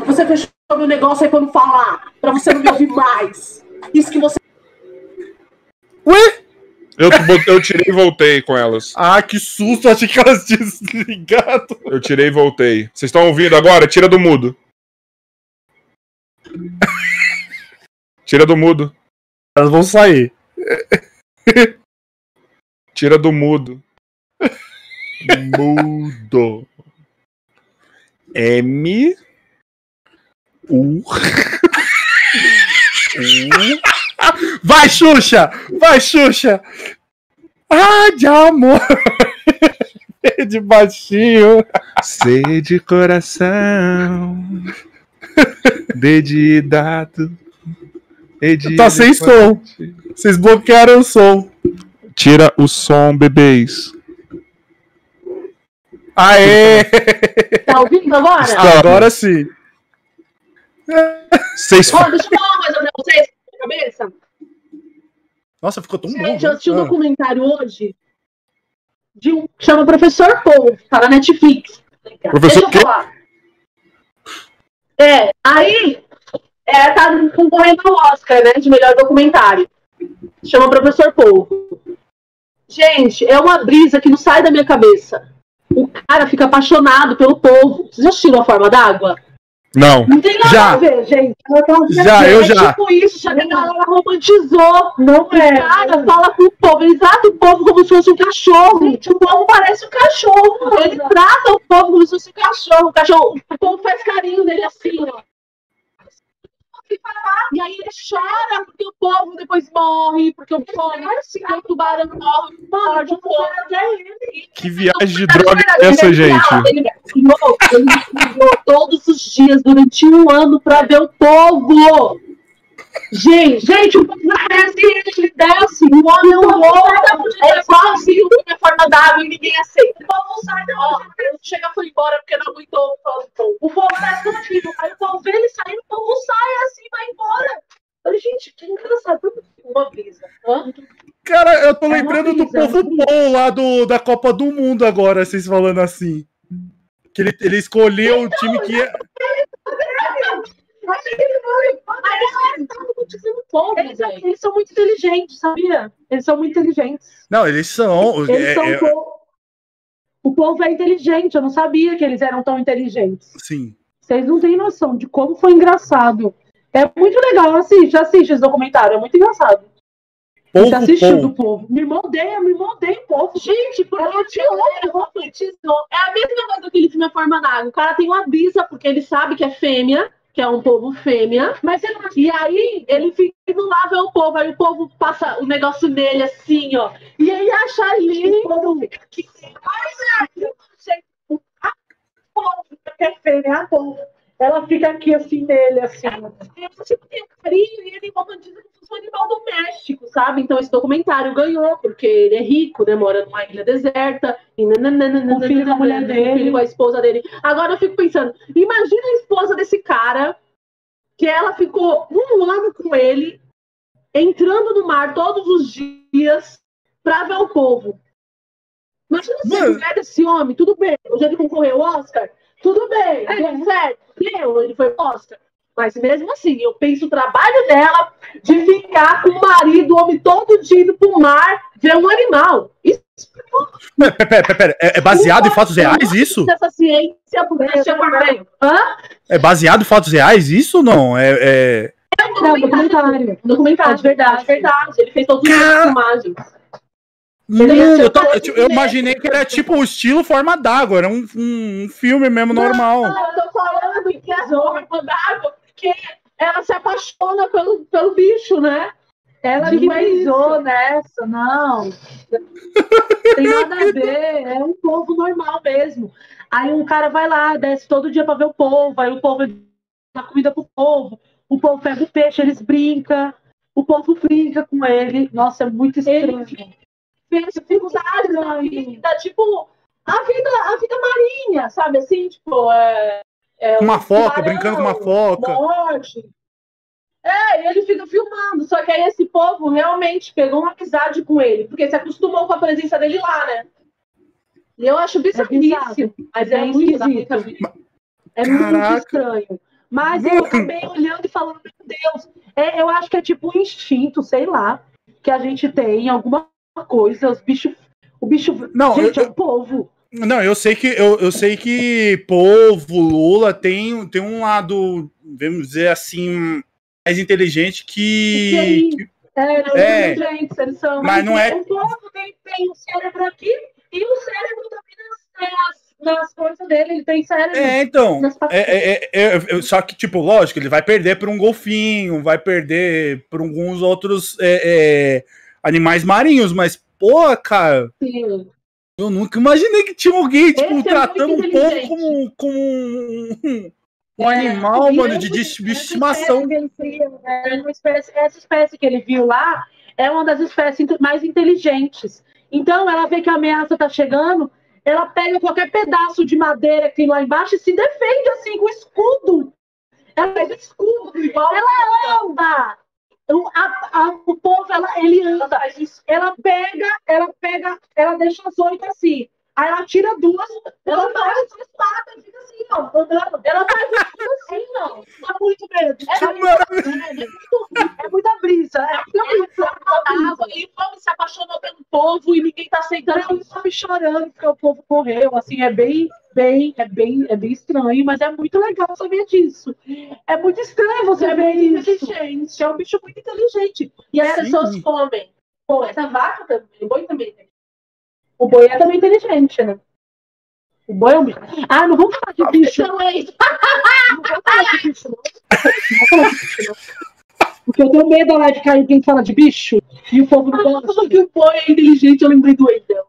Você fechou meu negócio aí pra eu não falar. Pra você não me ouvir mais. Isso que você. Ué? Eu, eu tirei e voltei com elas. Ah, que susto, achei que elas tinham desligado. Eu tirei e voltei. Vocês estão ouvindo agora? Tira do mudo. <laughs> Tira do mudo. Elas vão sair. <laughs> <laughs> Tira do mudo. Mudo. M. U. U. <laughs> Vai, Xuxa! Vai, Xuxa! Ah, de amor! <laughs> de baixinho. C de coração. D de dado. E de Tá sem som. Vocês bloquearam o som. Tira o som, bebês. Aê! Tá ouvindo agora? Está. Agora sim. Vocês Ó, deixa eu falar uma coisa pra vocês. Cabeça. Nossa, ficou tão bom. Gente, eu assisti um Ah. documentário hoje de um que chama Professor Paul, tá na Netflix. Professor Deixa eu quê? falar. É, aí é, tá concorrendo ao Oscar, né? De melhor documentário. Chama Professor Paul. Gente, é uma brisa que não sai da minha cabeça. O cara fica apaixonado pelo povo. Vocês já assistiram a forma d'água? Não. Não tem nada Já. a ver, gente. Já, eu é já. tipo isso, só que a galera romantizou. Não O é. cara fala com o povo, ele trata o povo como se fosse um cachorro. o povo parece um cachorro. Ele trata o povo como se fosse um cachorro. O, cachorro, o povo faz carinho nele assim, ó. E aí ele chora porque o povo depois morre, porque o povo, porque o tubarão morre, morde o povo. Que viagem de droga é essa, gente? Ele todos os dias durante um ano pra ver o povo. Gente, gente, o povo desce, ele desce, o homem louco, é igualzinho a forma d'água e ninguém aceita. O povo sai da hora, chega foi embora porque não aguentou o povo. O povo tá escondido, aí o povo vê ele saindo, o povo sai assim, vai embora. Falei, gente, que engraçado, uma brisa. Hã? Cara, eu tô É lembrando do brisa, povo bom lá do, da Copa do Mundo agora, vocês falando assim. Que ele, ele escolheu o time que ia. Eles, eles são muito inteligentes, sabia? Eles são muito inteligentes. Não, eles são. Eles é- são é- o povo. O povo é inteligente, eu não sabia que eles eram tão inteligentes. sim. Vocês não têm noção de como foi engraçado. É muito legal, assiste, assiste esse documentário, é muito engraçado. Povo Você assistiu bom. do povo. Me odeia, me odeia o povo. Gente, porque eu te romantizou. É a mesma coisa daquele filme A Forma d'Água. O cara tem uma bisa, porque ele sabe que é fêmea, que é um povo fêmea. Mas não... E aí, ele fica indo lá ver o povo. Aí o povo passa o negócio nele assim, ó. E aí acha lindo. O povo fica aqui. Mas é, eu não sei. O a povo que é fêmea, a povo. Ela fica aqui assim nele, assim. Eu tipo, tem um carinho e ele romantiza como um animal doméstico, sabe? Então esse documentário ganhou, porque ele é rico, né? Mora numa ilha deserta. E nananana, O filho da mulher o dele. filho com a esposa dele. Agora eu fico pensando, imagina a esposa desse cara, que ela ficou um ano com ele, entrando no mar todos os dias pra ver o povo. Imagina se a mulher desse homem, tudo bem, hoje ele concorreu ao Oscar, tudo bem, deu certo, deu, ele foi Oscar. Mas mesmo assim, eu penso o trabalho dela de ficar com o marido, o homem todo dia indo pro mar, ver um animal. Isso Pera, pera, pera, pera, É, é baseado em fatos reais isso? essa ciência. Hã? É baseado em fatos reais isso ou não? É, é... É um documentário. Documentário, de verdade, verdade. Ele fez todas as filmagens. Não, eu, tô- eu, eu imaginei que era tipo o estilo forma d'água, era um, um, filme mesmo normal. Não, eu tô falando que é forma d'água, porque ela se apaixona pelo, pelo bicho, né? Ela que nessa, não. <laughs> Tem nada a ver, é um povo normal mesmo. Aí um cara vai lá, desce todo dia pra ver o povo, aí o povo dá comida pro povo, o povo pega o peixe, eles brincam, o povo brinca com ele. Nossa, é muito estranho. Fez dificuldades na vida, tipo, a vida, a vida marinha, sabe assim, tipo, é, é Com uma um foca, tubarão, brincando com uma foca. morte. É, e ele fica filmando. Só que aí esse povo realmente pegou uma amizade com ele, porque se acostumou com a presença dele lá, né? E eu acho bizarríssimo, mas é, É muito esquisito. esquisito. É muito estranho. Mas eu acabei olhando e falando, meu Deus, é, eu acho que é tipo um instinto, sei lá, que a gente tem, alguma coisa, os bichos. O bicho. Não, gente, eu- é o povo. Não, eu sei que eu, eu sei que povo, Lula tem, tem um lado, vamos dizer assim, mais inteligente que. É, eles É. eles são. Mas não é- O povo tem, tem o cérebro aqui e o cérebro também nas, nas, nas coisas dele. Ele tem cérebro É, então. É, é, é, é, só que, tipo, lógico, ele vai perder por um golfinho, vai perder por alguns outros é, é, animais marinhos, mas, pô, cara, patinhos. eu nunca imaginei que tinha alguém, tipo, Esse é tratando um muito povo inteligente. como, como um, um É, animal, mano, esse- de, de, estimação. é espécie- essa espécie que ele viu lá é uma das espécies mais inteligentes. Então, ela vê que a ameaça está chegando, ela pega qualquer pedaço de madeira que tem lá embaixo e se defende assim, com escudo. Ela pega escudo, igual ela anda. O, a- a- o povo, ela, ele anda. Ela pega, ela pega, ela deixa as oito assim. Aí ela tira duas, ela faz as patas, fica assim, ó, andando. Ela faz assim, ó. Dá muito medo. É, é muita brisa. É muita brisa. É muita brisa. E vamos se apaixonou pelo povo e ninguém tá aceitando. Ela só me chorando porque o povo correu. Assim, é bem, bem, é bem, é bem estranho, mas é muito legal saber disso. É muito estranho você É ver isso. inteligente. É um bicho muito inteligente. E as Sim. pessoas comem. Pô, essa vaca também, o boi também. né? O boi é também inteligente, né? O boi é um bicho. Ah, não vamos falar de bicho. Não é isso. Não vamos falar de bicho, não. Não vamos falar de bicho, não. Porque eu tenho medo da live cair quem fala de bicho e o povo não gosta. Falando que o boi é inteligente, eu lembrei do Wendel.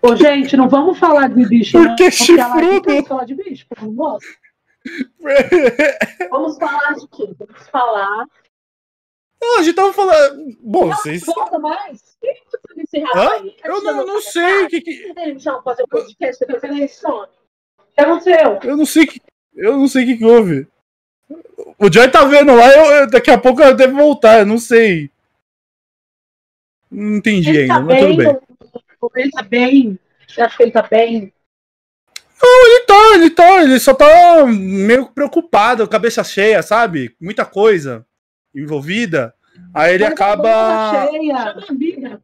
Ô, gente, não vamos falar de bicho, não. que Porque live chifrudo? que falar de bicho, o povo não gosta. Vamos falar de quê? Vamos falar. Não, a gente tava falando. Bom, vocês. Volta mais. Que tá rapaz aí? Eu não, não sei o que, que. Ele chama fazer o podcast depois ele responde. O que aconteceu? Eu não sei o que. Eu não sei o que, que houve. O Joy tá vendo lá, eu, eu- daqui a pouco eu devo voltar, eu não sei. Não entendi Ele ainda, tá mas tudo bem, bem. ou- ele tá bem. Você acha que ele tá bem? Ele tá, ele tá, ele só tá meio preocupado, cabeça cheia, sabe? Muita coisa envolvida. Aí ele Mas acaba. cheia. Chama a vida.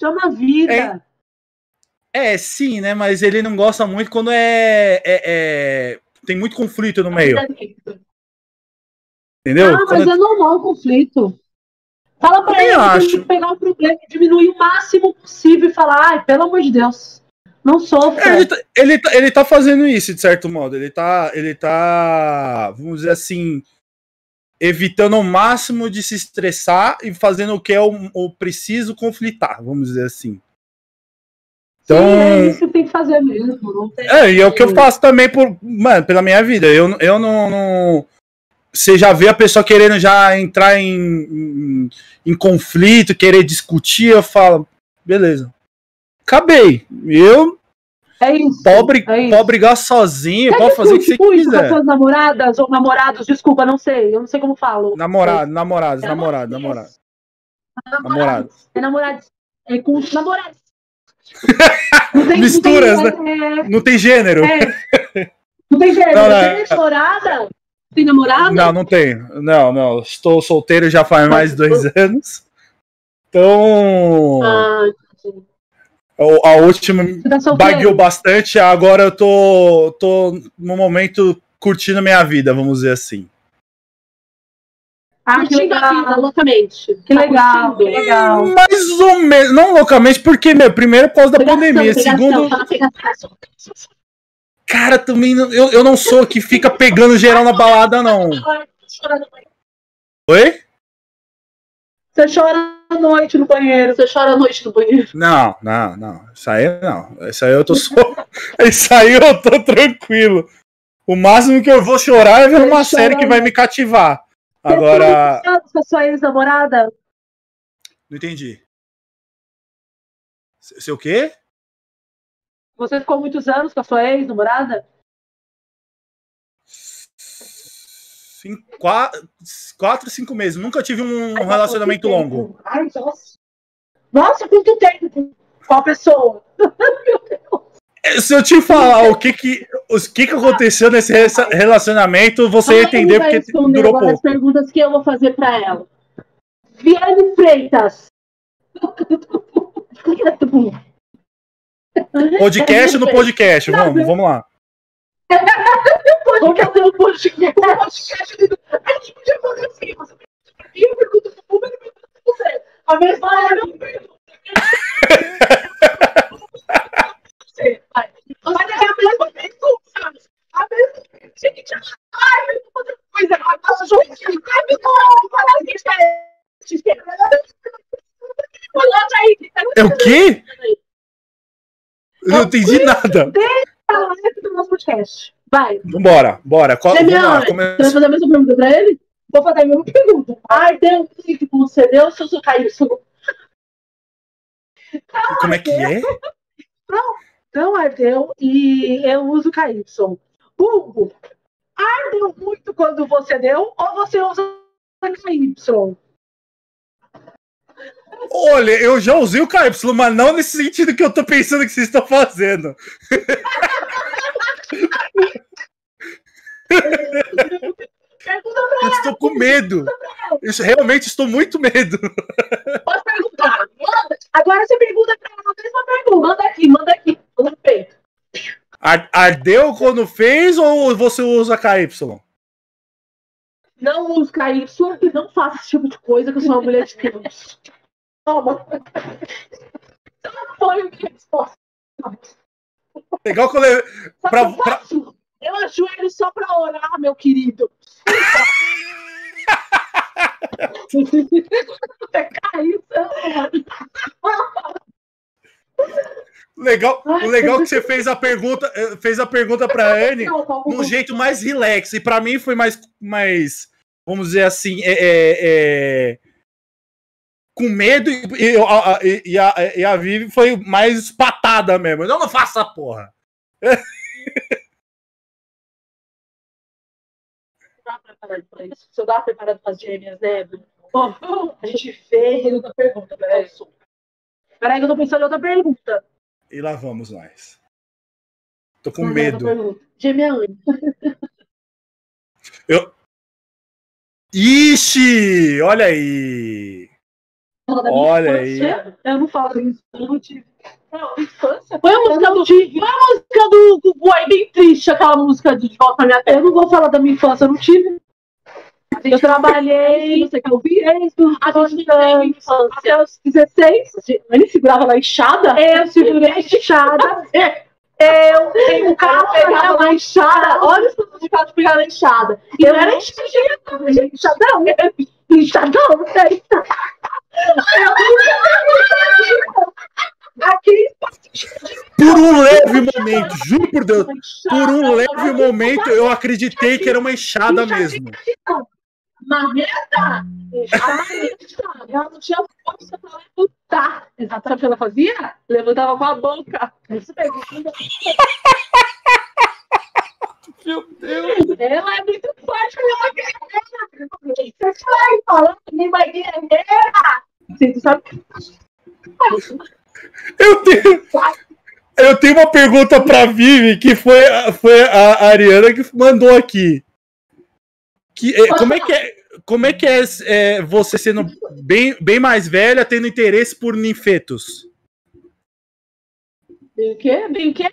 Chama a vida. É, sim, né? Mas ele não gosta muito quando é. é- é- Tem muito conflito no meio, entendeu? Ah, mas Quando- é normal o conflito. Fala pra ele acho. pegar o problema diminuir o máximo possível e falar, ai, pelo amor de Deus, não sofra. É, ele, tá, ele, tá, ele tá fazendo isso, de certo modo. Ele tá, ele tá, vamos dizer assim, evitando ao máximo de se estressar e fazendo o que é o, o preciso conflitar, vamos dizer assim. Então, Sim, é isso que tem que fazer mesmo. É, e é o que eu faço também por, mano, pela minha vida. Eu, eu não, não- Você já vê a pessoa querendo já entrar em, em, em conflito, querer discutir, eu falo, beleza. Acabei. Eu É isso. Pode, bri- é isso. pode brigar sozinho, Você pode fazer o que você discute muito com as quiser. suas namoradas ou namorados, desculpa, não sei, eu não sei como falo. Namorado, namorados, namorado, namorado. Namorado. É namorados. É com os namorados. <laughs> Não tem- Misturas, não tem, é, Não tem gênero. é. Não tem gênero. Não, não, Tem é- namorada? Tem namorada? Não, não tem. Não, não. Estou solteiro já faz mais de dois anos. Então, Ah, a a última tá bagueou bastante, agora eu tô, tô no momento curtindo minha vida, vamos dizer assim. Ah, que vida legal. loucamente. Que Tá legal, que legal. Mais ou menos, não loucamente, porque, meu, primeiro por causa da Pegação, pandemia, pegação, segundo, pegação. cara, também, não- eu, eu não sou que fica pegando geral na balada, não. Oi? Você chora à noite no banheiro. Você chora à noite no banheiro. Não, não, não. Isso aí não. Isso aí eu tô só. <laughs> Isso aí eu tô tranquilo. O máximo que eu vou chorar é ver uma Você série chora- que vai me cativar. Você Agora. muito com a sua ex-namorada? Não entendi. Se se o quê? Você ficou muitos anos com a sua ex-namorada? Cinco, quatro, quatro, cinco meses. Nunca tive um relacionamento longo. Ai, nossa. Nossa, quanto tempo? Qual pessoa? <laughs> Se eu te falar o que que, os que, que aconteceu nesse re- relacionamento, você ia entender porque durou pouco. as perguntas que eu vou fazer pra ela. Viane Freitas. Podcast no podcast. Vamos, vamos lá. <laughs> Vamos fazer um podcast. <laughs> podcast do- A gente podia fazer assim. Você eu pergunto pro público e pergunto pra você. A mesma hora eu pergunto. Você vai. Vai ter a mesma pergunta. A mesma Gente, ai, eu vou fazer coisa. A nossa meu Deus. Fala assim, espera. Coloca aí. É o quê? Eu não entendi nada. Fala do nosso podcast. Vai. Vambora, bora. Qual, lá. Você vai fazer a mesma pergunta pra ele? Vou fazer a mesma pergunta. Ai, deu um clique com você, deu, se eu sou Caílson. Como é que é? Não ardeu e eu uso KY. Hugo, ardeu muito quando você deu ou você usa KY? Olha, eu já usei o KY, mas não nesse sentido que eu tô pensando que vocês estão fazendo. <laughs> Eu estou com medo. Realmente estou muito medo. Pode perguntar. Manda. Agora você pergunta pra ela a mesma pergunta. Manda aqui, manda aqui. Manda peito. Ar- Ardeu quando fez ou você usa KY? Não use KY e não faça esse tipo de coisa que eu sou uma mulher de Deus. Toma. Não foi a minha resposta. Legal que eu le- Sabe Pra- que eu ajoelho só pra orar, meu querido. <laughs> Caiu. Legal, o legal que você fez a pergunta, eh, fez a pergunta pra Anne num jeito mais relax. E pra mim foi mais, mais vamos dizer assim, é, é, é, com medo. E, a- e a, e a Vivi foi mais patada mesmo. Não, não faça <laughs> essa porra. Se eu dar preparado para as gêmeas, né? Bom, a gente fez outra pergunta. Peraí, Peraí, que eu tô pensando em outra pergunta. E lá vamos nós. Tô com Peraí, outra medo. Gêmea Anne. <laughs> Ixi! Olha aí! Olha infância. Eu não falo isso, eu não tive. Não, infância? Põe a música do. Põe a música do, do Boy bem triste, aquela música de Volta pra Minha Terra. Eu não vou falar da minha infância, eu não tive. Eu trabalhei. Você quer ouvir? A gente teve infância. Até os 16. Ele segurava na enxada? Eu segurei <laughs> a enxada. Eu tenho um cara pegava na enxada. Olha os significado de pegar na enxada. E não era enxadão. Enxadão. Enxadão. Aqui. Por um leve momento, juro por Deus, por um leve momento eu acreditei que era uma enxada mesmo. Marreta! Marreta! Ela não tinha força pra levantar. Exato. Sabe o que ela fazia? Levantava com a boca. Isso. Meu Deus. Ela é muito forte ela guerreira. Você sai falando nem uma guerreira. Você sabe Eu tenho, eu tenho uma pergunta pra Vivi, que foi, foi a Ariana que mandou aqui. Que, é, como, é que é, como é que é, é, você sendo bem, bem mais velha, tendo interesse por ninfetos? Bem o quê? Bem quê?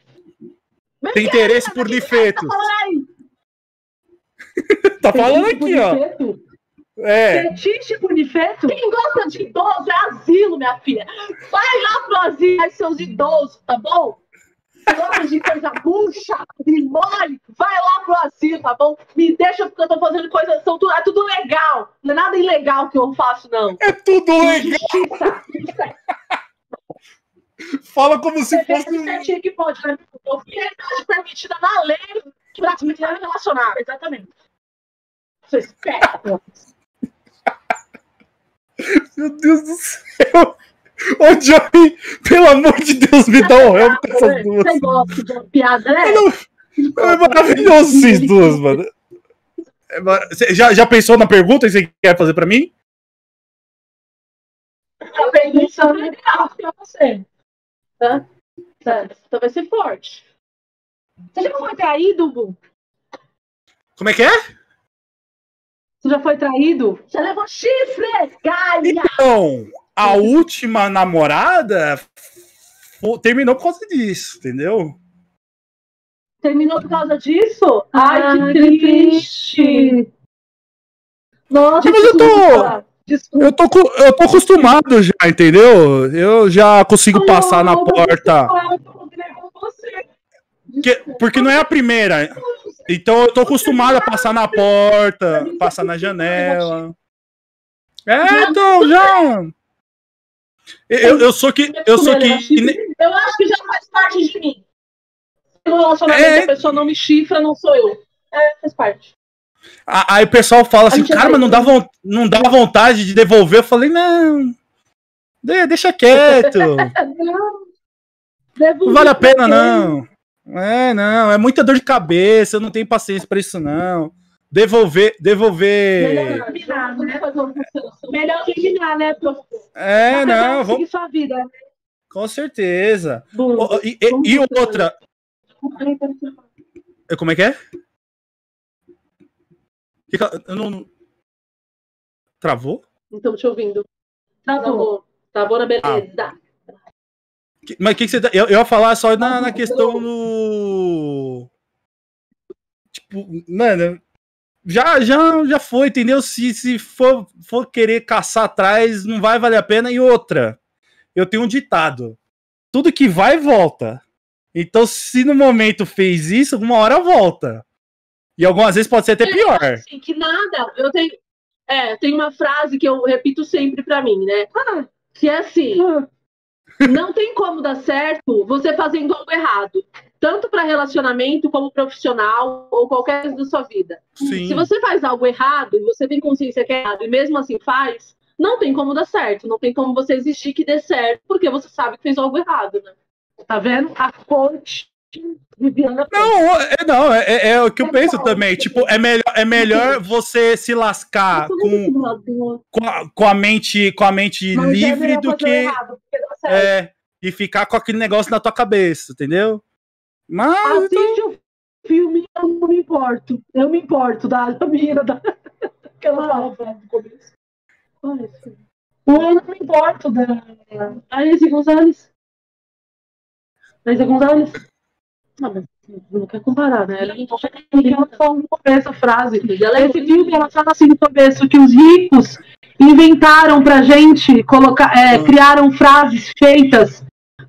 Bem Tem interesse por ninfetos? Tá falando <laughs> aqui, ó. É. Fetiche bonifeto? Quem gosta de idoso é asilo, minha filha. Vai lá pro asilo, seus idosos, tá bom? Gosta de coisa bucha e mole? Vai lá pro asilo, tá bom? Me deixa porque eu tô fazendo coisa, são tudo, é tudo legal. Não é nada ilegal que eu faço, não. É tudo legal. Fala como se fosse. um- certinho que pode, né? Fidelidade permitida na lei pra se relacionar. Exatamente. Você espera. Meu Deus do céu! Ô, Johnny, pelo amor de Deus, me dá um help com essas duas. Você gosta de uma piada, né? É maravilhoso vocês duas, mano. É mar- já, já pensou na pergunta que você quer fazer pra mim? A pergunta é legal pra você. Tá? Tá. Então vai ser forte. Você já foi traído, Bu? Como é que é? Você já foi traído? Já levou chifre, gaia! Então, a última namorada terminou por causa disso, entendeu? Terminou por causa disso? Ai, que triste! Nossa, Mas eu tô- desculpa. Eu tô, eu tô acostumado já, entendeu? Eu já consigo passar na porta. Que- porque não é a primeira. Então eu tô acostumado a passar na porta, passar na janela. É, então, já. Eu, eu sou que. Eu sou que. Eu acho que já faz parte de mim. No relacionamento, É. a pessoa não me chifra, não sou eu. É, faz parte. Aí o pessoal fala assim, é cara, mas não dá, von- não dá vontade de devolver. Eu falei, não. de- Deixa quieto. <laughs> Não. Não vale a pena, não. É, não. É muita dor de cabeça. Eu não tenho paciência pra isso, não. Devolver. Devolver. Melhor, melhor, né? Melhor terminar, né? Pro... É, não, Seguir vamos, sua vida. né? com certeza. Bom, E, e- e outra, é, como é que é? Eu não... Travou? Então, te ouvindo. Travou. Travou. Na beleza. Que- Mas o que, que você. tá- Eu, eu ia falar só na, na questão do. Tipo, mano. Já, já, já foi, entendeu? Se, se for, for querer caçar atrás, não vai valer a pena. E outra, eu tenho um ditado: tudo que vai, volta. Então, se no momento fez isso, uma hora volta. E algumas vezes pode ser até pior. Assim, que nada. Eu tenho. É, tem uma frase que eu repito sempre pra mim, né? Que é assim: não tem como dar certo você fazendo algo errado. Tanto para relacionamento, como profissional, ou qualquer coisa da sua vida. Sim. Se você faz algo errado e você tem consciência que é errado e mesmo assim faz, não tem como dar certo. Não tem como você exigir que dê certo, porque você sabe que fez algo errado, né? Tá vendo? A fonte Viviana Não, é, não, é, é- é o que eu penso também. Tipo, é melhor, é melhor você se lascar com, com, a, com a mente, com a mente Mas é livre do que errado, é, e ficar com aquele negócio na tua cabeça, entendeu? Mas Assiste o filme eu não me importo. Eu me importo da, menina da. <laughs> que ela fala pra- no começo. Olha. O eu não me importo da. A Izzy Gonzalez. Isa Gonzalez. Não, mas não quer comparar, né? Ela ela fala no começo a frase. ela é Esse filme, ela fala assim no começo que os ricos inventaram pra gente, colocar, é, Ah. criaram frases feitas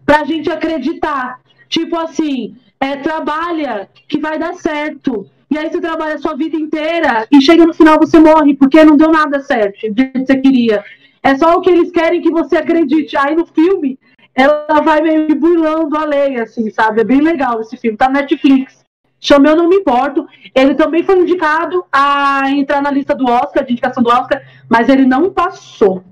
pra gente acreditar. Tipo assim, é, trabalha que vai dar certo. E aí você trabalha a sua vida inteira e chega no final você morre, porque não deu nada certo do que você queria. É só o que eles querem que você acredite. Aí no filme, ela vai meio que burlando a lei, assim, sabe? É bem legal esse filme. Tá na Netflix. Chama Eu Não Me Importo. Ele também foi indicado a entrar na lista do Oscar, de indicação do Oscar, mas ele não passou.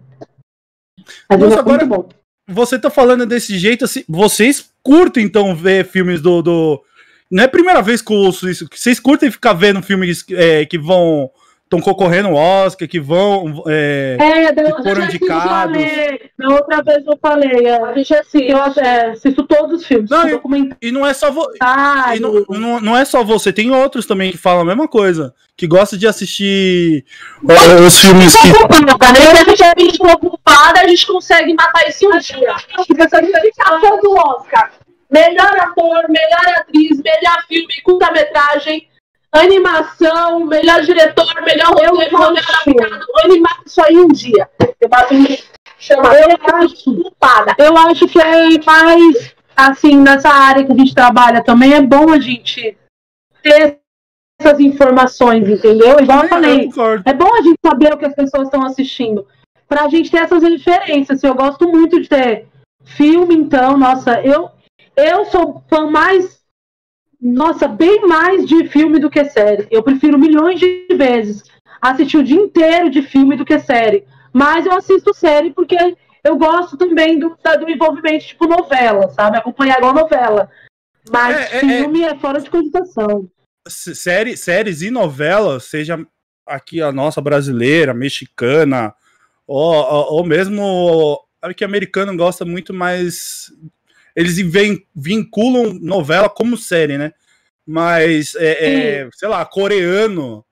Mas Nossa, é agora- bom. você tá falando desse jeito assim. Vocês curtem então ver filmes do. do... Não é a primeira vez que eu ouço isso. Vocês curtem ficar vendo filmes é, que vão. Estão concorrendo ao Oscar, que vão. é, É, da que foram indicados. falei. Da outra vez eu falei. é, A gente assiste. eu até assisto todos os filmes. Não, e-. E não é só vo... e não, não, não é só você, tem outros também que falam a mesma coisa. Que gostam de assistir é, os filmes que. Se a gente é preocupada, a gente consegue matar isso um dia. Essa Indicação do Oscar. Melhor ator, melhor atriz, melhor filme, curta-metragem, animação, melhor diretor, melhor roteiro, roteiro animado isso aí um dia. Eu bato chama Eu eu acho culpada. Eu acho que é mais, assim, nessa área que a gente trabalha também, é bom a gente ter essas informações, entendeu? Igual eu falei, é bom a gente saber o que as pessoas estão assistindo, pra gente ter essas referências. Eu gosto muito de ter filme, então, nossa, eu, eu sou fã mais, nossa, bem mais de filme do que série. Eu prefiro milhões de vezes assistir o dia inteiro de filme do que série. Mas eu assisto série porque eu gosto também do, do envolvimento, tipo novela, sabe? Acompanhar igual novela. Mas É, é, filme é, fora de cogitação. Série, séries e novelas, seja aqui a nossa brasileira, mexicana, ou, ou, ou mesmo a que americano gosta muito mais. Eles vin- vinculam novela como série, né? Mas, é, é, sei lá, coreano,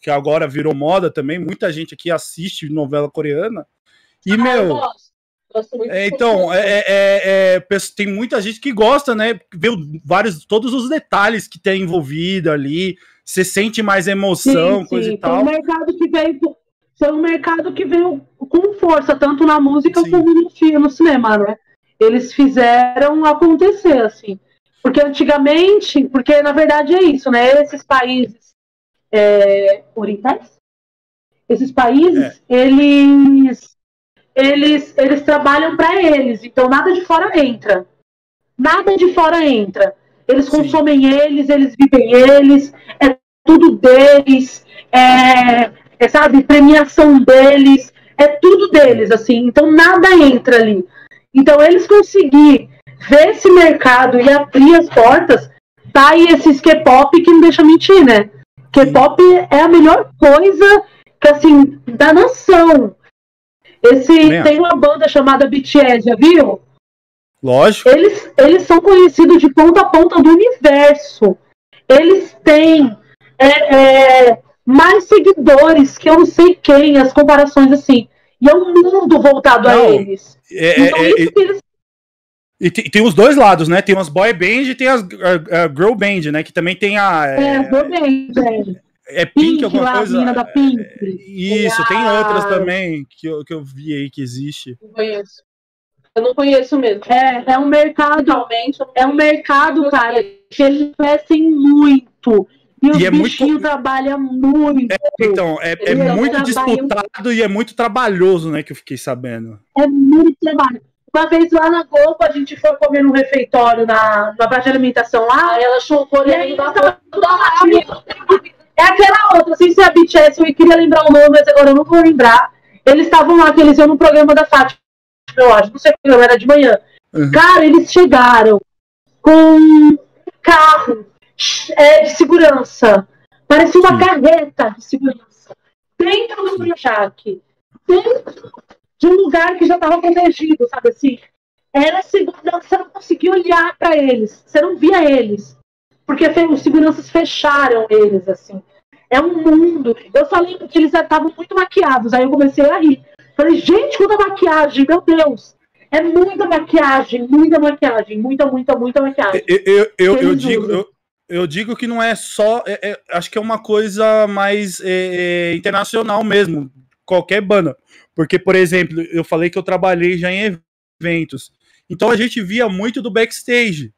que agora virou moda também, muita gente aqui assiste novela coreana. E, Ah, eu meu. gosto. Gosto muito É, então, é, é- é- é, tem muita gente que gosta, né? Vê vários, todos os detalhes que tem envolvido ali, você sente mais emoção, Sim, coisa sim. e tal. Foi um mercado que veio. Foi um mercado que veio com força, tanto na música Sim. como no, no cinema, né? Eles fizeram acontecer, assim. Porque antigamente, porque na verdade é isso, né? Esses países é, orientais, esses países, eles, eles, eles trabalham para eles, então nada de fora entra. Nada de fora entra. Eles Sim. consomem eles, eles vivem eles, é tudo deles, é, é, sabe, premiação deles, é tudo deles, assim, então nada entra ali. Então eles conseguir ver esse mercado e abrir as portas, tá aí esses K-pop que não deixa mentir, né? K-pop é a melhor coisa que, assim, da nação. Esse, tem uma banda chamada BTS, já viu? Lógico. Eles, eles são conhecidos de ponta a ponta do universo. Eles têm é, é, mais seguidores que eu não sei quem, as comparações assim. E é um mundo voltado a Não, eles. É, Então, é, isso é, que eles e tem, tem os dois lados, né? Tem as boy band e tem as a, a girl band, né? Que também tem a. é, É, deu bem, velho. é Pink, Pink, alguma lá, a coisa. menina da Pink. Isso, tem a- outras também que eu, que eu vi aí que existe. Não conheço. Eu não conheço mesmo. É, é um mercado, Realmente, eu não é um mercado, cara, que eles crescem muito. E E é muito- trabalham muito. Então, é, é muito disputado e é muito trabalhoso, né? Que eu fiquei sabendo. É muito trabalho. Uma vez lá na Globo, a gente foi comer num refeitório na, na praça de alimentação lá. Aí ela achou o E coreano da É aquela outra, sem ser a BTS, eu queria lembrar o nome, mas agora eu não vou lembrar. Eles estavam lá, que eles iam no programa da Fátima, eu acho, não sei o programa, era de manhã. Uhum. Cara, eles chegaram com um carro é, de segurança. Parecia uma Sim. carreta de segurança. Dentro do Projac. Dentro de um lugar que já estava protegido, sabe assim? Era segurança, você não conseguia olhar para eles. Você não via eles. Porque os seguranças fecharam eles, assim. É um mundo. Eu só lembro que eles estavam muito maquiados. Aí eu comecei a rir. Falei, gente, quanta maquiagem, meu Deus. É muita maquiagem, muita maquiagem, muita, muita, muita maquiagem. Eu, eu, eu, eu digo, eu, eu digo que não é só. é- é- acho que é uma coisa mais é, é, internacional mesmo. Qualquer banda. Porque, por exemplo, eu falei que eu trabalhei já em eventos. Então a gente via muito do backstage.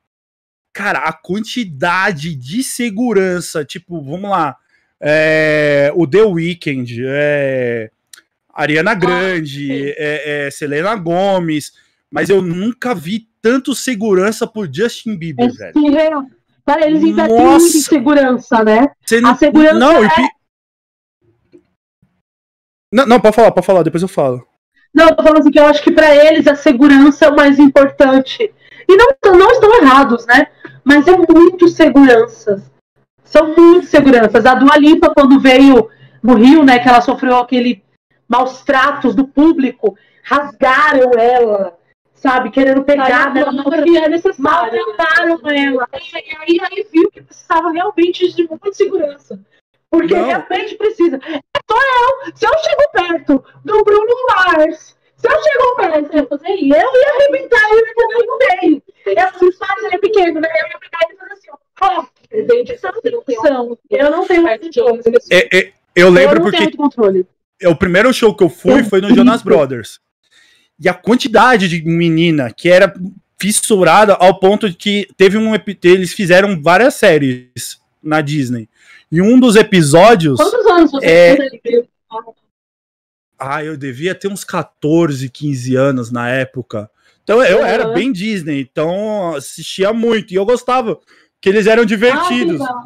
Cara, a quantidade de segurança, tipo, vamos lá. é, o The Weeknd, é, Ariana Grande, sim. é, é, Selena Gomes, mas eu nunca vi tanto segurança por Justin Bieber, É velho. Surreal. Cara, eles investem Nossa. muito em segurança, né? Você A segurança não, é- não, não, pode falar, pode falar, depois eu falo. Não, eu tô falando assim que eu acho que pra eles a segurança é o mais importante. E não, não estão errados, né? Mas é muito seguranças. São muito seguranças. A Dua Lipa, quando veio no Rio, né, que ela sofreu aquele maus tratos do público, rasgaram ela, sabe? Querendo pegar Aí, nela. não, que é necessário. Maltrataram ela. E aí, aí viu que precisava realmente de muita segurança. Porque Não. realmente precisa. É só eu. Se eu chego perto do Bruno Mars, se eu chego perto, eu ia fazer isso. Eu ia arrebentar ele também no meio. Eu, os Mars ele é pequeno, né? Eu ia pegar ele e fazer assim, ó. não opção. Eu não tenho outras pessoas. É, é, eu lembro eu não porque tenho muito controle. o primeiro show que eu fui Eu foi no. Jonas Brothers. E a quantidade de menina que era fissurada ao ponto de que teve um eles fizeram várias séries na Disney. E um dos episódios, Quantos anos você É- ah, eu devia ter uns 14, 15 anos na época. Então eu Uhum. era bem Disney, então assistia muito e eu gostava, que eles eram divertidos. Ah.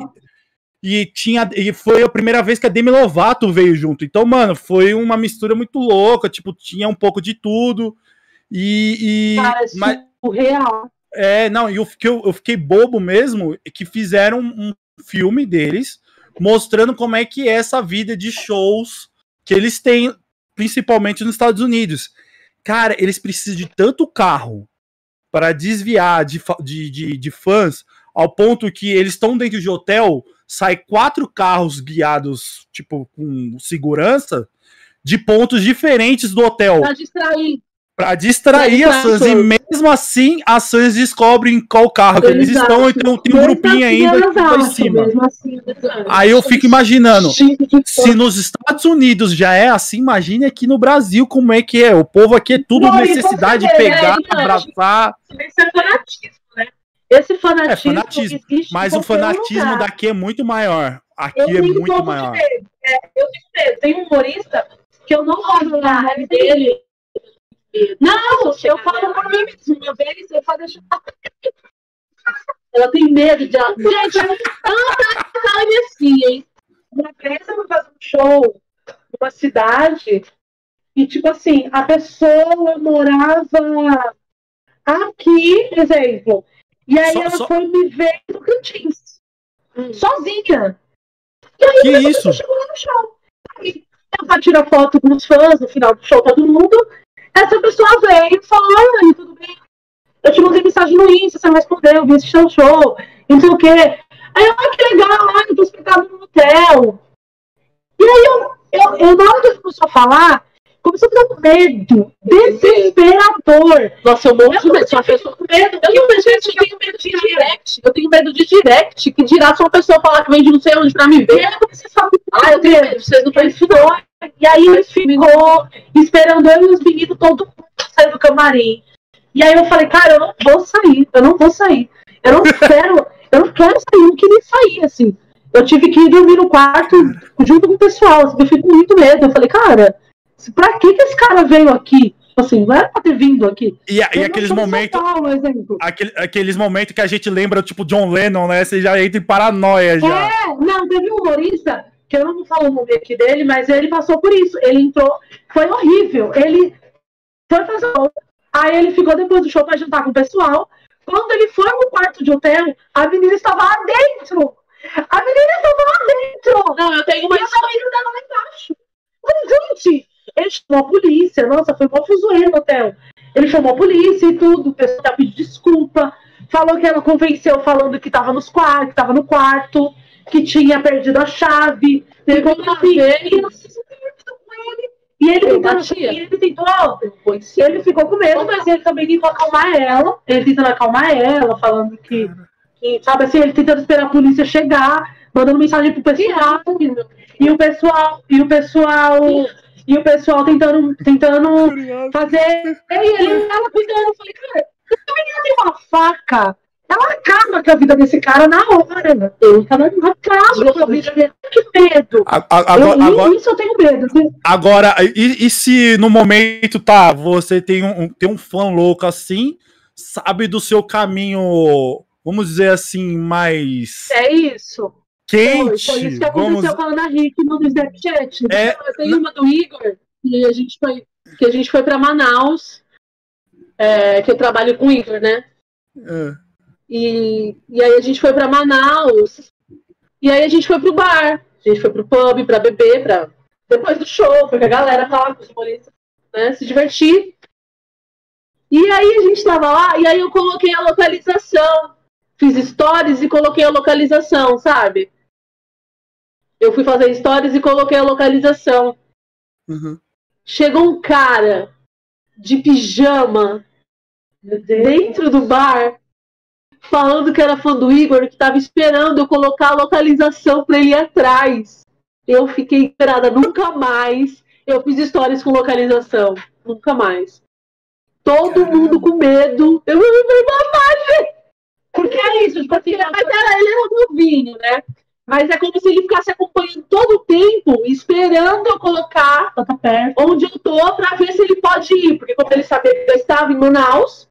E tinha e foi a primeira vez que a Demi Lovato veio junto. Então, mano, foi uma mistura muito louca, tipo, tinha um pouco de tudo. E, e Cara, é mas, surreal. é, não, e eu fiquei, eu fiquei bobo mesmo que fizeram um filme deles mostrando como é que é essa vida de shows que eles têm, principalmente nos Estados Unidos. Cara, eles precisam de tanto carro para desviar de, de, de, de fãs ao ponto que eles estão dentro de hotel, sai quatro carros guiados, tipo, com segurança, de pontos diferentes do hotel. Pra distrair. Pra distrair Pra as. E mesmo assim, as fãs descobrem qual carro que eles Exato. estão. Então tem um grupinho assim, ainda que tá em cima. Assim, Aí eu fico imaginando, se nos Estados Unidos já é assim, imagine aqui no Brasil como é que é. O povo aqui é tudo Não, necessidade de pegar, é, abraçar. É né? Esse fanatismo, É, fanatismo. Mas o fanatismo lugar. daqui é muito maior. Aqui Eu é tenho um muito maior. de medo. É, eu tenho medo. Tem um humorista que eu não gosto da raiva dele. Não, eu falo por mim mesmo. Eu vejo isso, eu falo, deixa eu Ela tem medo de. Gente, ela tá assim, hein? Uma vez eu fui fazer um show numa cidade e, tipo assim, a pessoa morava aqui, exemplo. E aí Só- ela só- foi me ver no Cantins. Hum. Sozinha. Que Aí a isso? chegou lá no show. Aí, pra tirar foto com os fãs no final do show, todo mundo. Essa pessoa veio e falou: Oi, tudo bem? Eu te mandei mensagem no Insta, você não respondeu, eu vim assistir o show, e não sei o quê. Aí eu, ah, que legal, ah, eu tô hospedado no hotel. E aí eu, eu, eu na hora que começou a falar, começou a dar um medo desesperador. Nossa, eu morro de medo. Se uma pessoa com medo. Eu tenho medo, gente, eu tenho medo de direct. Eu tenho medo de direct. Que dirá se uma pessoa falar que vem de não sei onde pra me ver. Ah, eu tenho medo. Vocês não precisam. E aí ele ficou esperando eu e os meninos todo mundo sair do camarim. E aí eu falei, cara, eu não vou sair, eu não vou sair. Eu não quero, eu não quero sair, eu não queria sair, assim. Eu tive que ir dormir no quarto junto com o pessoal, assim, eu fico com muito medo. Eu falei, cara, pra que, que esse cara veio aqui? Assim, não era pra ter vindo aqui. E, e aqueles momentos. Aquele, aqueles momentos que a gente lembra, tipo, John Lennon, né? Você já entra em paranoia já. É, não, teve um humorista, que eu não vou falar o nome aqui dele, mas ele passou por isso. Ele entrou, foi horrível. Ele foi fazer. Aí ele ficou depois do show pra jantar com o pessoal. Quando ele foi no quarto de hotel, a menina estava lá dentro. A menina estava lá dentro. Não, eu tenho uma E a menina estava lá embaixo. Mas, gente, ele chamou a polícia. Nossa, foi uma fuzoeira no hotel. Ele chamou a polícia e tudo. O pessoal pediu desculpa. Falou que ela convenceu falando que estava nos quartos, que estava no quarto, que tinha perdido a chave. Teve uma vez. E eu fiz um com ele. E ele batia. e ele tentou, ele ficou com medo, mas ele também tentou acalmar ela. Ele tentando acalmar ela, falando que, que, sabe assim, ele tentando esperar a polícia chegar, mandando mensagem pro pessoal. E o pessoal, e o pessoal, e o pessoal tentando, tentando fazer. E ele, ela cuidando. Eu falei, cara, essa menina tem uma faca. Ela acaba com a vida desse cara na hora. né? Eu ela acaba com a vida dele. Que medo. A- a- Eu, Agora, agora, isso eu tenho medo. agora, e, e se no momento, tá, você tem um, tem um fã louco assim, sabe do seu caminho, vamos dizer assim, mais É isso. Quente, Foi, foi isso que vamos... aconteceu com a Ana Rick no Snapchat. É, tenho uma do Igor, que a gente foi, que a gente foi pra Manaus, é, que eu trabalho com o Igor, né? é. E, e aí a gente foi pra Manaus. E aí a gente foi pro bar. A gente foi pro pub pra beber, pra... depois do show, foi com a galera lá, com os humoristas, né? Se divertir. E aí a gente tava lá, e aí eu coloquei a localização. Fiz stories e coloquei a localização, sabe? Eu fui fazer stories e coloquei a localização. Uhum. Chegou um cara de pijama dentro do bar falando que era fã do Igor, que tava esperando eu colocar a localização pra ele ir atrás. Eu fiquei esperada nunca mais. Eu fiz stories com localização. Nunca mais. Todo mundo com medo. Eu não fui babagem. Porque é isso, tipo assim, mas era, ele era novinho, né? Mas é como se ele ficasse acompanhando todo o tempo, esperando eu colocar Tá perto. onde eu tô pra ver se ele pode ir. Porque como ele sabia que eu estava em Manaus,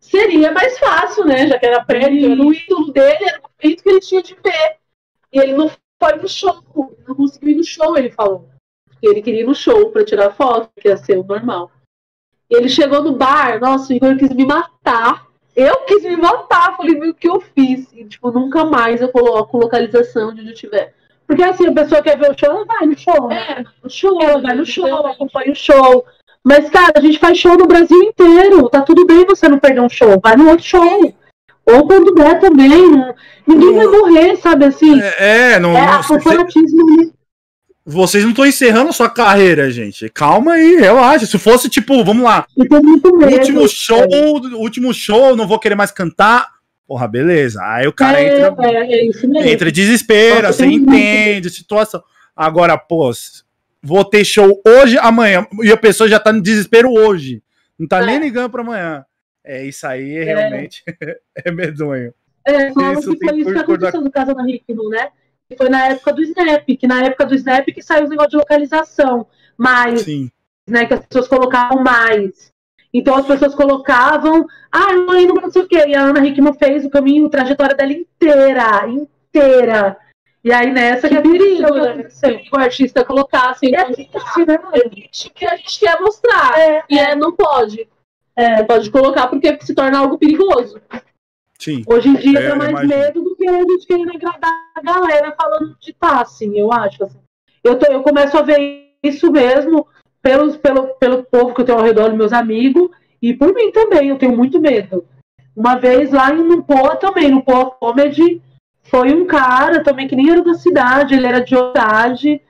seria mais fácil, né? Já que era perto, era o ídolo dele, era o momento que ele tinha de ver. E ele não foi no show, não conseguiu ir no show, ele falou. Porque ele queria ir no show pra tirar foto, que ia ser o normal. Ele chegou no bar, nossa, o Igor quis me matar. Eu quis me matar, falei, viu o que eu fiz? E, tipo, nunca mais eu coloco localização de onde eu estiver. Porque assim, a pessoa quer ver o show, ela vai no show. É, no show, Ela vai no show, acompanha o show. Mas, cara, a gente faz show no Brasil inteiro. Tá tudo bem você não perder um show. Vai no outro show. Ou quando der também. não- Ninguém vai morrer, sabe assim? É, é, não, É, não- corporatismo. Vocês não estão encerrando sua carreira, gente. Calma aí, relaxa. Se fosse, tipo, vamos lá, medo. último show, último show, não vou querer mais cantar. Porra, beleza. Aí o cara é, entra, é, é isso mesmo. entra em desespero, você entende a situação. Agora, pô, vou ter show hoje, amanhã, e a pessoa já tá no desespero hoje. Não tá É. nem ligando pra amanhã. É isso aí, é, realmente <laughs> é medonho. É, fala Isso que foi isso que aconteceu no caso da Rickman, né? Foi na época do Snap, que na época do Snap que saiu o negócio de localização. Mas, Sim. né, que as pessoas colocavam mais. Então as pessoas colocavam, ah, eu ainda não sei o quê. E a Ana Hickman fez o caminho, a trajetória dela inteira, inteira. E aí nessa Que que perigo, né? O artista colocasse É então, triste, né? é triste que a gente quer mostrar. É, E é, não pode. É. Não pode colocar porque se torna algo perigoso. Sim. Hoje em dia É, dá mais imagino. medo do que a gente querendo agradar a galera falando de tá, assim, eu acho. Assim. Eu, tô, eu começo a ver isso mesmo, pelos, pelo, pelo povo que eu tenho ao redor, meus amigos, e por mim também, eu tenho muito medo. Uma vez lá no Poa também, no Poa Comedy, foi um cara também que nem era da cidade, ele era de cidade,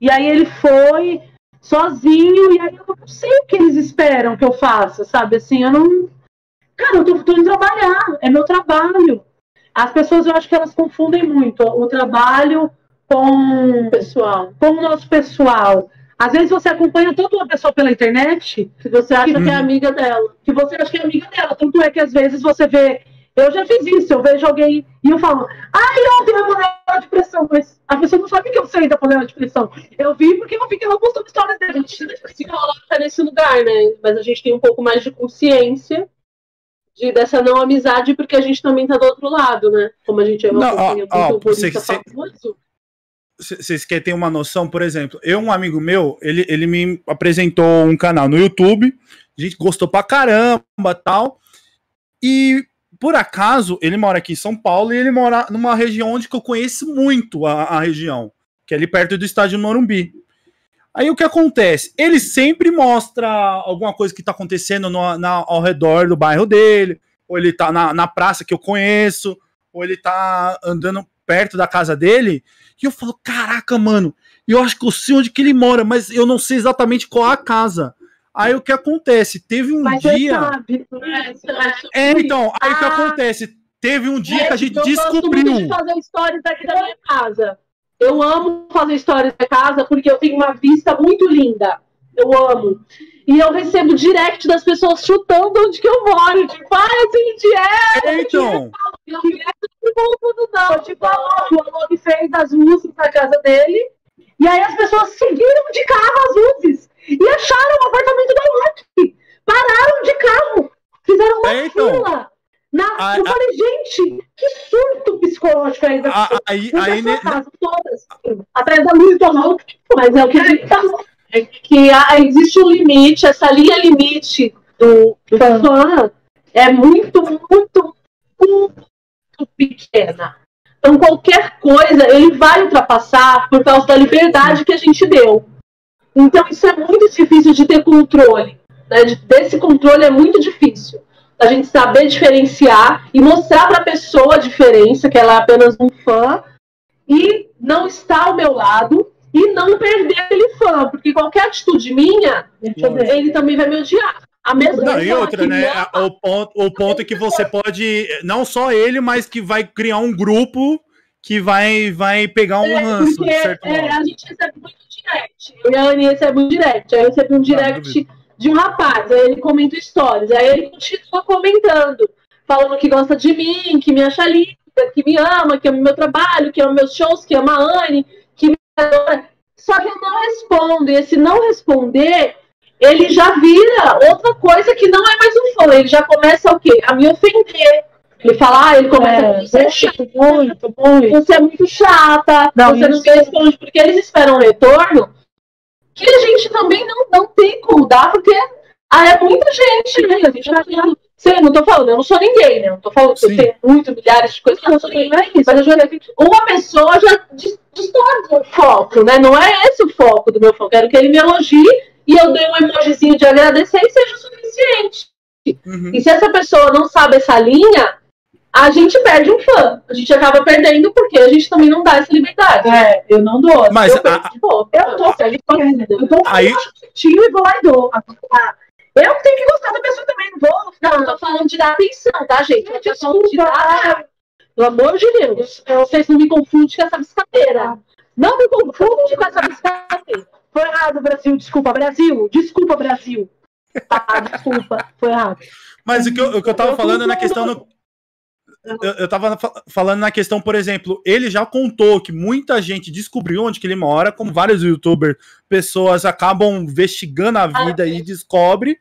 e aí ele foi sozinho, e aí eu não sei o que eles esperam que eu faça, sabe? Assim, eu não. Cara, eu tô, tô indo trabalhar, é meu trabalho. As pessoas, eu acho que elas confundem muito o trabalho com, Pessoal. com o nosso pessoal. Às vezes você acompanha tanto uma pessoa pela internet Que você acha que é amiga dela. que você acha que é amiga dela. Tanto é que às vezes você vê. Eu já fiz isso, eu vejo alguém e eu falo, ai, ontem eu panela de pressão, mas a pessoa não sabe que eu sei da panela de pressão. Eu vi porque eu vi que ela postou histórias A dela. gente se coloca nesse lugar, né? Mas a gente tem um pouco mais de consciência de, dessa não amizade, porque a gente também tá do outro lado, né? Como a gente é uma Não, companhia ó, muito humorista você- famoso. Vocês querem ter uma noção, por exemplo, eu, um amigo meu, ele, ele me apresentou um canal no YouTube, a gente gostou pra caramba tal. E por acaso, ele mora aqui em São Paulo e ele mora numa região onde que eu conheço muito a, a região, que é ali perto do estádio Morumbi. Aí o que acontece? Ele sempre mostra alguma coisa que tá acontecendo no, na, ao redor do bairro dele, ou ele tá na, na praça que eu conheço, ou ele tá andando perto da casa dele. E eu falo, caraca, mano, eu acho que eu sei onde que ele mora, mas eu não sei exatamente qual é a casa. Aí o que acontece? Teve um Mas dia. sabe. É, então, aí o que Ah. acontece? Teve um dia que a gente eu gosto muito descobriu. de fazer stories aqui da minha casa. Eu amo fazer stories da casa porque eu tenho uma vista muito linda. Eu amo. E eu recebo direct das pessoas chutando onde que eu moro. Tipo, ah, eu sei onde é. Então, Eu não vou tudo não. Tipo, a Log, o Alok fez as luzes na casa dele. E aí as pessoas seguiram de carro as luzes. E acharam o apartamento da Alok. Pararam de carro. Fizeram uma É, então. fila. Na... A- eu a- falei, gente, que surto psicológico é esse? a- aí, aí, a sua ne- casa, todas, atrás da luz do Alok. Mas é o que a gente tá é que há- existe um limite, essa linha limite do, do fã é muito, muito, muito pequena. Então, qualquer coisa ele vai ultrapassar por causa da liberdade que a gente deu. Então, isso é muito difícil de ter controle. Né? De- desse controle é muito difícil. A gente saber diferenciar e mostrar para a pessoa a diferença, que ela é apenas um fã, e não estar ao meu lado e não perder aquele fã, porque qualquer atitude minha, ele também vai me odiar. A mesma Não, e outra, né? me a- O ponto, o ponto é que você pode, não só ele, mas que vai criar um grupo que vai, vai pegar um É, ranço, porque é, a gente recebe muito direct. Eu e a Anne recebe um direct. Aí eu recebi um direct de um rapaz. Aí ele comenta stories. Aí ele continua comentando. Falando que gosta de mim, que me acha linda, que me ama, que ama meu trabalho, que ama meus shows, que ama a Anne, que me adora. Só que eu não respondo. E esse não responder, ele já vira outra coisa que não é mais um fã. Ele já começa o quê? A me ofender. Ele fala, ah, ele começa a você é chato, muito, muito. você é muito chata, Não, você não me responde, porque eles esperam um retorno que a gente também não, não tem como dar, porque ah, é muita gente, né? A gente tá falando. Sei, não tô falando, eu não sou ninguém, né? Não tô falando que eu Sim. tenho muito, milhares de coisas, que eu não sou ninguém, não é isso. Mas eu já uma pessoa já dis- distorce o foco, né? Não é esse o foco do meu foco. Quero que ele me elogie e eu dei um emojizinho de agradecer e seja o suficiente. Uhum. E se essa pessoa não sabe essa linha, a gente perde um fã. A gente acaba perdendo porque a gente também não dá essa liberdade. É, eu não dou. Mas eu a- penso, pô, Eu tô feliz, eu tô Aí- tio e vou lá e dou. Eu tenho que gostar da pessoa também, não vou. Não, eu tô falando de dar atenção, tá, gente? Eu tô falando de dar. Pelo amor de Deus. Vocês não me confundem com essa brincadeira. Não me confunde com essa brincadeira. Foi errado, Brasil. Desculpa, Brasil. Desculpa, Brasil. Ah, desculpa. Foi errado. Mas o que eu, o que eu tava Eu falando na concordo. questão. no- eu, eu tava fa- falando na questão, por exemplo, ele já contou que muita gente descobriu onde que ele mora, como vários youtubers, pessoas acabam investigando a vida e descobre.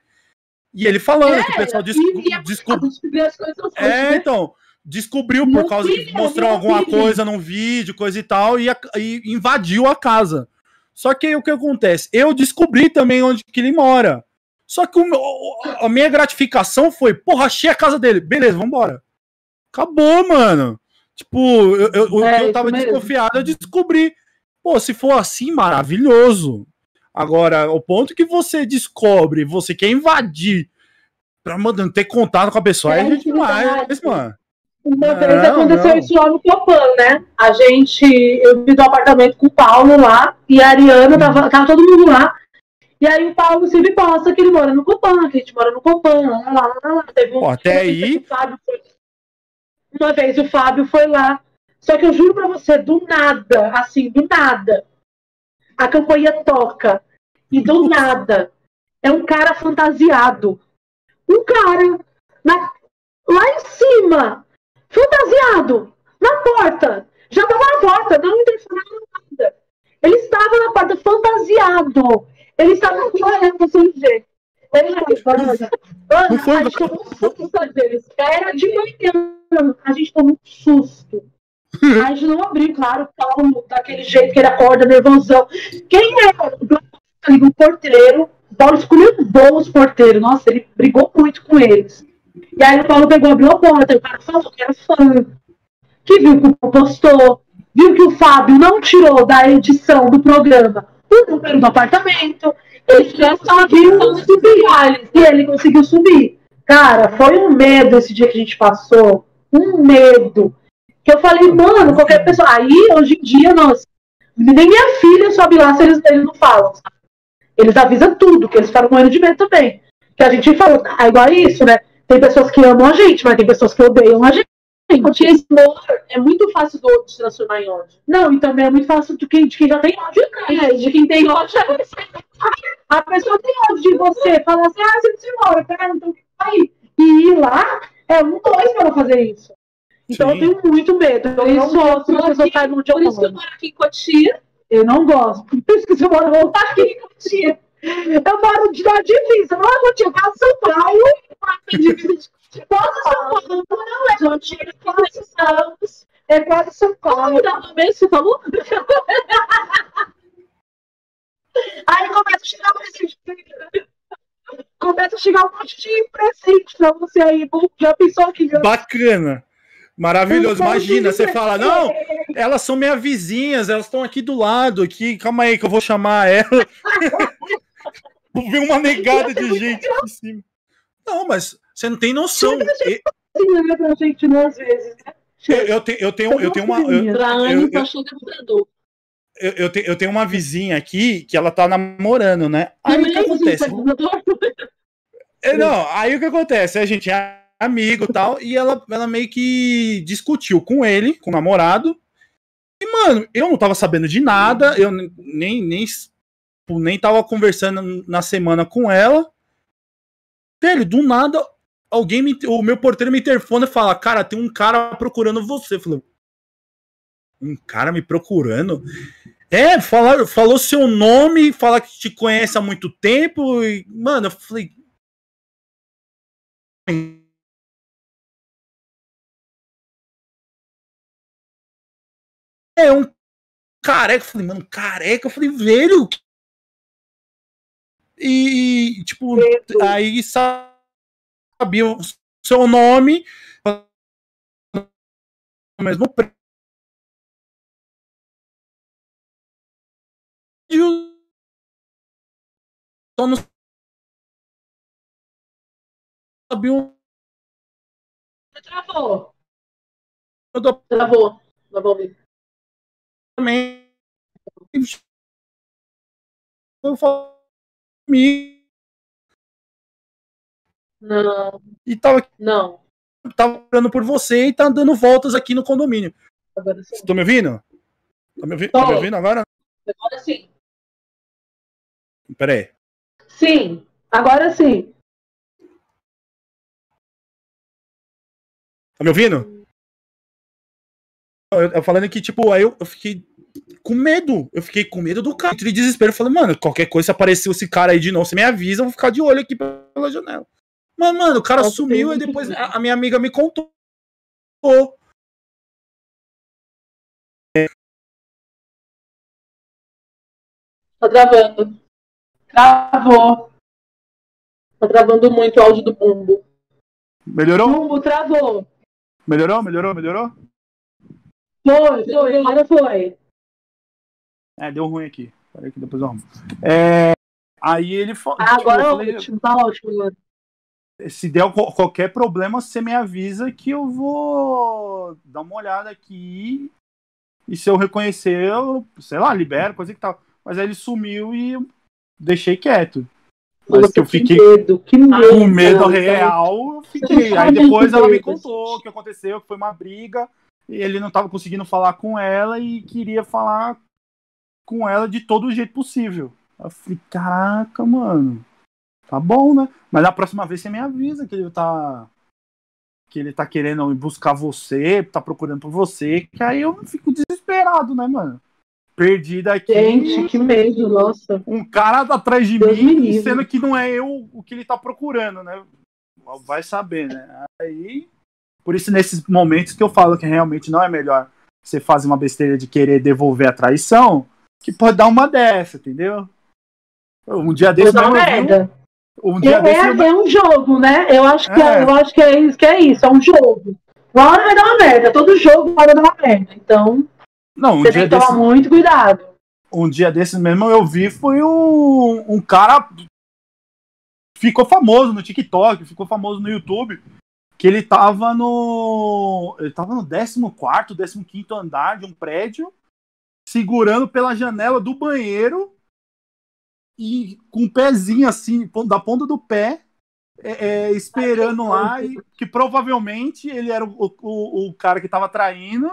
E ele falando que o pessoal des- é descobriu. descobrir as coisas hoje, É, né? então. Descobriu No por causa de mostrar alguma coisa num vídeo, coisa e tal, e, a- e invadiu a casa. Só que aí o que acontece? Eu descobri também onde que ele mora. Só que o a minha gratificação foi, porra, achei a casa dele. Beleza, vambora. Acabou, mano. Tipo, eu, eu, o É, eu tava desconfiado, eu descobri. Pô, se for assim, maravilhoso. Agora, o ponto que você descobre, você quer invadir pra mano, ter contato com a pessoa, é, É, gente demais, verdade. mano. Uma Não, vez aconteceu não. isso lá no Copan, né? A gente, eu divido um apartamento com o Paulo lá, e a Ariana, tava, tava todo mundo lá. E aí o Paulo sempre posta que ele mora no Copan, que a gente mora no Copan, lá, lá, lá, lá. Teve um Pô, até aí- o Fábio foi- Uma vez o Fábio foi lá. Só que eu juro pra você, do nada, assim, do nada, a campanha toca. E do <laughs> nada, é um cara fantasiado. Um cara na- lá em cima, fantasiado, na porta. Já estava na porta, não interfonaram nada. Ele estava na porta, fantasiado. Ele estava olhando pra você ver. Não foi- a gente tomou um susto <laughs> deles. Era de manhã. A gente tomou um susto. A gente não abriu, claro, o Paulo, daquele jeito que ele acorda, nervosão. Quem é o porteiro? O Paulo escolheu os porteiros. Nossa, ele brigou muito com eles. E aí o Paulo pegou, abriu a porta, o cara falou que era fã, que viu que o postou, viu que o Fábio não tirou da edição do programa o número do apartamento, ele já conseguiu subir, e ele conseguiu subir. Cara, foi um medo esse dia que a gente passou, um medo. Que eu falei, mano, qualquer pessoa. Aí, hoje em dia, nossa, nem minha filha sobe lá se eles, eles não falam. sabe? Eles avisam tudo, que eles ficaram morrendo de medo também. Que a gente falou, é igual a isso, né? Tem pessoas que amam a gente, mas tem pessoas que odeiam a gente. Porque esse amor é muito fácil do outro se transformar em ódio. Não, e também é muito fácil de quem, de quem já tem ódio. né? É, de quem tem ódio é você. A pessoa tem ódio de você, fala assim, ah, você se embora, cara, então aí. E ir lá é um dois para fazer isso. Então Sim. eu tenho muito medo. Eu Por não isso, gosto que eu as pessoas saibam de Por isso que eu eu moro aqui em Cotia. Eu não gosto. Por isso que eu moro eu moro aqui em Cotia. Eu moro de na divisa, não é Cotia, eu moro em São Paulo. Tem divisa de Quase São Paulo, é Cotia, é quase Santos. É quase São Paulo. Como mês, você falou? <laughs> Aí começa a chegar presente. Começa a chegar um monte de presente pra você aí. Já pensou que Bacana. Maravilhoso. Eu Imagina, você fala, não, elas são minhas vizinhas, elas estão aqui do lado, aqui, calma aí que eu vou chamar ela. Vou <laughs> ver uma negada de gente aqui em cima. Não, mas você não tem noção. E- assim, né, pra gente, né, às vezes. né? Eu, eu, te- eu tenho, eu tenho uma. Eu, Pra eu- Anne, eu- tá achando computador. eu, eu te- eu tenho uma vizinha aqui que ela tá namorando, né? Aí o que acontece? É, não, aí o que acontece? A gente é amigo e tal, e ela, ela meio que discutiu com ele, com o namorado. E, mano, eu não tava sabendo de nada, eu nem, nem, nem tava conversando na semana com ela. Velho, do nada, alguém me, o meu porteiro me interfona e fala: Cara, tem um cara procurando você. Eu falei, um cara me procurando? É, fala, falou seu nome, fala que te conhece há muito tempo. E, mano, eu falei, É um careca. Eu falei, mano, careca. Eu falei, velho. E, tipo, aí sabia o seu nome, o mesmo prédio. Só não sabia o Travou. nome do Travou. Não vou ouvir. também. Eu falo comigo Não, e tava, não. tava procurando por você e tá dando voltas aqui no condomínio. Agora sim. Estão me ouvindo? Tá me, ouvi tá me Tô. ouvindo agora? Agora sim. Pera aí. Sim, agora sim. Tá me ouvindo? Eu, eu falando que, tipo, aí eu, eu fiquei com medo. Eu fiquei com medo do cara. Entrei em desespero. Eu falei, mano, qualquer coisa, se apareceu esse cara aí de novo, você me avisa, eu vou ficar de olho aqui pela janela. Mas, mano, o cara Nossa, sumiu tem e depois a, a minha amiga me contou. Tá travando. Travou. Tá travando muito o áudio do bumbo. Melhorou? Bumbo travou. Melhorou? Melhorou? Melhorou? Foi, foi, agora foi. É, deu ruim aqui. Peraí que depois eu arrumo. É, aí ele falou. Ah, agora é ótimo, tá ótimo, mano. Se der qualquer problema, você me avisa que eu vou dar uma olhada aqui. E se eu reconhecer, eu, sei lá, libero, coisa que tal. Mas aí ele sumiu e eu deixei quieto. Mas Nossa, que eu fiquei que medo, que medo. com medo Não, real, eu fiquei. Aí depois ela me contou o que aconteceu, que foi uma briga, e ele não tava conseguindo falar com ela e queria falar com ela de todo jeito possível. Eu falei, caraca, mano. Tá bom, né? Mas na próxima vez você me avisa que ele tá. Que ele tá querendo buscar você, tá procurando por você, que aí eu fico desesperado, né, mano? Perdido aqui. Gente, que medo, nossa. um cara atrás de Deus mim, sendo que não é eu o que ele tá procurando, né? Vai saber, né? Aí, por isso nesses momentos que eu falo que realmente não é melhor você fazer uma besteira de querer devolver a traição, que pode dar uma dessa, entendeu? Um dia desse Vou dar uma vi um- É, dia desse eu- é um jogo, né? Eu acho que é. É. eu acho que é isso, que é isso, é um jogo. Uma hora vai dar uma merda, todo jogo vai dar uma merda. Então, não, um você tem que tomar desse, muito cuidado. um dia desses mesmo eu vi foi um, um cara ficou famoso no TikTok, ficou famoso no YouTube, que ele tava no ele tava no 14º, 15º andar de um prédio, segurando pela janela do banheiro e com o pezinho assim, da ponta do pé, é, é, esperando lá, e que provavelmente ele era o, o, o cara que tava traindo,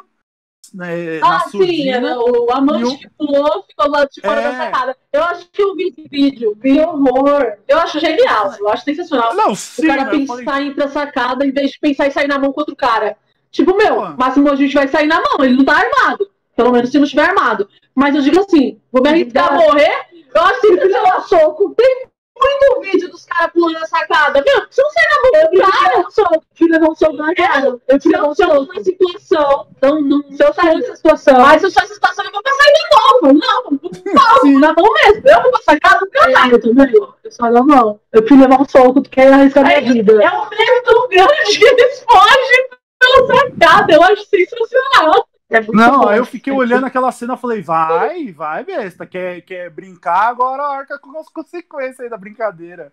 né, na Ah, sim, surdina. era o amante o- que pulou, ficou lá de fora É. da sacada. Eu acho que eu vi esse vídeo, vi horror. Eu acho genial, eu acho sensacional. Não, o sim, cara eu pensar falei, em ir pra sacada em vez de pensar em sair na mão com outro cara. Tipo, meu, Pô. máximo a gente vai sair na mão, ele não tá armado. Pelo menos se não estiver armado. Mas eu digo assim, vou me arriscar a morrer, eu acho que ele dar soco. Tem muito vídeo dos caras pulando na sacada. Meu, você não sai na mão. Eu sou, filha, não sou mais cara. Eu eu não se eu tô sou. nessa situação, não, não, Se eu sair nessa situação, mas se eu sou nessa situação, eu vou passar na mão. Não, não, na mão mesmo. Eu vou pra sacada do caralho. eu também. Eu só não, não. Eu levar um soco do que arriscar minha vida. É um meme tão grande <laughs> que eles fogem pela sacada. Eu acho sensacional. É Não, bom. aí eu fiquei olhando aquela cena e falei, vai, vai, besta, quer, quer brincar, agora arca com as consequências aí da brincadeira.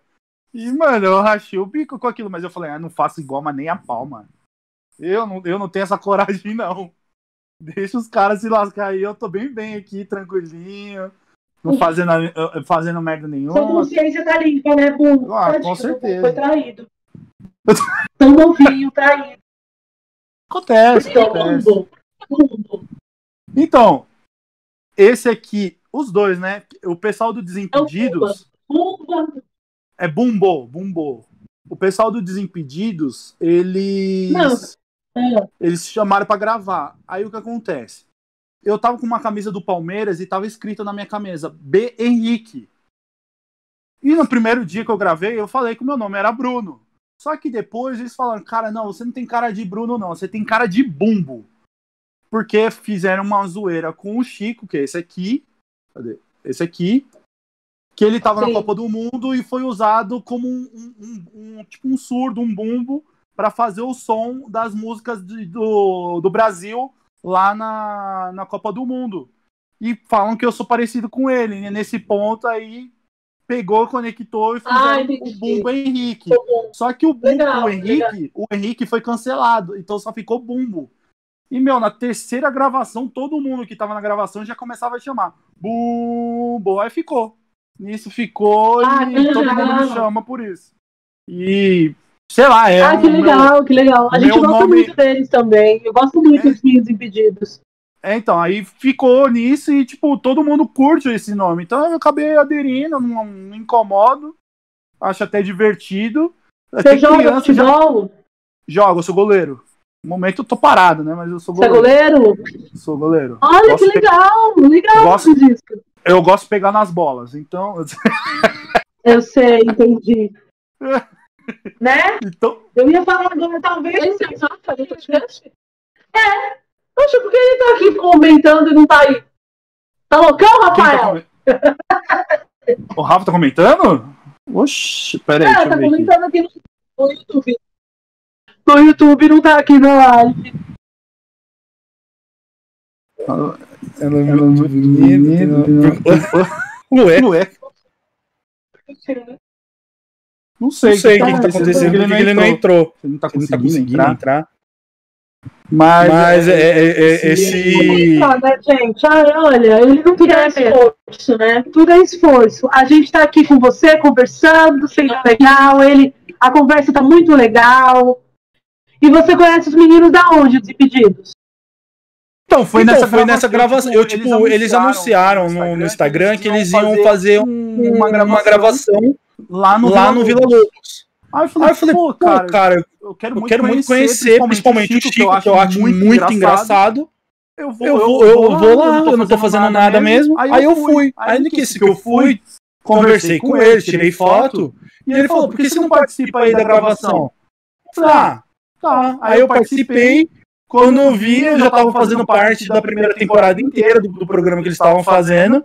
E, mano, eu rachei o bico com aquilo, mas eu falei, ah, não faço igual, mas nem a pau, mano. Eu não, eu não tenho essa <laughs> coragem, não. Deixa os caras se lascar aí, eu tô bem bem aqui, tranquilinho, não fazendo, fazendo merda Sua nenhuma. consciência tá limpa, né, Bum? Ah, Tadinho, com certeza. Foi traído. <laughs> Tão novinho, traído. Acontece, Então, acontece. Então, esse aqui, os dois, né? O pessoal do Desimpedidos. Bum, É Bumbo, Bumbo. O pessoal do Desimpedidos, eles. É. Eles se chamaram pra gravar. Aí o que acontece? Eu tava com uma camisa do Palmeiras e tava escrito na minha camisa B. Henrique. E no primeiro dia que eu gravei, eu falei que o meu nome era Bruno. Só que depois eles falaram, cara, não, você não tem cara de Bruno, não, você tem cara de Bumbo. Porque fizeram uma zoeira com o Chico, que é esse aqui. Cadê? Esse aqui. Que ele tava na. Copa do Mundo e foi usado como um, um- um- um- tipo um surdo, um bumbo, para fazer o som das músicas de- do, do Brasil lá na, na Copa do Mundo. E falam que eu sou parecido com ele. E nesse ponto aí pegou, conectou e Ah, fizeram entendi. o Bumbo Henrique. Só que o Bumbo, Legal, Henrique, o Henrique foi cancelado, então só ficou Bumbo. E, meu, na terceira gravação, todo mundo que tava na gravação já começava a chamar Bumbo, aí ficou. Nisso ficou Ah, e todo mundo legal. me chama por isso. E, sei lá, é ah, que um meu- legal, que legal. A gente gosta nome- muito deles também. Eu gosto muito É. dos Meninos Impedidos. É, então, aí ficou nisso e, tipo, todo mundo curte esse nome. Então eu acabei aderindo, não, não me incomodo. Acho até divertido. Você Até joga criança já futebol? joga, eu sou goleiro. No momento eu tô parado, né? Mas eu sou Você é goleiro. goleiro? Sou goleiro. Olha Gosto que de pe- legal, legal Gosto- disso. Eu gosto de pegar nas bolas, então. Eu <laughs> sei, entendi. <laughs> né? então Eu ia falar agora, talvez. Esse é podcast? Poxa, por que ele tá aqui comentando e não tá aí? Tá loucão, tá Rafael? comen- <laughs> o Rafa tá comentando? Oxi, peraí, É, deixa tá eu ver aqui. comentando aqui no, no YouTube. No YouTube não tá aqui na live. Ela é muito bonita. Ué? Ué? Não sei, Não sei o tá que, que tá acontecendo, ele, porque ele não entrou. Ele não tá Ele não conseguindo, tá conseguindo entrar. entrar. Mas, Mas é, é- é- esse- esse. Né, gente? Ah, olha, ele não Tudo quer é esforço, né? Tudo é esforço. A gente tá aqui com você, conversando, sendo legal. Ele, a conversa tá muito legal. E você conhece os meninos da onde, os impedidos? Então, foi Então, nessa foi nessa gravação. Eu, tipo, tipo, eles anunciaram no, no Instagram que eles iam fazer um- uma gravação, uma gravação lá no, lá no Vila Lobos. Aí eu falei, Aí eu falei, pô, cara, eu quero eu quero muito conhecer, principalmente o Chico, que eu acho muito engraçado. Eu vou, Eu vou, eu vou lá, eu não tô fazendo nada mesmo. Aí eu fui. Aí no que esse que eu fui, conversei com ele, tirei foto. E ele falou, por que você não participa aí da gravação? Eu falei, ah, tá. Aí eu participei. Quando eu vi, eu já tava fazendo parte da primeira temporada inteira do, do programa que eles estavam fazendo.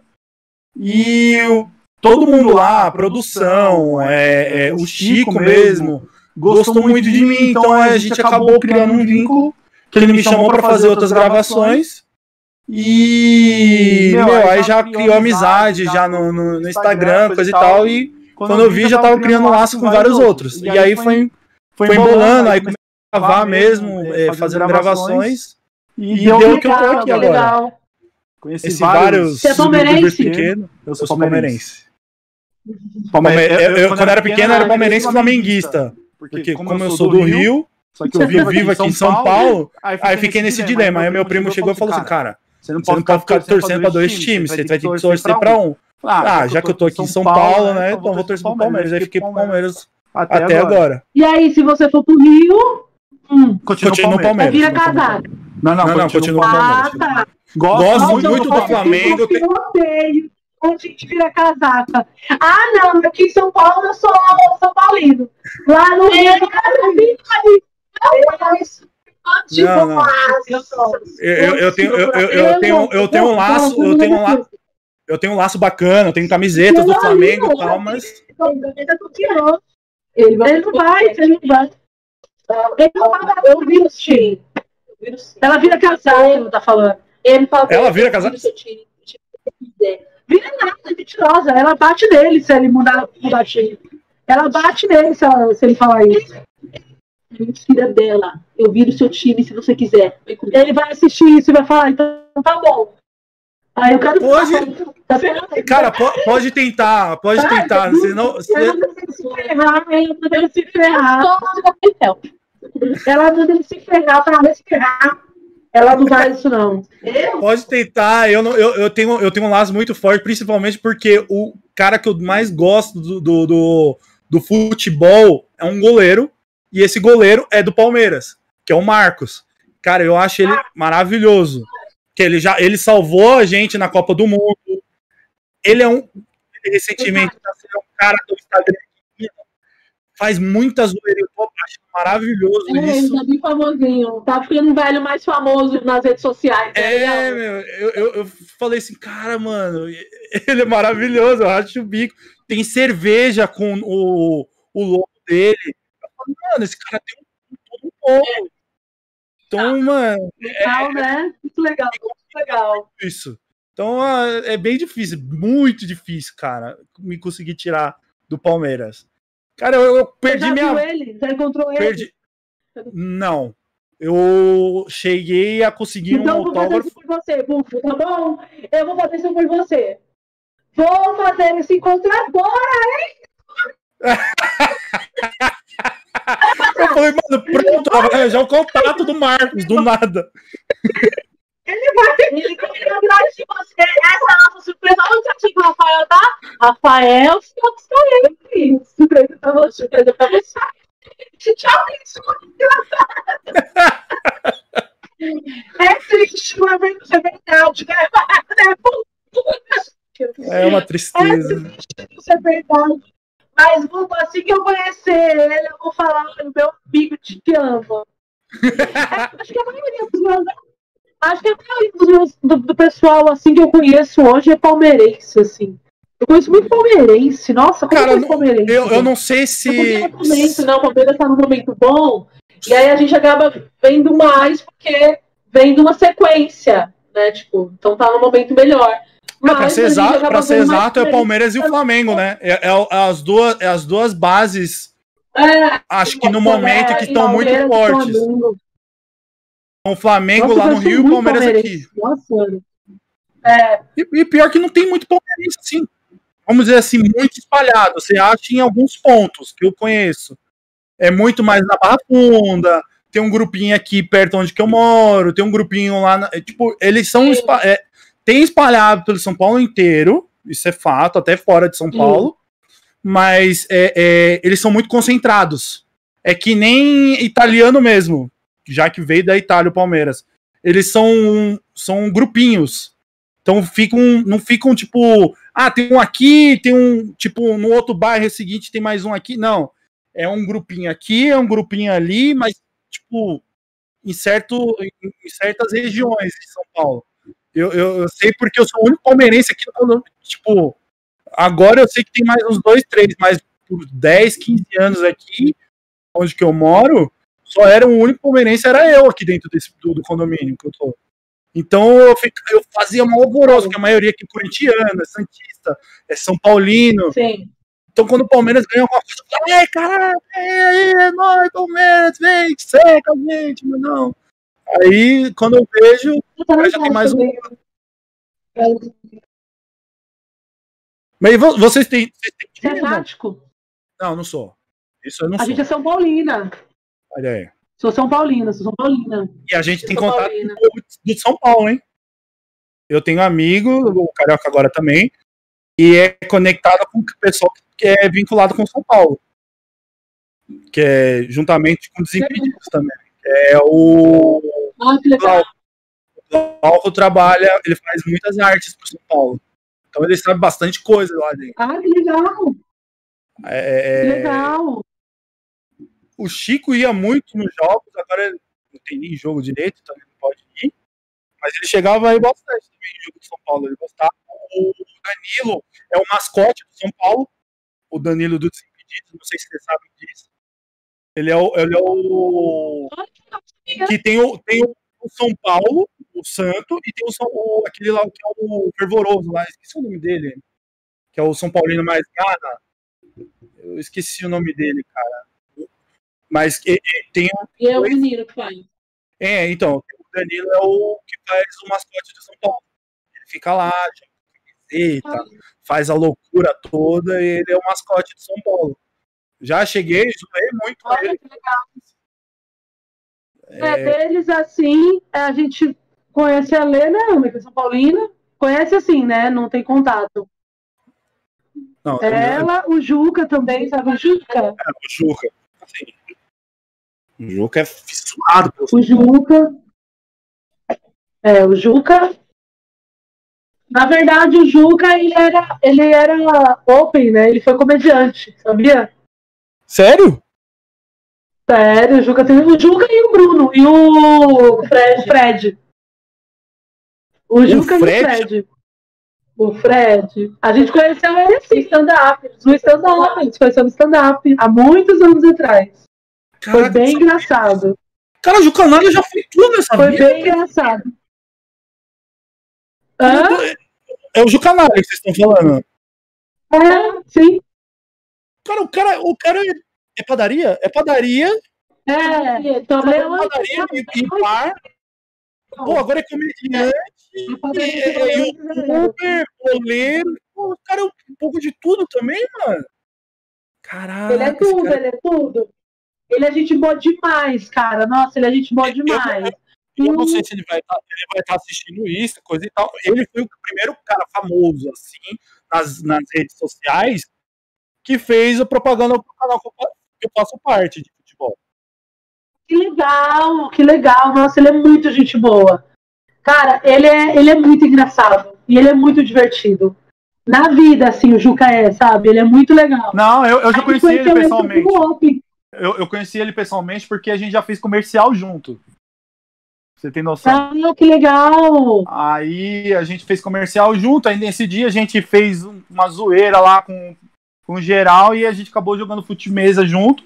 E o- todo mundo lá, a produção, é, é, o Chico mesmo, gostou muito de mim. Então a gente acabou criando um vínculo que ele me chamou pra fazer outras gravações. E, meu, aí já criou amizade já no, no, no Instagram, coisa e tal. E quando eu vi, já tava criando laço com vários outros. E aí foi, foi embolando, aí gravar mesmo, é, fazendo gravações. E E deu deu que eu tô aqui agora. legal. conheci Esse vários. Você é palmeirense? youtubers pequenos. Eu sou palmeirense. Palme- Palme- eu, eu, quando era pequeno, era palmeirense e flamenguista. Porque, como eu sou do Rio, só que eu vivo, <laughs> vivo aqui em São Paulo, aí fiquei nesse dilema. Aí meu primo chegou e falou assim, cara, você não você não pode ficar torcendo pra dois times, você vai ter que torcer pra um. Ah, já que eu tô aqui em São Paulo, né, então vou torcer pro Palmeiras. Aí fiquei pro Palmeiras até agora. E aí, se você for pro Rio, hum, Continua Continua no aí Palmeiras. vira casaca. Não, não, Não, não, continua. continua no Ah, Palmeiras. tá. Gosto Nossa, muito eu do Flamengo. sorteio, onde a gente vira casaca. Ah, não, aqui em São Paulo eu sou São Paulino. Lá no Rio, eu Tipo, Não, não. Eu, eu, eu tenho, eu, eu, eu tenho, eu tenho um laço, eu tenho um laço, eu tenho um laço bacana, eu tenho camisetas do Flamengo e tal, mas Ele não vai, ele não vai. Ele não eu vi o time. Ela vira casaca, ele tá falando. Ele Ela vira quiser. Vira nada, é mentirosa. Ela bate nele se ele mudar, mudar time. Ela bate nele se, ela- se ele falar isso. Mentira dela. Eu viro seu time se você quiser. Ele vai assistir isso e vai falar, então tá bom. Aí o cara Hoje- tá cara, po- pode tentar, pode tentar, senão, se- manda ele se ferrar, se ferrar. Ela manda ele se ferrar pra ver se ferrar. Ela não faz isso, não. pode tentar. Eu, não, eu, eu, tenho, eu tenho um laço muito forte, principalmente porque o cara que eu mais gosto do, do, do, do futebol é um goleiro, e esse goleiro é do Palmeiras, que é o Marcos. Cara, eu acho ele maravilhoso. Que ele já ele salvou a gente na Copa do Mundo. Ele é um. Recentemente tá sendo um cara do Instagram faz muitas zoeiras. Eu acho maravilhoso É, isso. ainda bem famosinho. Tá ficando velho mais famoso nas redes sociais. tá É, meu, eu, eu, eu falei assim, cara, mano, <laughs> ele é maravilhoso, eu acho o bico. Tem cerveja com o, o logo dele. Eu falei, mano, esse cara tem um todo um povo. Então, mano, Legal, né? Muito legal, muito legal. isso. Então ah, é bem difícil, muito difícil, cara, me conseguir tirar do Palmeiras. Cara, eu, eu Você perdi já minha. ele? Já encontrou ele? Perdi... Não. Eu cheguei a conseguir um Então eu vou fazer autógrafo. isso por você, Bufo, tá bom? Eu vou fazer isso por você. Vou fazer esse encontro agora. <laughs> Eu falei, mano, pronto, vai arranjar o contato do Marcos, do nada. Ele vai ele vai atrás de você. Essa é a nossa surpresa. Onde você acha que o Rafael tá? Rafael, se eu estou Surpresa pra você. Surpresa pra você. Tchau, isso. É triste, não é verdade, é verdade. né? É uma É tristeza. triste, isso é verdade. Mas vou- assim que eu conhecer ele, eu vou falar, "Olha, meu amigo te ama. <laughs> É, acho que a maioria dos meus. Acho que a maioria dos meus, do, do pessoal assim que eu conheço hoje é palmeirense, assim. Eu conheço muito palmeirense. Nossa, como Cara, eu conheço palmeirense? Eu, eu não sei se. É porque no momento, não, o Palmeiras tá num momento bom, e aí a gente acaba vendo mais porque vem de uma sequência. né? Tipo, então tá no momento melhor. Não, pra Mas ser exato, pra ser exato é o. Palmeiras e o Flamengo, né? É, é é as, duas, é as duas bases, É, acho que no é, momento que estão muito fortes. Flamengo. O Flamengo Nossa, lá no Rio e o Palmeiras aqui. Nossa, mano. E, e pior que não tem muito palmeirense, assim. Vamos dizer assim, muito espalhado. Você acha em alguns pontos que eu conheço. É muito mais na Barra Funda. Tem um grupinho aqui perto onde que eu moro. Tem um grupinho lá. na- é, tipo, eles são. Sim. espa- é, tem espalhado pelo São Paulo inteiro. Isso é fato, até fora de São Sim. Paulo. Mas é, é, eles são muito concentrados. É que nem italiano mesmo. Já que veio da Itália o Palmeiras. Eles são, são grupinhos. Então ficam, não ficam tipo, ah, tem um aqui, tem um, tipo, no outro bairro seguinte tem mais um aqui. Não. É um grupinho aqui, é um grupinho ali, mas, tipo, em, certo, em, certas regiões de São Paulo. Eu, eu, eu sei porque eu sou o único palmeirense aqui. Tipo, agora eu sei que tem mais uns dois, três, mas por 10, 15 anos aqui, onde que eu moro, só era o único palmeirense, era eu aqui dentro desse, do, do condomínio que eu tô. Então eu, eu fazia mal alvoroço, porque a maioria aqui é corintiana, é santista, é São Paulino. Sim. Então quando o Palmeiras ganha alguma coisa, eu falo, ei, caralho, é aí, é nóis, Palmeiras, vem, seca a gente, mas não. Aí, quando eu vejo, já tem mais um. Mas vo- vocês têm. Vocês têm Você é não? Não, não sou. Isso eu não A sou. gente é São Paulina. Olha aí. Sou São Paulina, sou São Paulina. E a gente tem São contato Paulina. o de São Paulo, hein? Eu tenho amigo, o Carioca agora também, e é conectado com o pessoal que é vinculado com São Paulo. Que é juntamente com Desimpedidos também. É o Ah, que legal. Glauco trabalha, ele faz muitas artes pro São Paulo. Então ele sabe bastante coisa lá dentro. Ah, que legal. É, Que legal. O Chico ia muito nos jogos, agora não tem nem jogo direito, então ele não pode ir. Mas ele chegava aí bastante também jogo de São Paulo, ele gostava. O Danilo é o mascote do São Paulo, o Danilo do Desimpedidos, não sei se vocês sabem disso. Ele é o, ele é o que tem o, tem o São Paulo, o Santo, e tem o, o- aquele lá que é o fervoroso lá, esqueci o nome dele, que é o São Paulino mais gana. Eu esqueci o nome dele, cara. Mas e- e tem E é o menino que faz. é, então, o Danilo é o que faz o mascote do São Paulo. Ele fica lá, camiseta, faz a loucura toda e ele é o mascote do São Paulo. Já cheguei, zoei muito Olha ele. que legal. É, deles assim, a gente conhece a Lê, né? que é São Paulina. Conhece assim, né? Não tem contato. Não, Ela, o Juca também, sabe o Juca? É, o Juca. Assim, o Juca é fissurado O Juca. É, o Juca. Na verdade, o Juca, ele era, ele era open, né? Ele foi comediante, sabia? Sério? Sério, o Juca tem o Juca e o Bruno. E o Fred. Fred. O Juca Fred? e o Fred. O Fred. A gente conheceu ele assim, stand-up. No stand-up. A gente conheceu no stand-up. Há muitos anos atrás. Foi bem engraçado. Cara, o Canário já foi tudo nessa Foi vida. bem engraçado. Hã? É o Jucanário que vocês estão falando. É, sim. Cara, o cara, o cara é, é padaria? É padaria, É. Também é padaria e, e bar. Pô, agora é comediante, é, é youtuber, boleiro. Pô, o cara é um pouco de tudo também, mano. Caraca. Ele é tudo, cara- ele é tudo. Ele é gente boa demais, cara. Nossa, ele é gente boa demais. Eu não sei se ele vai estar ele vai estar assistindo isso, coisa e tal. Ele foi o primeiro cara famoso, assim, nas, nas redes sociais, que fez a propaganda pro canal que eu eu faço parte de futebol. Que legal, que legal. Nossa, ele é muito gente boa. Cara, ele é, ele é muito engraçado. E ele é muito divertido. Na vida, assim, o Juca é, sabe? Ele é muito legal. Não, eu, eu já conheci ele pessoalmente. Open. Eu, eu conheci ele pessoalmente porque a gente já fez comercial junto. Você tem noção? Ah, que legal. Aí a gente fez comercial junto, aí nesse dia a gente fez um- uma zoeira lá com, com geral e a gente acabou jogando fute-mesa junto.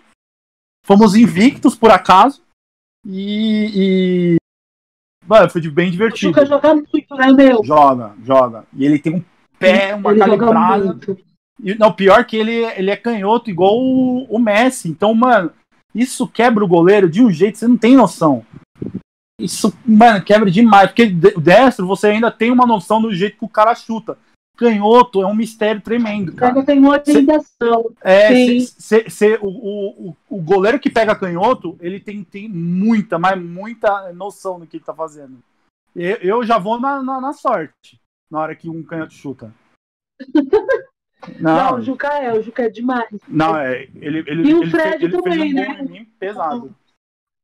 Fomos invictos, por acaso. E, Mano, foi bem divertido. Juca joga muito, né, meu? Joga, joga. E ele tem um pé, uma Ele joga calibrada. E, não, pior que ele, ele é canhoto igual o, o Messi. Então, mano, isso quebra o goleiro de um jeito que você não tem noção. Isso, mano, quebra demais. Porque destro, você ainda tem uma noção do jeito que o cara chuta. Canhoto é um mistério tremendo, cara. Ainda tem uma orientação. É, cê- cê- o, o, o goleiro que pega canhoto, ele tem, tem muita, mas muita noção do que ele tá fazendo. Eu, eu já vou na, na, na sorte, na hora que um canhoto chuta. <laughs> Não, Não, o Juca é, o Juca é demais. não, é, ele, ele, E o ele, Fred fez, ele também, fez um né? pesado.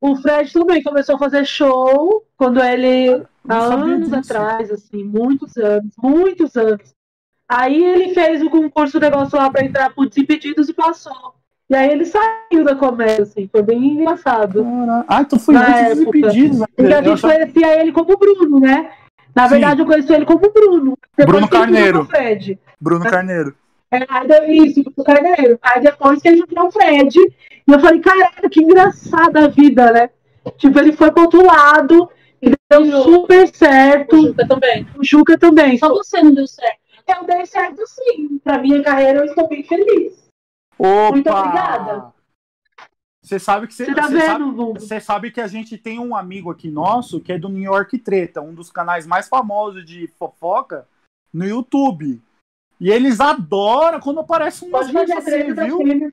O Fred também começou a fazer show quando ele. Há anos atrás, assim, muitos anos, muitos anos. Aí ele fez o concurso, o negócio lá pra entrar por Desimpedidos e passou. E aí ele saiu da comédia, assim, foi bem engraçado. Caraca. Ah, então foi época. impedidos. né? Porque a gente conhecia ele como Bruno, né? Na Sim. verdade, eu conheci ele como Bruno. Bruno ele Carneiro. Bruno Carneiro. É, aí deu isso, o Carneiro. Aí depois que ele virou o Fred, e eu falei, caraca, que engraçada a vida, né? Tipo, ele foi pro outro lado e deu super certo. O Juca também. O Juca também. Só você não deu certo. Eu dei certo sim. Pra minha carreira, eu estou bem feliz. Muito Opa! obrigada. Você sabe que você, Você tá você sabe, vendo, Vumbo? Você sabe que a gente tem um amigo aqui nosso que é do New York Treta, um dos canais mais famosos de fofoca no YouTube. E eles adoram quando aparece um Pode fazer a treta das viu? fêmeas.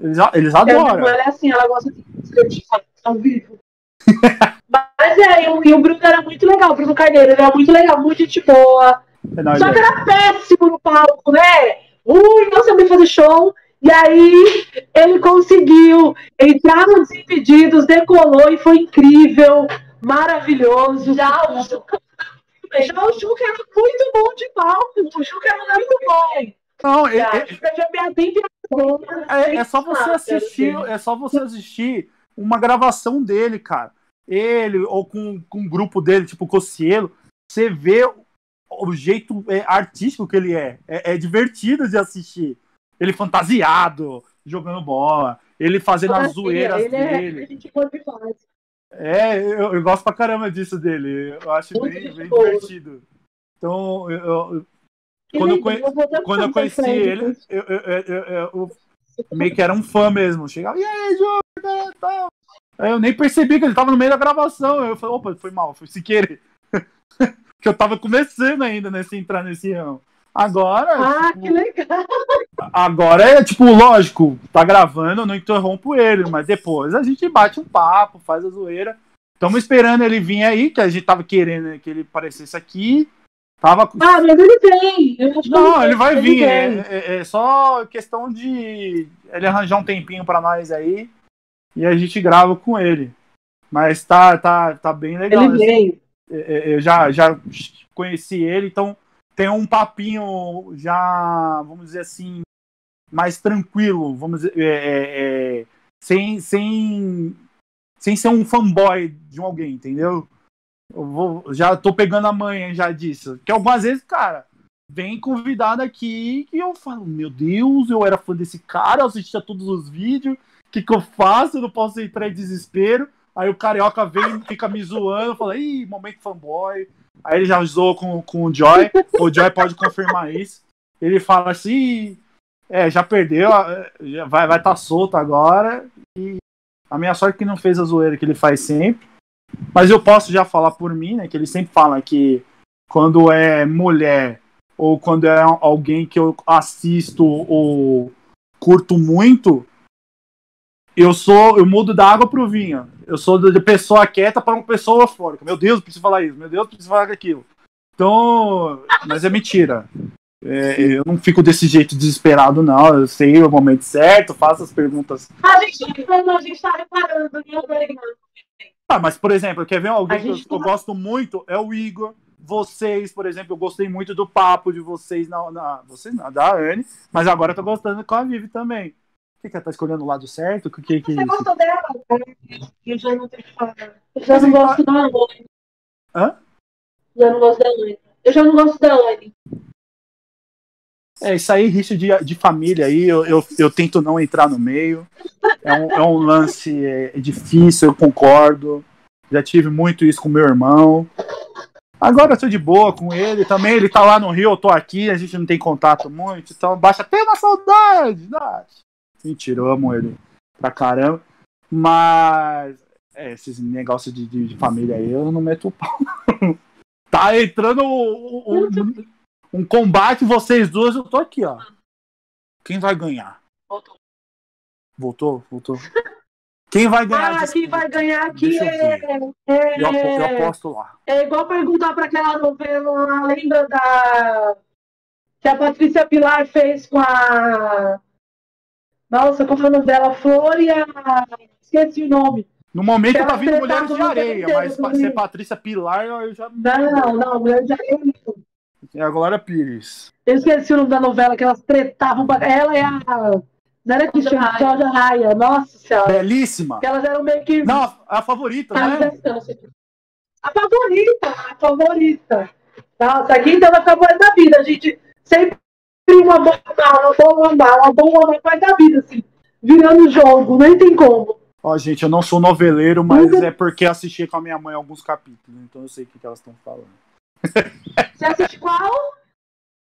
Eles, a- eles É, adoram. irmã, ela é assim, ela gosta de escrever ao vivo. <laughs> Mas é, e o, e o Bruno era muito legal, o Bruno Carneiro, ele era muito legal, muito gente boa. Não, Só que era péssimo no palco, né? Ui, não sabia fazer show. E aí <laughs> ele conseguiu entrar nos Desimpedidos, decolou e foi incrível, maravilhoso. Já o já o Juca era muito bom de palco. O Juca era muito bom. Não, é, é- é- só você assistir, é só você assistir uma gravação dele, cara. Ele, ou com, com um grupo dele, tipo Cocielo, você vê o, jeito é, artístico que ele é. é. é divertido de assistir. Ele fantasiado, jogando bola, ele fazendo as zoeiras ele é, dele. ele é demais. É, eu, eu gosto pra caramba disso dele. Eu acho Muito bem, bem divertido. Então, eu- Quando eu conhe- quando eu conheci ele, eu, eu, meio que era um fã mesmo. Chegava, e aí. Aí eu nem percebi que ele tava no meio da gravação. Eu falei, opa, foi mal, foi sem querer. <laughs> que eu tava começando ainda nesse entrar nesse ramo. Agora, Ah, tipo, que legal. agora é tipo, lógico, tá gravando, eu não interrompo ele, mas depois a gente bate um papo, faz a zoeira. Estamos esperando ele vir aí, que a gente tava querendo que ele aparecesse aqui. Tava Ah, mas ele vem. Não, ele vai vir. É, é- é só questão de ele arranjar um tempinho pra nós aí e a gente grava com ele. Mas tá, tá, tá bem legal. Ele veio. É, é, Eu já, já conheci ele, então tem um papinho já, vamos dizer assim, mais tranquilo, vamos dizer, é, é, é, sem, sem, sem ser um fanboy de alguém, entendeu? Eu vou, já tô pegando a manha já disso. Que algumas vezes, cara, vem convidado aqui que eu falo, meu Deus, eu era fã desse cara, eu assistia todos os vídeos, o que, que eu faço? Eu não posso entrar em desespero. Aí o carioca vem e fica me zoando, fala, ih, momento fanboy. Aí ele já zoou com, com o Joy, o Joy pode confirmar isso. Ele fala assim, "Ih, é, já perdeu, vai estar tá solto agora. E a minha sorte é que não fez a zoeira que ele faz sempre. Mas eu posso já falar por mim, né? Que ele sempre fala que quando é mulher ou quando é alguém que eu assisto ou curto muito, eu sou, eu mudo da água pro vinho. Eu sou de pessoa quieta para uma pessoa eufórica. Meu Deus, preciso falar isso. Meu Deus, preciso falar aquilo. Então, mas é mentira. É, eu não fico desse jeito desesperado, não. Eu sei o momento certo, faço as perguntas. A gente, a gente tá reparando outra Ah, mas por exemplo, quer ver alguém que eu, eu tá- gosto muito? É o Igor. Vocês, por exemplo, eu gostei muito do papo de vocês na, na vocês não, da Anne, mas agora eu tô gostando com a Vivi também. Que, que ela tá escolhendo o lado certo? Que, que, que Você gostou dela? Eu já não tenho que falar. Eu já não gosto da Anne. Hã? Já não gosto da Anne. Eu já não gosto da Anne. É, isso aí, risco de, de família aí, eu, eu, eu tento não entrar no meio. É um, é um lance é, é difícil, eu concordo. Já tive muito isso com meu irmão. Agora eu tô de boa com ele também. Ele tá lá no Rio, eu tô aqui, a gente não tem contato muito, então baixa até uma saudade. né? Mentira, eu amo ele pra caramba. Mas é, esses negócios de, de, de família aí, eu não meto o pau. <laughs> tá entrando um, um- um combate, vocês duas, eu tô aqui, ó. Quem vai ganhar? Voltou. Voltou? Voltou. Quem vai ganhar? Ah, quem vai ganhar aqui eu é, é, Eu, eu aposto lá. é igual perguntar para aquela novela, lembra da. que a Patrícia Pilar fez com a. Nossa, como é o nome dela? Flor e a. Esqueci o nome. No momento Ela tá vindo Mulheres de Areia, inteiro mas comigo. ser Patrícia Pilar, eu já. Não, não, mulher de Areia. É a Glória Pires. Eu esqueci o nome da novela, que elas tretavam. pra- Ela é a. Não era Cristiane, Raia. Cláudia Raia. Nossa senhora. Belíssima. Que elas eram meio que. Não, a, a favorita, né? eu sei. A favorita, a favorita. Nossa, aqui então vai ficar boa da vida. A gente sempre uma boa mal, uma boa mal, uma faz da vida, assim. Virando jogo, nem tem como. Ó, gente, eu não sou noveleiro, mas é porque assisti com a minha mãe alguns capítulos, então eu sei o que, que elas estão falando. <laughs> Você assiste qual?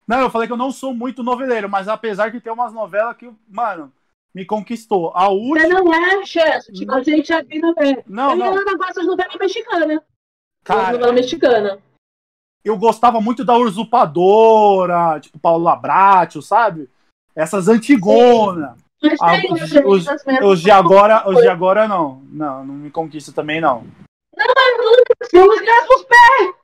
Não, eu falei que eu não sou muito noveleiro, mas apesar de ter umas novelas que, mano, me conquistou. A Você última. não é, chefe. A gente aqui não é. Não, Eu não. não gosto de novela mexicana. Cara, novela mexicana. Eu gostava muito da Usurpadora, tipo Paulo Labratio, sabe? Essas antigonas. Ah, os- os, os- de agora, os de agora não. Não, não me conquista também, não. São os mesmos pés.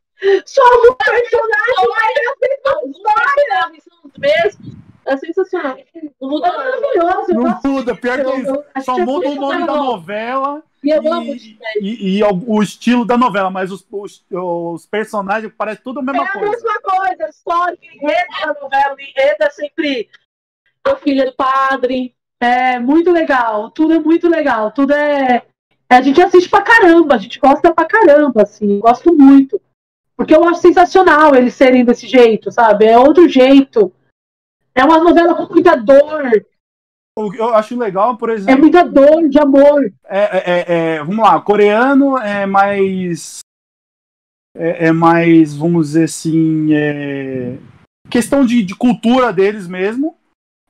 Somos personagens. Alguns são os mesmos. É sensacional. Não muda nada. Maravilhoso. eu Não gosto muda, pior que Eu- isso. Só que é muda o nome que da novela E eu amo e, e- e o, estilo da novela, mas os, os, os personagens parecem tudo a É mesma a coisa. mesma coisa. A história, o enredo da novela, enredo é sempre A filha do padre. É muito legal, tudo é muito legal, tudo é. A gente assiste pra caramba, a gente gosta pra caramba, assim, gosto muito. Porque eu acho sensacional eles serem desse jeito, sabe? É outro jeito. É uma novela com muita dor, O que eu acho legal, por é exemplo, muita dor de amor. é, é- é- é- vamos lá, coreano é mais. É, é mais, vamos dizer assim, é, questão de, de cultura deles mesmo.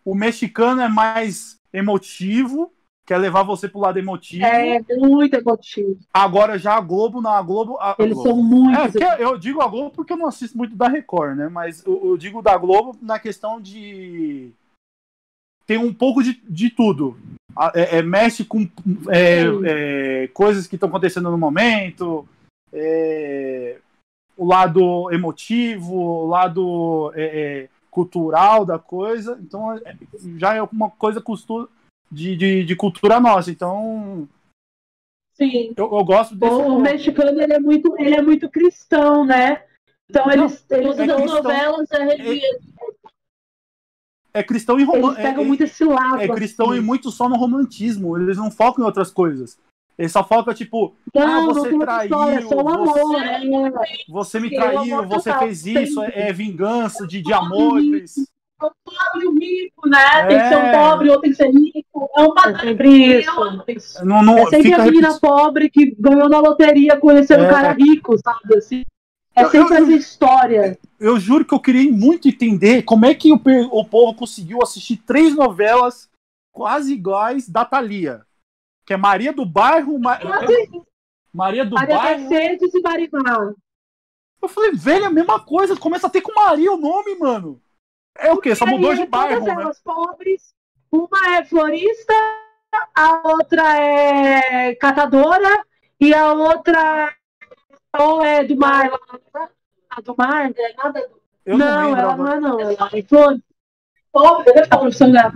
O mexicano é mais emotivo, quer levar você pro lado emotivo. É muito emotivo. Agora já a Globo, não, a Globo. a- Eles Globo. são muito. É, eu digo a Globo porque eu não assisto muito da Record, né? Mas eu, eu digo da Globo na questão de. Tem um pouco de, de tudo. É, é, mexe com é, é, coisas que estão acontecendo no momento, é, o lado emotivo, o lado é, é, cultural da coisa. Então é- já é uma coisa custo- de, de, de cultura nossa. Então Sim. eu, eu gosto desse. O, o mexicano ele é muito, ele é muito cristão, né? Então eles, eles, Todas é as cristão. novelas é religião. É cristão e eles romântico. pegam muito esse lado. é cristão assim. e muito só no romantismo. Eles não focam em outras coisas. Eles só focam, tipo, Não, ah, não você outra traiu, história, é só amor, você- né? você me traiu, você fez isso, é, é vingança de, de amores. O pobre e o rico, né? Tem que ser um É. pobre, outro tem que ser rico. É um padrão. É sempre isso. Não, não, É sempre fica a menina repetindo. pobre que ganhou na loteria conhecendo É. um cara rico, sabe? Assim. É Eu- sempre eu- essa história. Eu juro que eu queria muito entender como é que o, o povo conseguiu assistir três novelas quase iguais da Thalia. Que é Maria do Bairro. Ma- Maria do Maria Bairro. Mercedes e Marimar. Eu falei, velho, é a mesma coisa. Começa a ter com Maria o nome, mano. É o quê? Só mudou de bairro, todas né? elas pobres. Uma é florista, a outra é catadora e a outra ou é do mar. A do mar? É nada do- Eu não, ela não é não. Ela é. Pobre.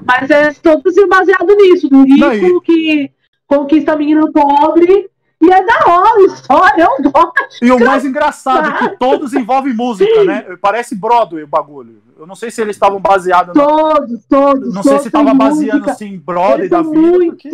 Mas é todos baseado nisso, do rico Não, que conquista a menina pobre. E é da hora história, eu gosto. E o mais engraçado é que todos envolvem música, né? Parece Broadway o bagulho. Eu não sei se eles estavam baseados. na- Todos, todos. Não sei se tava têm baseando assim em Broadway da vida. muito- Porque...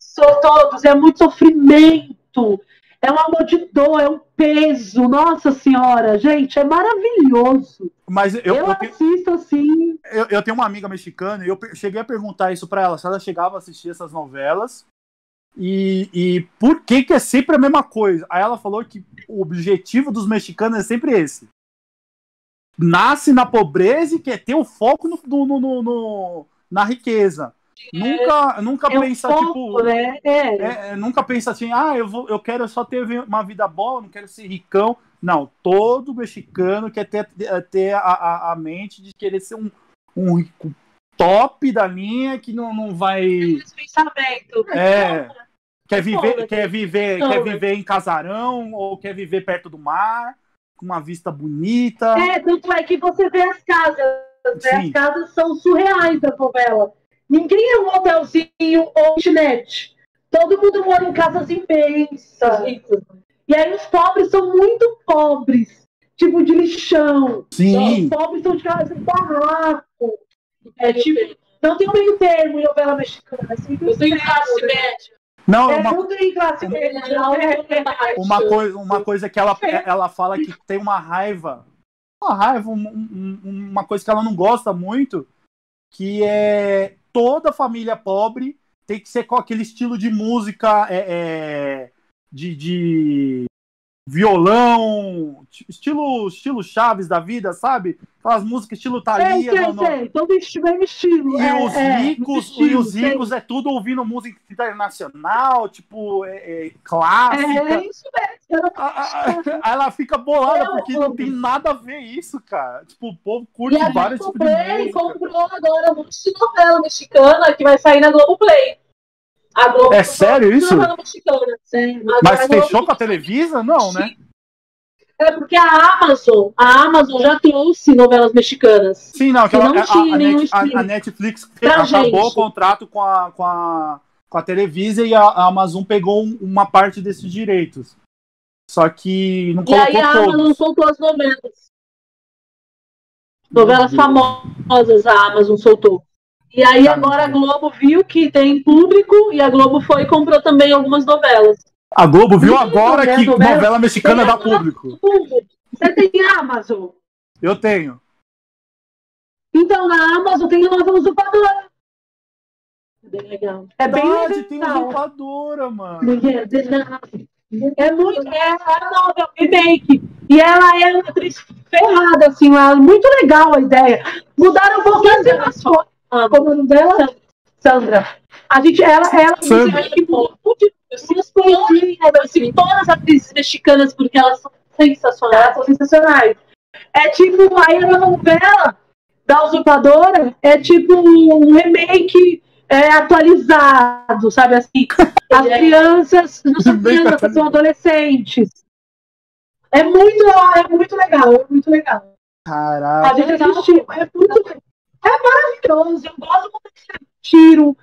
São todos, é muito sofrimento, é um amor de dor, é um peso. Nossa senhora, gente, é maravilhoso. Mas eu, Eu, eu, assisto assim, eu- eu tenho uma amiga mexicana e eu cheguei a perguntar isso pra ela, se ela chegava a assistir essas novelas E, e por que, que é sempre a mesma coisa? Aí ela falou que o objetivo dos mexicanos é sempre esse. Nasce na pobreza e quer ter o foco no, no, no, no na riqueza. Nunca, nunca É um pensa, foco, tipo. né? É. É, é, nunca pensa assim, ah, eu, vou, eu quero só ter uma vida boa, não quero ser ricão. Não, todo mexicano quer ter, ter a, a, a mente de querer ser um, um rico top da linha que não, não vai. Esse pensamento. É, quer viver, foda, quer viver, Não, quer né? viver em casarão ou quer viver perto do mar, com uma vista bonita. É, tanto é que você vê as casas, né? As casas são surreais da novela. Ninguém é um hotelzinho ou kitnet. Todo mundo mora em casas imensas. E aí os pobres são muito pobres. Tipo de lixão. Sim. Os pobres são de casa de barraco. É tipo. Não tem um meio termo em novela mexicana. É Eu tenho extremo, classe né? média. Não, É uma, tudo em classe média. não é- uma, coisa, uma coisa que ela, ela fala que tem uma raiva. Uma raiva, um- um- uma coisa que ela não gosta muito, que é toda família pobre tem que ser com aquele estilo de música é, é, de, de violão, estilo, estilo Chaves da vida, sabe? Aquelas músicas estilo Thalia. sei, no- no- sei. Todo estilo é estilo. E é, os é, ricos, estilo, e os ricos é tudo ouvindo música internacional, tipo, é, é, clássica. É isso mesmo. Aí <laughs> ela fica bolada Eu- porque não tem nada a ver isso, cara. Tipo, o povo curte vários tipos de música. comprou agora um monte de novela mexicana que vai sair na Globoplay. A Globo É sério isso? mexicana. Agora Mas a fechou com a Televisa? Não, né? É porque a Amazon, a Amazon já trouxe novelas mexicanas. Sim, não. Que Aquela, não a, tinha a, nenhum Net- a- a Netflix Pra acabou gente. o contrato com a, com a, com a Televisa e a, a Amazon pegou um- uma parte desses direitos. Só que não E aí colocou a Amazon todos. soltou as novelas. Novelas famosas a Amazon soltou. E aí Caramba. agora a Globo viu que tem público e a Globo foi e comprou também algumas novelas. A Globo viu Sim, agora né, que novela- novela mexicana Tem dá público. Você tem Amazon? Eu tenho. Então, na Amazon tem novela usurpadora. Bem legal. É bem Verdade, tem legal. usurpadora, mano. É muito. É a novela remake. E ela é uma atriz ferrada, assim, lá. Muito legal a ideia. Mudaram um pouquinho as coisas. Ah, Como é o nome dela? Sandra. A gente, ela, ela, Sandra. tipo, Eu sinto eu sinto todas as atrizes mexicanas porque elas são sensacionais. elas são sensacionais. É tipo, aí a novela da usurpadora é tipo um remake é, atualizado, sabe assim? <laughs> As crianças <laughs> não são crianças, são adolescentes. É muito, é muito legal, é muito legal. A Caralho. gente assistiu, é muito é maravilhoso. Eu gosto quando tem tiro.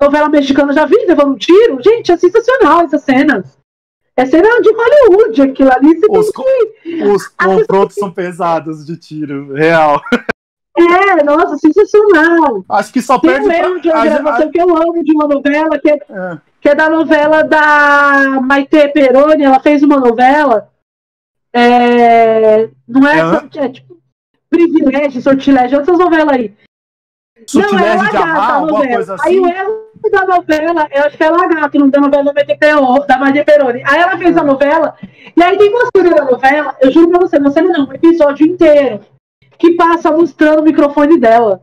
Novela mexicana, já vi levando tiro? Gente, é sensacional essas cenas. É cena de Hollywood, aquilo ali. Os, tem que... os confrontos são pesados de tiro, real. É, nossa, sensacional. Acho que só Tem perde erro de uma gravação que eu amo de uma novela, que é, É. que é da novela da Maite Peroni. Ela fez uma novela. é, não é, É. é tipo privilégio, sortilégio, essas novelas aí. Sutilégio não, é de amar, a alguma coisa Aí assim. o erro da novela, eu acho que é Lagarto, não da novela da Maite Peroni- da Maite Peroni. Aí ela fez a novela, e aí tem uma cena da novela, eu juro pra você, uma cena não, um episódio inteiro, que passa mostrando o microfone dela.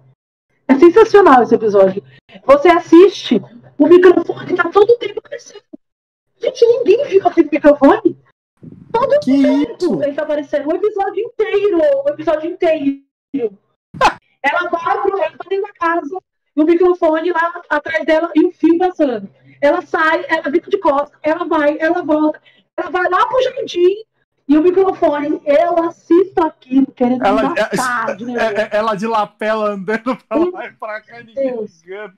É sensacional esse episódio. Você assiste, o microfone tá todo o tempo aparecendo. Gente, ninguém viu aquele microfone. Todo Que tempo isso? ele tá aparecendo. O episódio inteiro. O episódio inteiro. Ela vai pro ela tá dentro da casa, e o microfone lá atrás dela e o fio passando. Ela sai, ela fica de costas, ela vai, ela volta, ela vai lá pro jardim e o microfone. Eu assisto aquilo, querendo Ela, me matar de nervoso. é- é- ela de lapela andando <laughs> pra lá e pra cá ninguém ligando.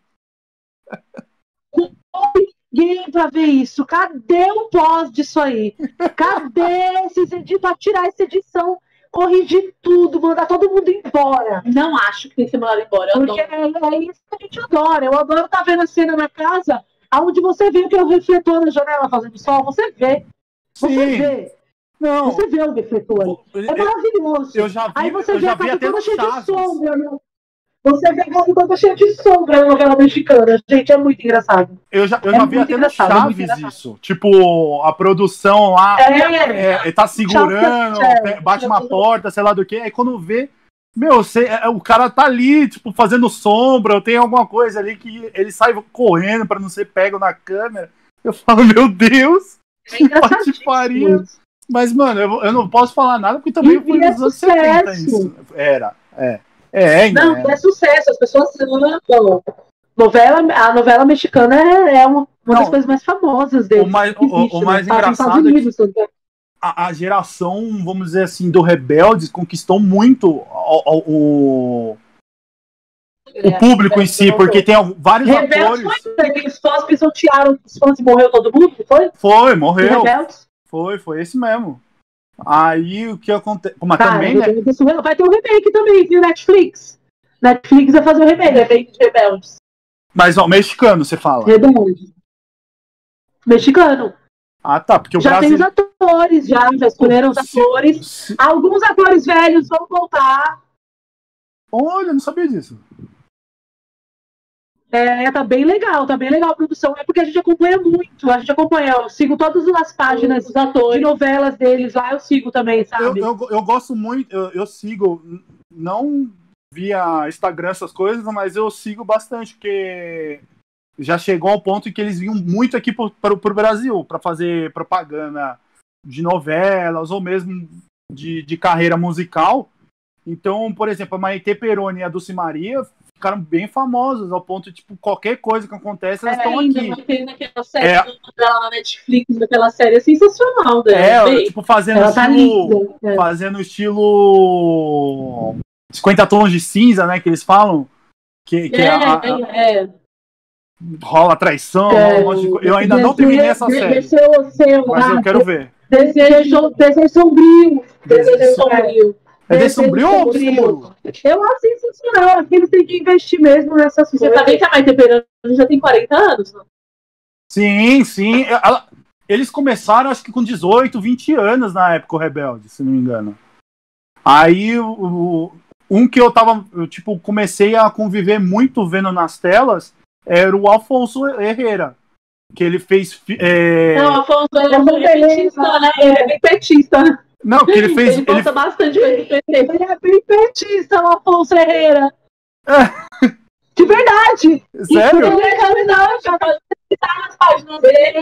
ninguém pra ver isso. Cadê o pós disso aí? Cadê esses editores pra tirar essa edição, corrigir tudo, mandar todo mundo embora? Não acho que tem que ser mandado embora. Eu Porque adoro. é, é isso que a gente adora. Eu adoro estar vendo a cena na casa, onde você vê que é o refletor na janela fazendo sol. Você vê. Você Sim. vê. Não, Você vê o refletor. É eu, maravilhoso. eu já vi, Aí você eu vê já a vi casa toda cheia de sombra. Você vê quando cheio de sombra na novela mexicana. Gente, é muito engraçado. Eu já, eu É já vi até no é Chaves isso. Tipo, a produção lá É, é, é, tá segurando, é, pe- bate é, uma porta, sei lá do que. Aí quando vê, meu, você, é, o cara tá ali, tipo, fazendo sombra, ou tem alguma coisa ali que ele sai correndo pra não ser pego na câmera. Eu falo, <laughs> meu Deus, é que patifaria. engraçadíssimo. Mas, mano, eu, eu não posso falar nada porque também foi é nos anos 70 sucesso. isso. Era, é. É, ainda. Não, é. é sucesso. As pessoas amam. Novela, a novela mexicana é, é uma, uma das coisas mais famosas deles. O mais- que o- o mais Passa nos engraçado é que- a, a geração, vamos dizer assim, do Rebeldes conquistou muito o, o, o público em si, porque tem vários Rebeldes atores. foi aqueles fãs pisotearam os fãs e morreu todo mundo, foi? Foi, morreu. Rebeldes? Foi, foi esse mesmo. Aí o que acontece. Mas Cara, também, né? Vai ter um remake também, viu, Netflix? Netflix vai fazer um remake, remake de Rebeldes. Mas ó, mexicano, você fala. Rebeldes. Mexicano. Ah, tá, porque o já tem Brasil. os atores, já, já escolheram os atores. Alguns atores velhos vão voltar. Olha, não sabia disso. É, tá bem legal, tá bem legal a produção. É porque a gente acompanha muito, a gente acompanha, eu sigo todas as páginas Os atores. de novelas deles lá, eu sigo também, Eu, sabe? eu, eu gosto muito, eu, eu sigo, não via Instagram essas coisas, mas eu sigo bastante, porque já chegou ao ponto em que eles vinham muito aqui para o Brasil para fazer propaganda de novelas ou mesmo de, de carreira musical. Então, por exemplo, a Maite Peroni e a Dulce Maria ficaram bem famosas, ao ponto de, tipo, qualquer coisa que acontece, elas É, estão ainda aqui. ter naquela série É. dela na Netflix, naquela série é sensacional dela. É, tipo, fazendo Ela tá estilo, é. fazendo estilo 50 tons de cinza, né, que eles falam, que, que É, a- a- é, é. rola traição, É, rola um. Eu ainda não terminei essa série, mas eu quero ver. Desejo, desejo sombrio. Desejo Sombrio. É desse sombrio ou sombrio. obscuro? Eu acho sensacional. Aqui eles têm que investir mesmo nessa Você sabia que a Maite Peroni já tem 40 anos? não? Sim, sim. Ela- eles começaram, acho que com 18, 20 anos na época, o Rebelde, se não me engano. Aí, o, um que eu tava, eu, tipo, comecei a conviver muito vendo nas telas era o Alfonso Herrera. Que ele fez. é, Não, Afonso ele é É bem petista, né? Ele é bem petista. né? Não, que ele fez. Ele ele- gosta bastante de. Ele é bem petista, o Afonso Herrera. De verdade. sério? Ele é já pode citar nas páginas dele.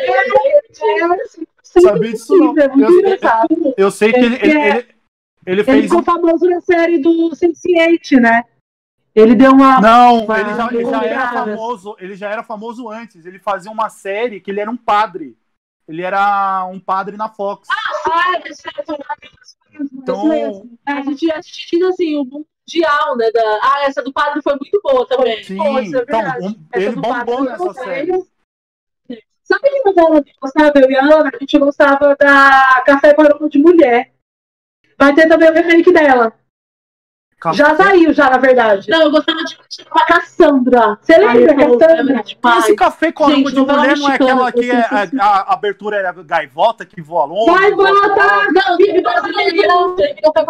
Sabia disso não. É Eu-. Eu sei que ele, ele, ele, ele Ele fez. ficou famoso na série do Sense8, né? Ele deu uma. Não, Vai, ele já, ele já era famoso. Ele já era famoso antes. Ele fazia uma série que ele era um padre. Ele era um padre na Fox. Ah, é o Então, A gente assistiu assim, o mundial, né? Da... Ah, essa do padre foi muito boa também. sim, Pô, é então, verdade. um- Essa ele bombou padre nessa série. Sabe que que gostava, eu e a Ana? A gente gostava da Café Aroma de Mulher. Vai ter também o remake dela. Café- Já saiu, já, na verdade. Não, eu gostava de Com a Cassandra. Você lembra, Ai, Cassandra? Esse café Gente, de mulher não é mexicana, aquela que é, a, a abertura era gaivota que voa longe? Vai, volta! Não, teve brasileira. Teve café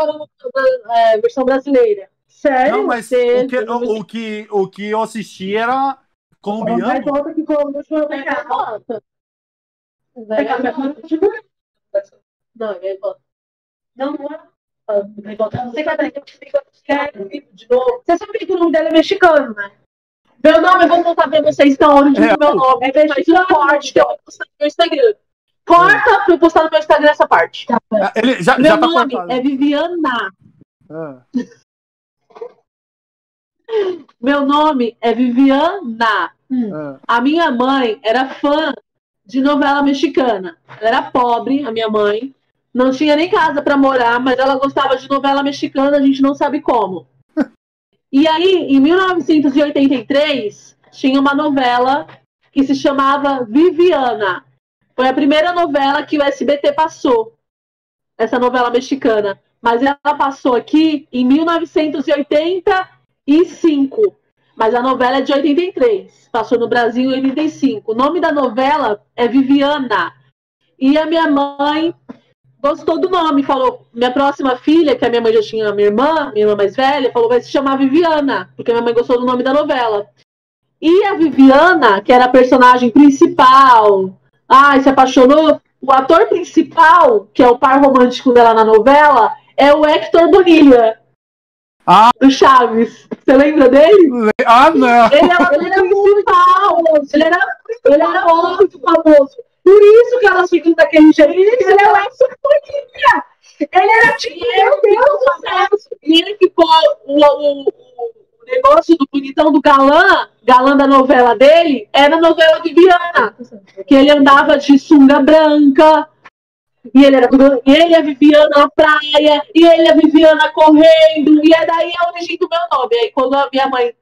é, versão brasileira. Sério? Não, mas o que, o, o que, o que eu assisti era colombiano. volta que. É Aroma de Mulher. Não, vai, volta. Não, não é. Não sei qual é que fica de novo. Você sabia que o nome dele é mexicano, né? Meu nome, eu vou contar pra vocês então onde É, é, meu nome. é um corte que eu vou postar no meu Instagram. Corta pra eu postar no meu Instagram essa parte. Ah, Ele já, Meu já tá nome cortado. é Viviana. Ah, Meu nome é Viviana. ah. A minha mãe era fã de novela mexicana. Ela era pobre, a minha mãe. Não tinha nem casa para morar, mas ela gostava de novela mexicana, a gente não sabe como. <laughs> E aí, em 1983, tinha uma novela que se chamava Viviana. Foi a primeira novela que o SBT passou. Essa novela mexicana. Mas ela passou aqui em 1985. Mas a novela é de 83. Passou no Brasil em 85. O nome da novela é Viviana. E a minha mãe gostou do nome, falou: minha próxima filha, que a minha mãe já tinha, minha irmã, minha irmã mais velha, falou: vai se chamar Viviana, porque minha mãe gostou do nome da novela. E a Viviana, que era a personagem principal, ai, se apaixonou. O ator principal, que é o par romântico dela na novela, é o Hector Bonilha. Ah. Do Chaves. Você lembra dele? Ah, não. Ele era, ele era famoso. Ele era, ele era muito famoso. Por isso que elas ficam daquele jeito. Ele é o Hector Bonilha. Ele era tipo, meu Deus do céu. E ele ficou o, o, o negócio do bonitão do galã, galã da novela dele, era a novela de Viana. Que ele andava de sunga branca, e ele era e ele a Viviana na praia, e ele a Viviana correndo, e é daí a origem do meu nome. Aí quando a minha mãe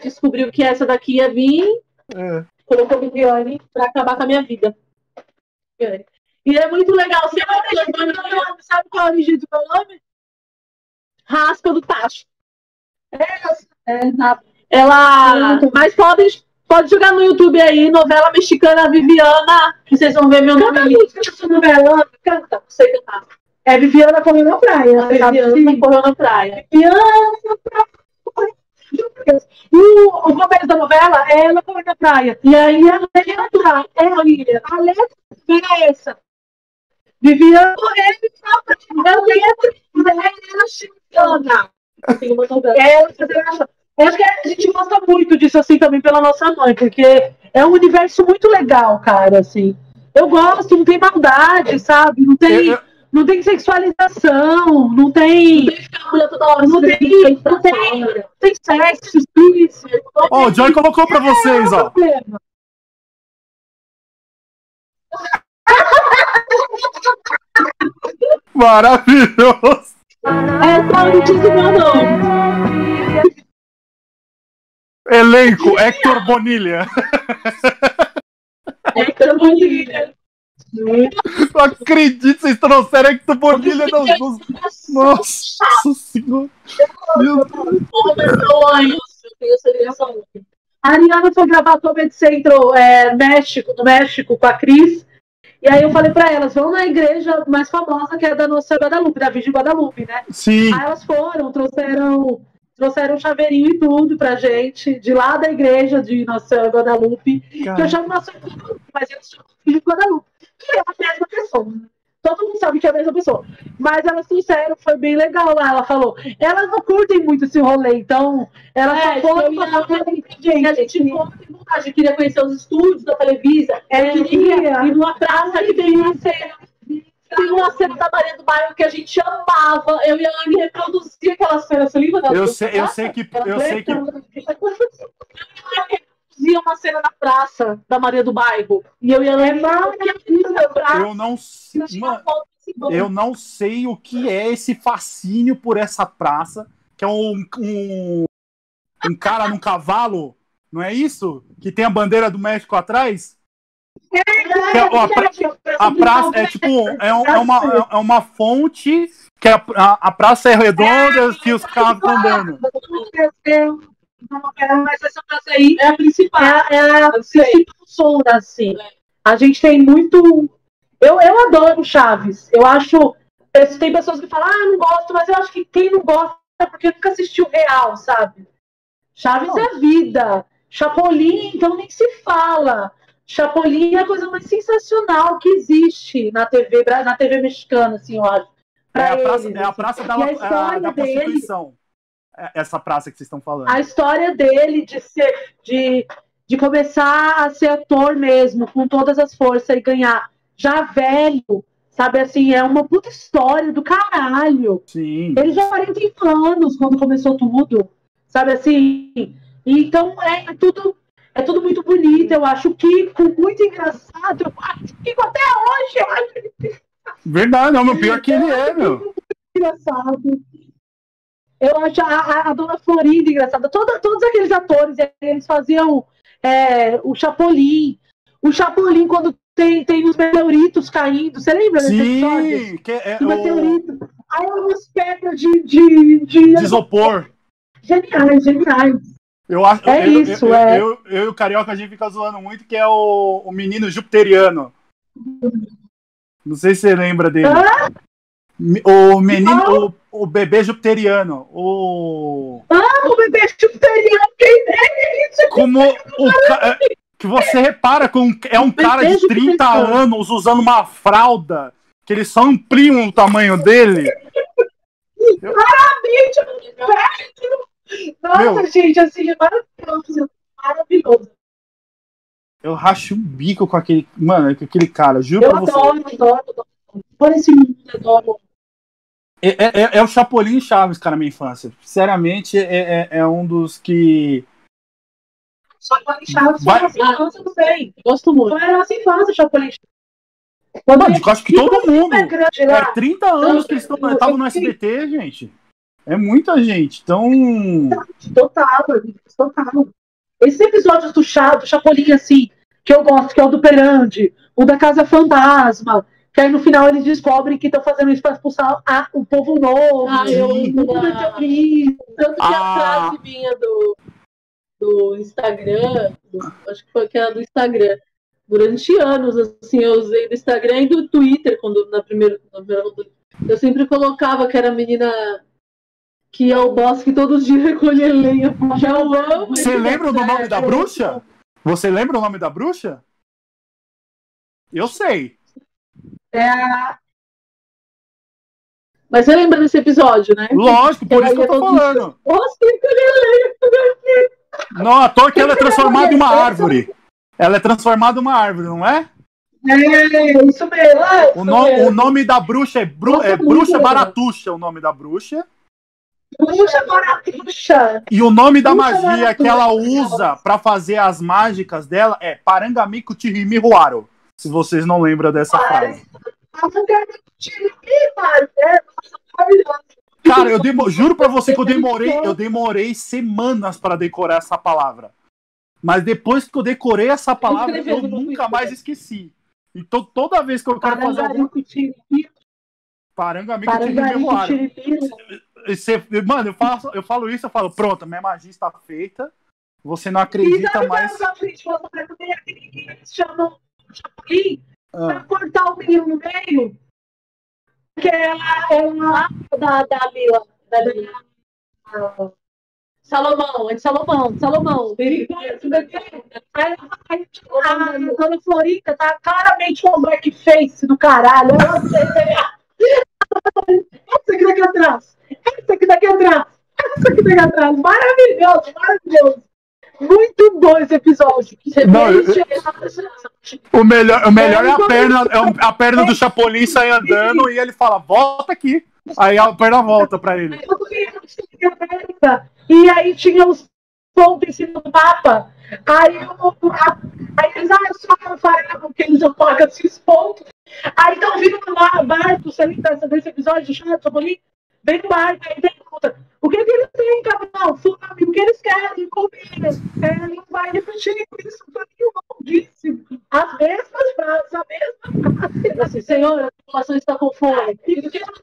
descobriu que essa daqui ia vir, É. colocou Viviane pra acabar com a minha vida. E é muito legal. Você vai ter meu nome, sabe qual é a origem do meu nome? Raspa do Tacho. É, na- Ela. Mas pode, pode jogar no YouTube aí, novela mexicana Viviana, que vocês vão ver meu nome Canta ali. dessa novela. Canta, não sei cantar. É Viviana correndo na praia. Viviana correu na praia. Viviana pra... E o, o começo da novela é ela correndo na praia. E aí a letra é a Lília. A letra é essa. Viviana correndo na praia. A letra é ela chegando. tem uma novela. É, eu acho que a gente gosta muito disso assim também pela nossa mãe, porque é um universo muito legal, cara, assim. Eu gosto, não tem maldade, sabe? Não tem, Eu- eu- não tem sexualização, não tem. Não tem ficar a mulher toda hora. Não tem, não tem, não tem sexo explícito. Ó, o Joy colocou pra vocês, ó. Problema. <laughs> Maravilhoso. É só o diz o meu nome. Elenco, Hector Bonilha. Hector Bonilha. Não acredito que vocês trouxeram nos. nos- Nossa senhora. Meu Deus. A Ariana foi gravar Comedy Central é, México, no México com a Cris. E aí eu falei pra elas, vão na igreja mais famosa, que é da nossa Guadalupe, da Virgem Guadalupe, né? Sim. Aí elas foram, trouxeram, trouxeram chaveirinho e tudo pra gente, de lá da igreja de Nossa Senhora Guadalupe, que eu chamo Nossa Guadalupe, mas eles chamam de Guadalupe, que é a mesma pessoa. Todo mundo sabe que é a mesma pessoa. Mas elas trouxeram, foi bem legal lá. Ela falou, elas não curtem muito esse rolê, então elas É, só foram eu ia- pra gente. A gente ficou tem vontade, queria conhecer os estúdios da Televisa. É, queria. ir numa praça que tem uma cena. Tem uma cena da Maria do Bairro que a gente amava. Eu e a Anne reproduzia aquela cena. Você lembra Eu sei, eu sei que. Eu sei que. <laughs> Reproduzia uma cena na praça da Maria do Bairro. E eu ia lembrar que eu não sei. eu não sei o que é esse fascínio por essa praça, que é um, um, um cara num cavalo, não é isso? Que tem a bandeira do México atrás? É- ó, a, pra- a praça é tipo é, é uma, é uma fonte que a, a, a praça é redonda que os carros estão andando. Mas essa praça aí É a principal. é, é a principal zona, assim. A gente tem muito. Eu, eu adoro Chaves. Eu acho. Tem pessoas que falam, ah, não gosto, mas eu acho que quem não gosta é porque nunca assistiu real, sabe? Chaves é vida. Chapolin, então nem se fala. Chapolin é a coisa mais sensacional que existe na TV, na TV mexicana, assim, eu acho. É a praça, eles, é a assim. praça da, a a- história da dele- Constituição. É Essa praça que vocês estão falando. a história dele de ser de, de começar a ser ator mesmo, com todas as forças e ganhar já velho, sabe assim, é uma puta história do caralho. Sim. Ele já 40 anos quando começou tudo, sabe assim? Então é tudo é tudo muito bonito, eu acho o Kiko muito engraçado, eu acho o Kiko até hoje, eu acho Verdade, não, meu pior que ele é, meu. <laughs> engraçado. Eu acho a, a, a Dona Florinda engraçada. Toda, todos aqueles atores, eles faziam é, o Chapolin. O Chapolin, quando tem, tem os meteoritos caindo. Você lembra desse? Sim, que é Do o meteorito. Aí umas pedras de, de, de... de isopor. Geniais, geniais. Eu acho, É eu, isso, eu, é. Eu, eu, e o Carioca, a gente fica zoando muito, que é o, o menino jupiteriano. Não sei se você lembra dele. O menino, o, o bebê jupiteriano. O. Ah, o bebê chuteriano, quem é isso? Como o ca- é, que você repara com é um cara de 30 anos usando uma fralda que eles só ampliam o tamanho dele. Claramente, eu não inferno. Nossa, Meu. gente, assim, é maravilhoso. Maravilhoso. Eu racho um bico com aquele, mano, com aquele cara, juro Eu pra você. adoro, adoro, adoro. Por esse mundo, adoro. É, é- é- é o Chapolin Chaves, cara, minha infância. Sinceramente, é, é- é um dos que. Chapolin Chaves Vai- foi nossa infância também. Gosto muito. Foi a nossa infância, Chapolin Chaves. Quando Mano, eu acho que todo mundo. é grande lá. É 30 anos que eles estão- estavam no SBT, gente. É muita gente. Então. Total, total. Esses episódios do, Cha, do Chapolin, assim, que eu gosto, que é o do Perande, o da Casa Fantasma, que aí no final eles descobrem que estão fazendo isso para expulsar a- o povo novo. Ah, eu o da- meteorito. Tanto que Ah. a frase vinha do, do Instagram, do- acho que foi aquela do Instagram. Durante anos, assim, eu usei do Instagram e do Twitter, quando na primeira, na primeira eu sempre colocava que era a menina que ia ao bosque todos os dias recolher lenha. Já eu amo. Você lembra do nome da bruxa? Você lembra o nome da bruxa? Eu sei. É a Mas você lembra desse episódio, né? Lógico, por Ela isso que eu tô falando. Não, à toa que ela é <laughs> transformada em uma árvore. Ela é transformada em uma árvore, não é? É, isso mesmo. é, O, no- mesmo. o nome da bruxa é, Bru- Nossa, é Bruxa. Baratuxa, o nome da bruxa. Puxa, Baratuxa. E o nome da Bruxa magia que ela Baratuxa. usa pra fazer as mágicas dela é Parangamico Tirimiruaro. Se vocês não lembram dessa frase. É maravilhoso. Cara, eu demo- juro pra você que eu demorei, eu demorei semanas pra decorar essa palavra. Mas depois que eu decorei essa palavra, eu nunca mais esqueci. Então toda vez que eu quero fazer alguma Parangamico. E você- Mano, eu, faço, eu falo isso, eu falo, pronto, minha magia está feita. Você não acredita mais. frente, você vai comer aquele que eles chamam Chapolin, Ah, pra cortar o menino no meio. Que ela é uma Da, da Mila. Da Mila. Salomão, é de Salomão, Salomão. A dona Florinda tá claramente um black face do caralho. Essa aqui daqui atrás. Essa aqui daqui atrás. Essa aqui daqui atrás. Maravilhoso, maravilhoso. Muito bom esse episódio. Não, eu- Esse- O melhor, o melhor é a perna, é a perna do Chapolin sai andando e ele fala, volta aqui. Aí a perna volta pra ele. E aí tinha os pontos em cima do Papa. Aí, o- a- aí eles, ah, só não falaram porque eles apagam esses pontos. Aí estão vindo lá, lembra dessa- desse episódio do Chato Chapolin? Vem no barco, aí pergunta, o que, que eles têm, capitão? Fome, o que eles querem comer? É, ele vai repetir isso, foi lindíssimo. As mesmas frases, a mesma frase. Assim, Senhor, a população está com fome. E por que não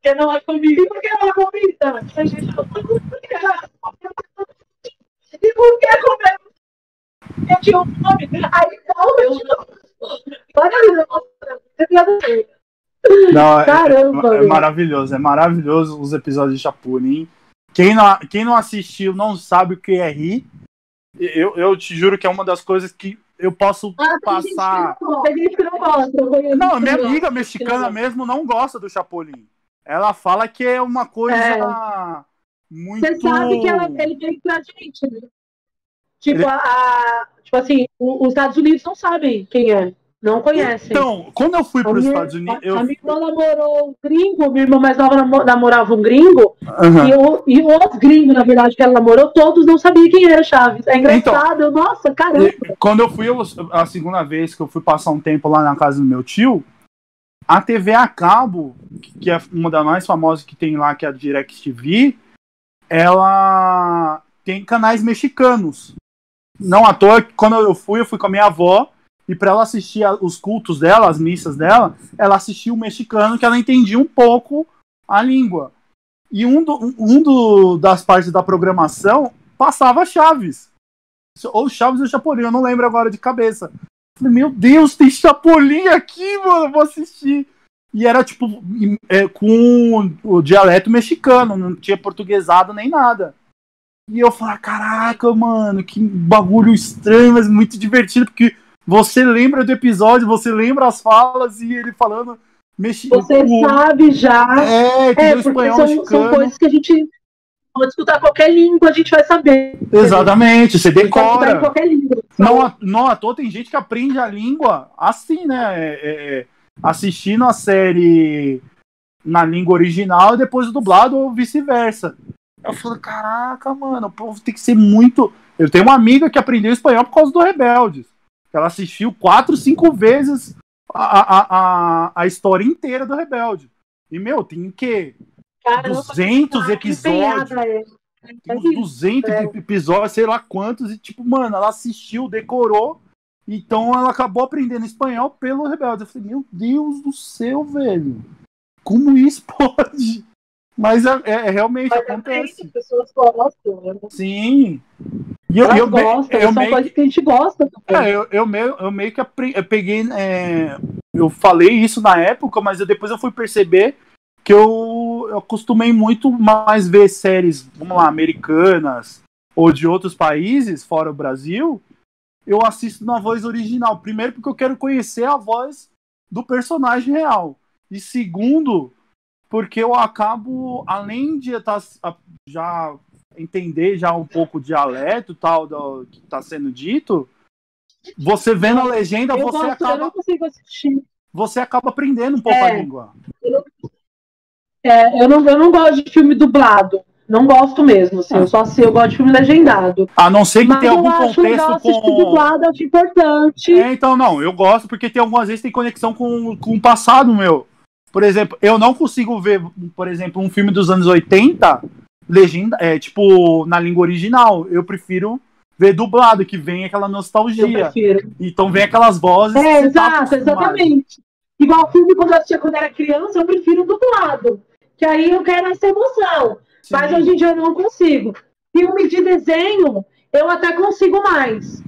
porque não é comida? E por que não é comida? A gente não E por que comer? Eu tinha um nome. Aí, Maravilhoso. Não, é- Caramba, é, é velho. maravilhoso, é maravilhoso os episódios de Chapolin. Quem não, quem não assistiu não sabe o que é rir. Eu, eu te juro que é uma das coisas que eu posso Ah, tem gente que passar. não gosta, gente que não gosta. Não, minha não amiga mexicana não mesmo não gosta do Chapolin. Ela fala que é uma coisa É. muito. Você sabe que ela, ele veio pra gente, né? Tipo, a, a- tipo assim, os Estados Unidos não sabem quem é. Não conhecem. Então, quando eu fui para os Estados Unidos. a, Eu... a minha irmã namorou um gringo, minha irmã mais nova namo- namorava um gringo, Aham. e, o, e os gringos, na verdade, que ela namorou, todos não sabiam quem era Chaves. É engraçado, eu, nossa, caramba. Quando eu fui eu- a segunda vez que eu fui passar um tempo lá na casa do meu tio, a TV a cabo, que é uma das mais famosas que tem lá, que é a DirecTV, ela tem canais mexicanos. Não à toa quando eu fui, eu fui com a minha avó, e para ela assistir a- os cultos dela, as missas dela, ela assistia o mexicano, que ela entendia um pouco a língua. E um, do, um do- das partes da programação passava Chaves ou Chaves ou Chapolin, eu não lembro agora de cabeça. Falei, meu Deus, tem Chapolin aqui, mano, vou assistir. E era tipo é, com o dialeto mexicano, não tinha portuguesado nem nada. E eu falei, caraca, mano, que bagulho estranho, mas muito divertido, porque você lembra do episódio, você lembra as falas e ele falando mexicano. Você sabe já. É, que É, espanhol são, mexicano. são coisas que a gente pode escutar qualquer língua, a gente vai saber. Exatamente, você escutar em decora. qualquer língua. Não, à- não à toa tem gente que aprende a língua assim, né? É, é, é, assistindo a série na língua original e depois dublado ou vice-versa. Eu falei, caraca, mano, o povo tem que ser muito. Eu tenho uma amiga que aprendeu espanhol por causa do Rebeldes. Ela assistiu quatro, cinco vezes a, a, a, a história inteira do Rebelde. E, meu, tem que Caramba, 200 que episódios. é. Tem uns 200 É. episódios, sei lá quantos, e tipo, mano, ela assistiu, decorou, então ela acabou aprendendo espanhol pelo Rebelde. Eu falei, meu Deus do céu, velho, como isso <laughs> pode? Mas é, é- é realmente Mas acontece. As pessoas gostam, né? Sim. E eu, Elas eu, gostam, eu são meio que a gente gosta também. é, eu, eu, meio, eu meio que eu peguei. é, eu falei isso na época, mas eu- depois eu fui perceber que eu, eu acostumei muito mais ver séries, vamos lá, americanas ou de outros países, fora o Brasil. Eu assisto na voz original. Primeiro, porque eu quero conhecer a voz do personagem real. E segundo, porque eu acabo, além de tá, já entender já um pouco o dialeto tal do que está sendo dito, você vendo a legenda, eu, você eu acaba, não você acaba aprendendo um pouco É. a língua. É, eu, não, eu não gosto de filme dublado. Não gosto mesmo, assim. Eu só assim, eu gosto de filme legendado. A não ser que Mas tenha eu algum legal contexto assistir com. dublado, acho importante. É, então, não, eu gosto porque tem algumas vezes tem conexão com, com o passado meu. Por exemplo, eu não consigo ver, por exemplo, um filme dos anos 80, legenda, é, tipo, na língua original. Eu prefiro ver dublado, que vem aquela nostalgia. Então vem aquelas vozes. que É, tá exato, acostumado. exatamente. Igual filme quando eu assistia quando era criança, eu prefiro dublado. Que aí eu quero essa emoção. Sim. Mas hoje em dia eu não consigo. Filme de desenho, eu até consigo mais.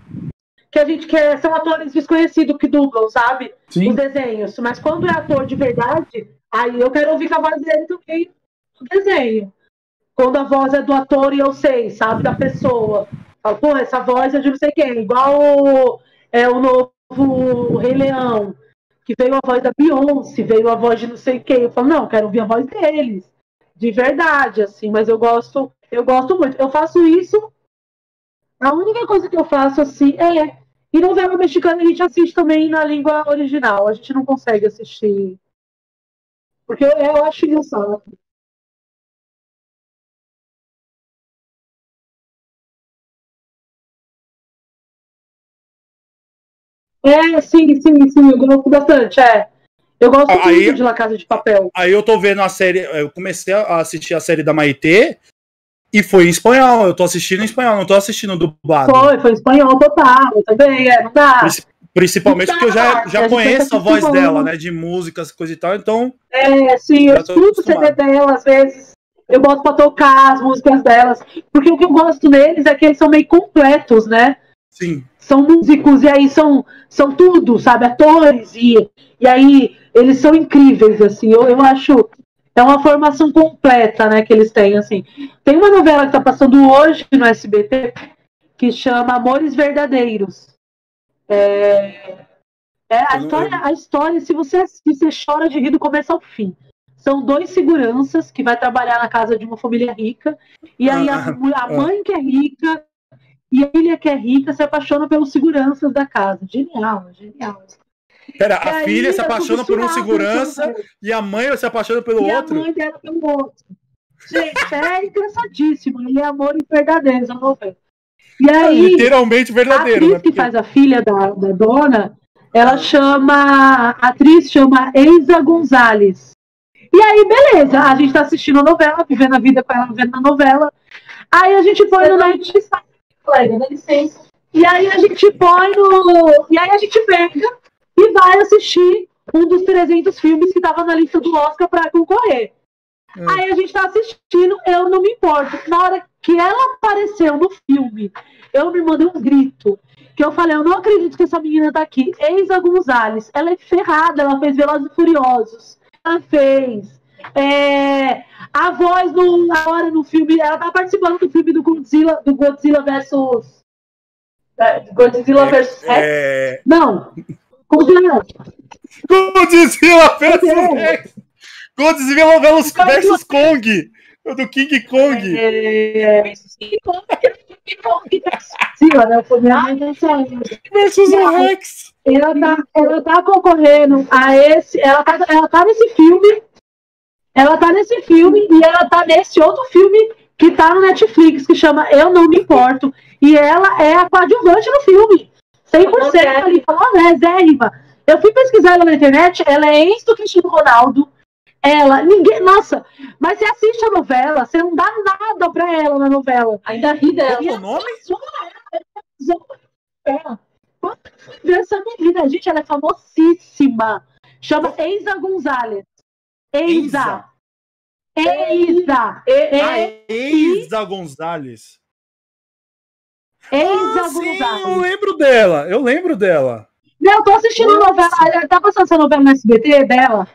Que a gente quer, são atores desconhecidos que dublam, sabe? Sim. Os desenhos. Mas quando é ator de verdade, aí eu quero ouvir com a voz dele também no desenho. Quando a voz é do ator e eu sei, sabe, da pessoa. Falo, pô, essa voz é de não sei quem. Igual o, é, o novo Rei Leão, que veio a voz da Beyoncé, veio a voz de não sei quem. Eu falo, não, quero ouvir a voz deles. De verdade, assim, mas eu gosto, eu gosto muito. Eu faço isso. A única coisa que eu faço assim é. E novela mexicana a gente assiste também na língua original. A gente não consegue assistir. Porque eu, eu acho engraçado. É, sim, sim, sim, eu gosto bastante, é. Eu gosto Aí- muito de La Casa de Papel. Aí eu tô vendo a série, eu comecei a assistir a série da Maitê e foi em espanhol. Eu tô assistindo em espanhol, não tô assistindo dublado. Foi, foi espanhol total, também, é, não dá. Princi- Principalmente porque eu já, A já gente conheço a voz dela, né? De músicas, coisa e tal, então. É, sim, eu escuto o CD dela, às vezes. Eu boto pra tocar as músicas delas. Porque o que eu gosto neles é que eles são meio completos, né? Sim. São músicos e aí são, são tudo, sabe? Atores e, e aí eles são incríveis, assim. Eu, eu acho. É uma formação completa, né, que eles têm, assim. Tem uma novela que tá passando hoje no SBT que chama Amores Verdadeiros. É, é, a, história, a história, se você assistir, você chora de rir do começo ao fim. São dois seguranças que vai trabalhar na casa de uma família rica. E aí a, Ah, a ah. mãe que é rica e a filha que é rica se apaixona pelos seguranças da casa. Genial, genial. Pera, E a aí, filha se é apaixona por um segurança né? e a mãe se apaixona pelo e outro. a mãe dela pelo outro. Gente, é engraçadíssimo. E é amor e verdadeiros a novela. E É aí, literalmente a verdadeiro, atriz né? que faz a filha da, da dona, ela chama. A atriz chama Eiza Gonzalez. E aí, beleza, a gente tá assistindo a novela, vivendo a vida com ela, vivendo a novela. Aí a gente põe no Netflix. Colega, dá licença. E aí a gente põe no. E aí a gente pega e vai assistir um dos 300 filmes que tava na lista do Oscar pra concorrer. Hum. Aí a gente tá assistindo, eu não me importo. Na hora que ela apareceu no filme, eu me mandei um grito. que eu falei, eu não acredito que essa menina tá aqui. Eisa Gonzalez, ela é ferrada, ela fez Velozes e Furiosos. Ela fez. É, a voz no, agora no filme, ela tá participando do filme do Godzilla, do Godzilla versus. é, Godzilla versus Rex. É... Não. É? Godzilla versus É. Rex. Godzilla versus, versus Kong. Do King Kong. É... Godzilla, né? Foi minha. Versus o Rex. ela tá, ela tá concorrendo a esse. Ela tá, ela tá nesse filme. Ela tá nesse filme e ela tá nesse outro filme que tá no Netflix, que chama Eu Não Me Importo. E ela é a coadjuvante no filme. 100% ali, falou, né, Zérrima. Eu fui pesquisar ela na internet, ela é ex do Cristiano Ronaldo. Ela, ninguém, nossa, mas você assiste a novela, você não dá nada pra ela na novela. Ainda ri dela. Qual é o nome? ela. Fui ver essa menina, gente, ela é famosíssima. Chama Eiza Gonzalez. Eiza. Eiza. A E- Eisa Gonzalez. Ah, sim, eu lembro dela. Eu lembro dela. Não, eu tô assistindo a novela. ela Tá passando essa novela no SBT dela.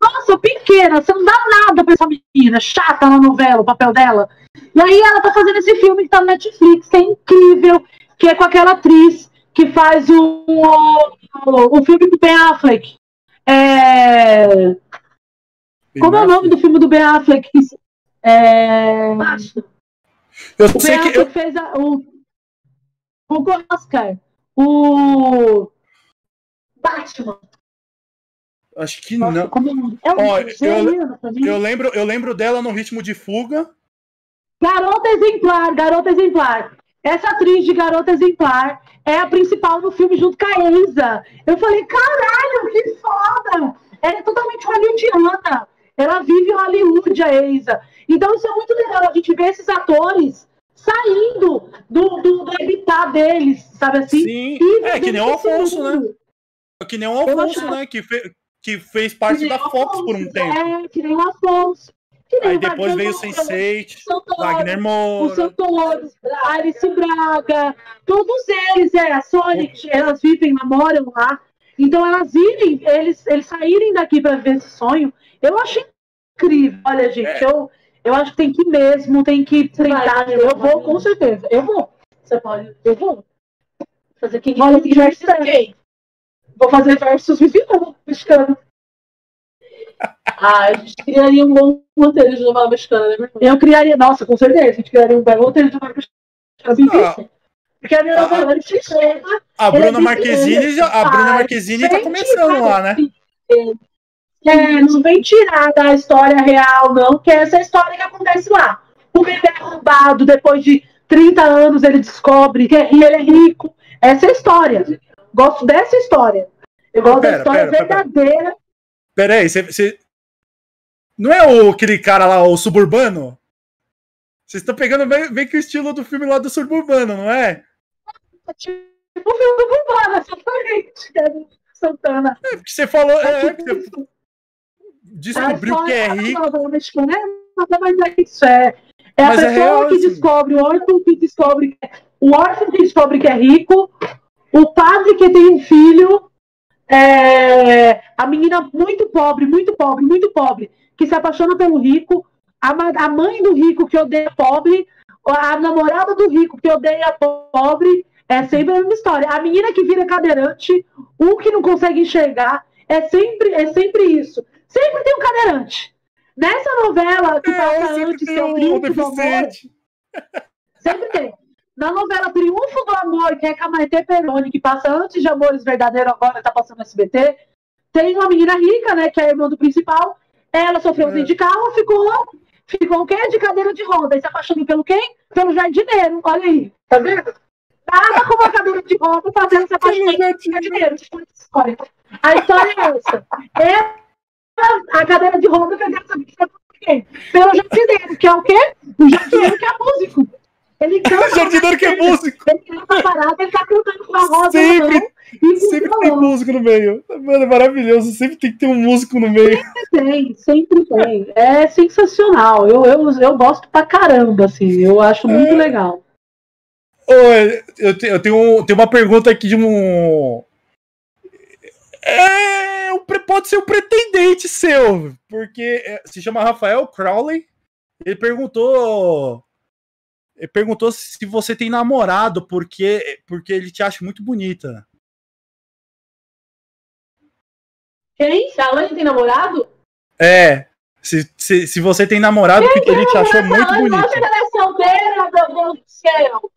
Nossa, pequena, você não dá nada pra essa menina. Chata na novela, o papel dela. E aí ela tá fazendo esse filme que tá no Netflix, que é incrível, que é com aquela atriz que faz o, o, o filme do Ben Affleck. É, como é o nome do filme do Ben Affleck? É, Eu o Ben sei que eu, Affleck fez a- o, o Oscar. O Batman. acho que Nossa, não. como é o Ó, eu-? Eu lembro, eu lembro dela no ritmo de fuga. Garota Exemplar, Garota Exemplar. Essa atriz de Garota Exemplar é a principal no filme junto com a Elsa. Eu falei, caralho, que foda! Ela é totalmente hollywoodiana. Ela vive Hollywood, a Elsa. Então isso é muito legal, a gente ver esses atores saindo do, do, do habitat deles, sabe assim? Sim. E É, que nem o Alfonso, né? Que nem o Alfonso, né? Que, fe- que fez parte Que da o Fox por um tempo. É, que nem o nem Aí o depois veio o Wagner Sense8, Santoro, Wagner o Moura. Santoro, a Alice Braga, todos eles, é, a Sonic, elas vivem, namoram lá. Então elas irem, eles, eles saírem daqui para ver esse sonho, eu achei incrível. Olha, gente, É. eu, eu acho que tem que ir mesmo, tem que treinar. Eu vou, com certeza. Eu vou. Você pode Eu vou. fazer quem Olha que versus quem? Vou fazer versus Viviane, mexicano. Ah, a gente criaria um bom roteiro de novela mexicana, né, meu irmão? Eu criaria, nossa, com certeza, a gente criaria um belo roteiro de uma mexicana. Porque a minha Ah. novela é mexicana. A Ele é Bruna Marquezine, já, a Bruna Ah, Marquezine tá começando lá, né? É, não vem tirar da história real, não, que essa é a história que acontece lá. O bebê é roubado, depois de 30 anos ele descobre que ele é rico. Essa é a história. Gosto dessa história. Eu gosto da Pera, história pera, verdadeira. Pera aí, você, você- Não é o, aquele cara lá, o suburbano? Vocês estão pegando bem, bem que o estilo do filme lá do suburbano, não é? Tipo o filme do Bumbana, <laughs> exatamente. é Santana. É porque você falou. É É, tipo descobriu que é A rico. mexicana é é isso. É, é a Mas é pessoa real, que assim. descobre, o órfão que descobre, o órfão que descobre que é rico, o padre que tem um filho, é, a menina muito pobre, muito pobre, muito pobre, que se apaixona pelo rico, a, a mãe do rico que odeia pobre, a namorada do rico que odeia pobre, é sempre a mesma história. A menina que vira cadeirante, um que não consegue enxergar, é sempre, é sempre isso. Sempre tem um cadeirante. Nessa novela que É, passa antes, tem que é o um do Amor, sempre tem. Na novela Triunfo do Amor, que é com a Maite Peroni, que passa antes de Amores Verdadeiros, agora tá passando no SBT, tem uma menina rica, né, que é a irmã do principal, ela sofreu um É. de carro, ficou, ficou o quê? De cadeira de roda. E se apaixonou pelo quem? Pelo jardineiro, olha aí, tá vendo? Nada como a cadeira de roda fazendo se apaixonar pelo jardineiro. essa. A história é essa. É a cadeira de roda fazendo saber que por quê? Pelo jardineiro, que é o quê? O jardineiro que é músico. Ele canta. O jardineiro que é músico. Ele tá parado, ele tá cantando com a roda Sempre- mão e Sempre tem músico no meio. Mano, é maravilhoso. Sempre tem que ter um músico no meio. Tem, sempre tem. É sensacional. Eu, eu, eu gosto pra caramba, assim. Eu acho muito É. legal. Ô, eu, te- eu tenho, tenho uma pergunta aqui de um. É, um pode ser um pretendente seu, porque é, se chama Rafael Crowley. Ele perguntou. Ele perguntou se você tem namorado, porque, porque ele te acha muito bonita. Quem? Se a Alane tem namorado? É. Se, se, se você tem namorado, porque ele te achou muito bonita. Você é solteira, meu Deus do céu.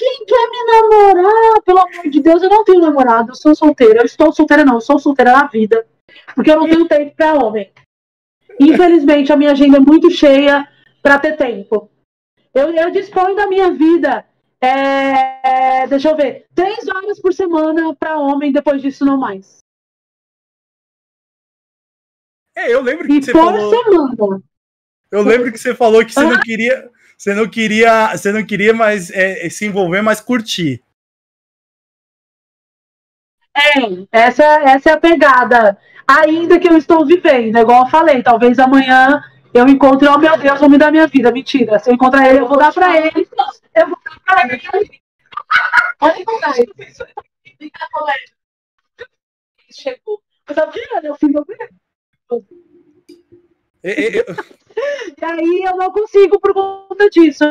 Quem quer me namorar? Pelo amor de Deus, eu não tenho namorado, eu sou solteira. Eu estou solteira, não, eu sou solteira na vida. Porque eu não tenho tempo pra homem. Infelizmente, a minha agenda é muito cheia pra ter tempo. Eu, eu disponho da minha vida. é, deixa eu ver, três horas por semana pra homem, depois disso não mais. É, eu lembro que E você por falou. semana. Eu lembro que você falou que você não queria. Você não queria. Você não queria mais é, se envolver, mas curtir. É, essa, essa é a pegada. Ainda que eu estou vivendo, é igual eu falei, talvez amanhã eu encontre, oh meu Deus, homem da minha vida. Mentira. Se eu encontrar ele, eu vou dar pra ele. Eu vou dar pra ele. Fica com ele. Chegou. Eu virando, eu fiz meu eu- E aí eu não consigo por conta disso.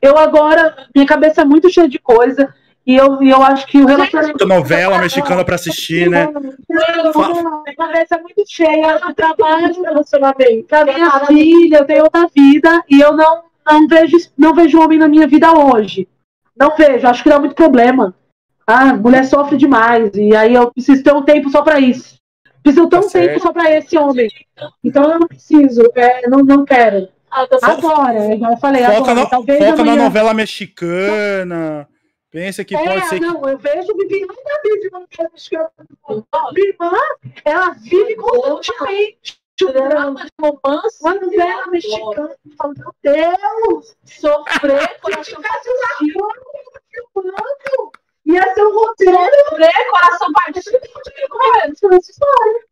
Eu agora, minha cabeça é muito cheia de coisa. E eu, eu acho que o relacionamento. Novela mexicana pra assistir, né? Minha cabeça é muito cheia do trabalho, relacionamento. A minha filha, eu tenho outra vida e eu não, não, vejo, não vejo homem na minha vida hoje. Não vejo, acho que dá muito problema. Ah, mulher sofre demais. E aí eu preciso ter um tempo só pra isso. Preciso ter Tá um tempo certo. só pra esse homem. Então eu não preciso, é, não, não quero. Agora, igual eu falei, Foca, agora, no- talvez foca na amanhã- novela mexicana. Pensa que é, pode ser que. não, eu vejo Vivi, não tá vive uma novela mexicana. Minha irmã, ela vive constantemente. Drama de romance. Uma novela mexicana. Eu Meu Deus! Sofrer, Se coração tivesse um avião filmando, ia ser um roteiro. sofrer, coração partido. Essa é história.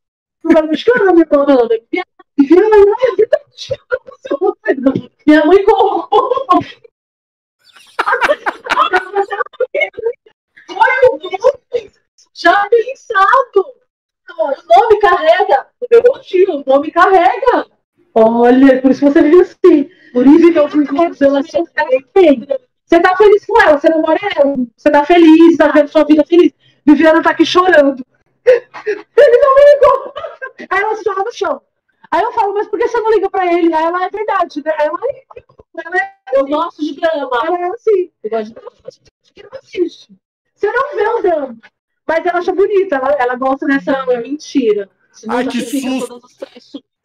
Mexicana, minha irmã. Vivi uma novela mexicana. Minha mãe com já pensado. O nome carrega. O meu estilo, o nome carrega. Olha, por isso você vive assim. Por isso que eu fui com relacionamento. Você tá feliz com ela, você namora ela. Você tá feliz, tá vendo sua vida feliz. Viviana tá aqui chorando. <laughs> Ele não me ligou. Aí ela se joga no chão. Aí eu falo, mas por que você não liga pra ele? Aí ela é verdade, né? Ela, ela, é, Eu gosto de drama. ela é assim. Eu gosto de que não assiste. Você não vê o drama. Mas ela acha bonita, ela, ela gosta dessa. drama, é mentira. Senão Ai, que susto.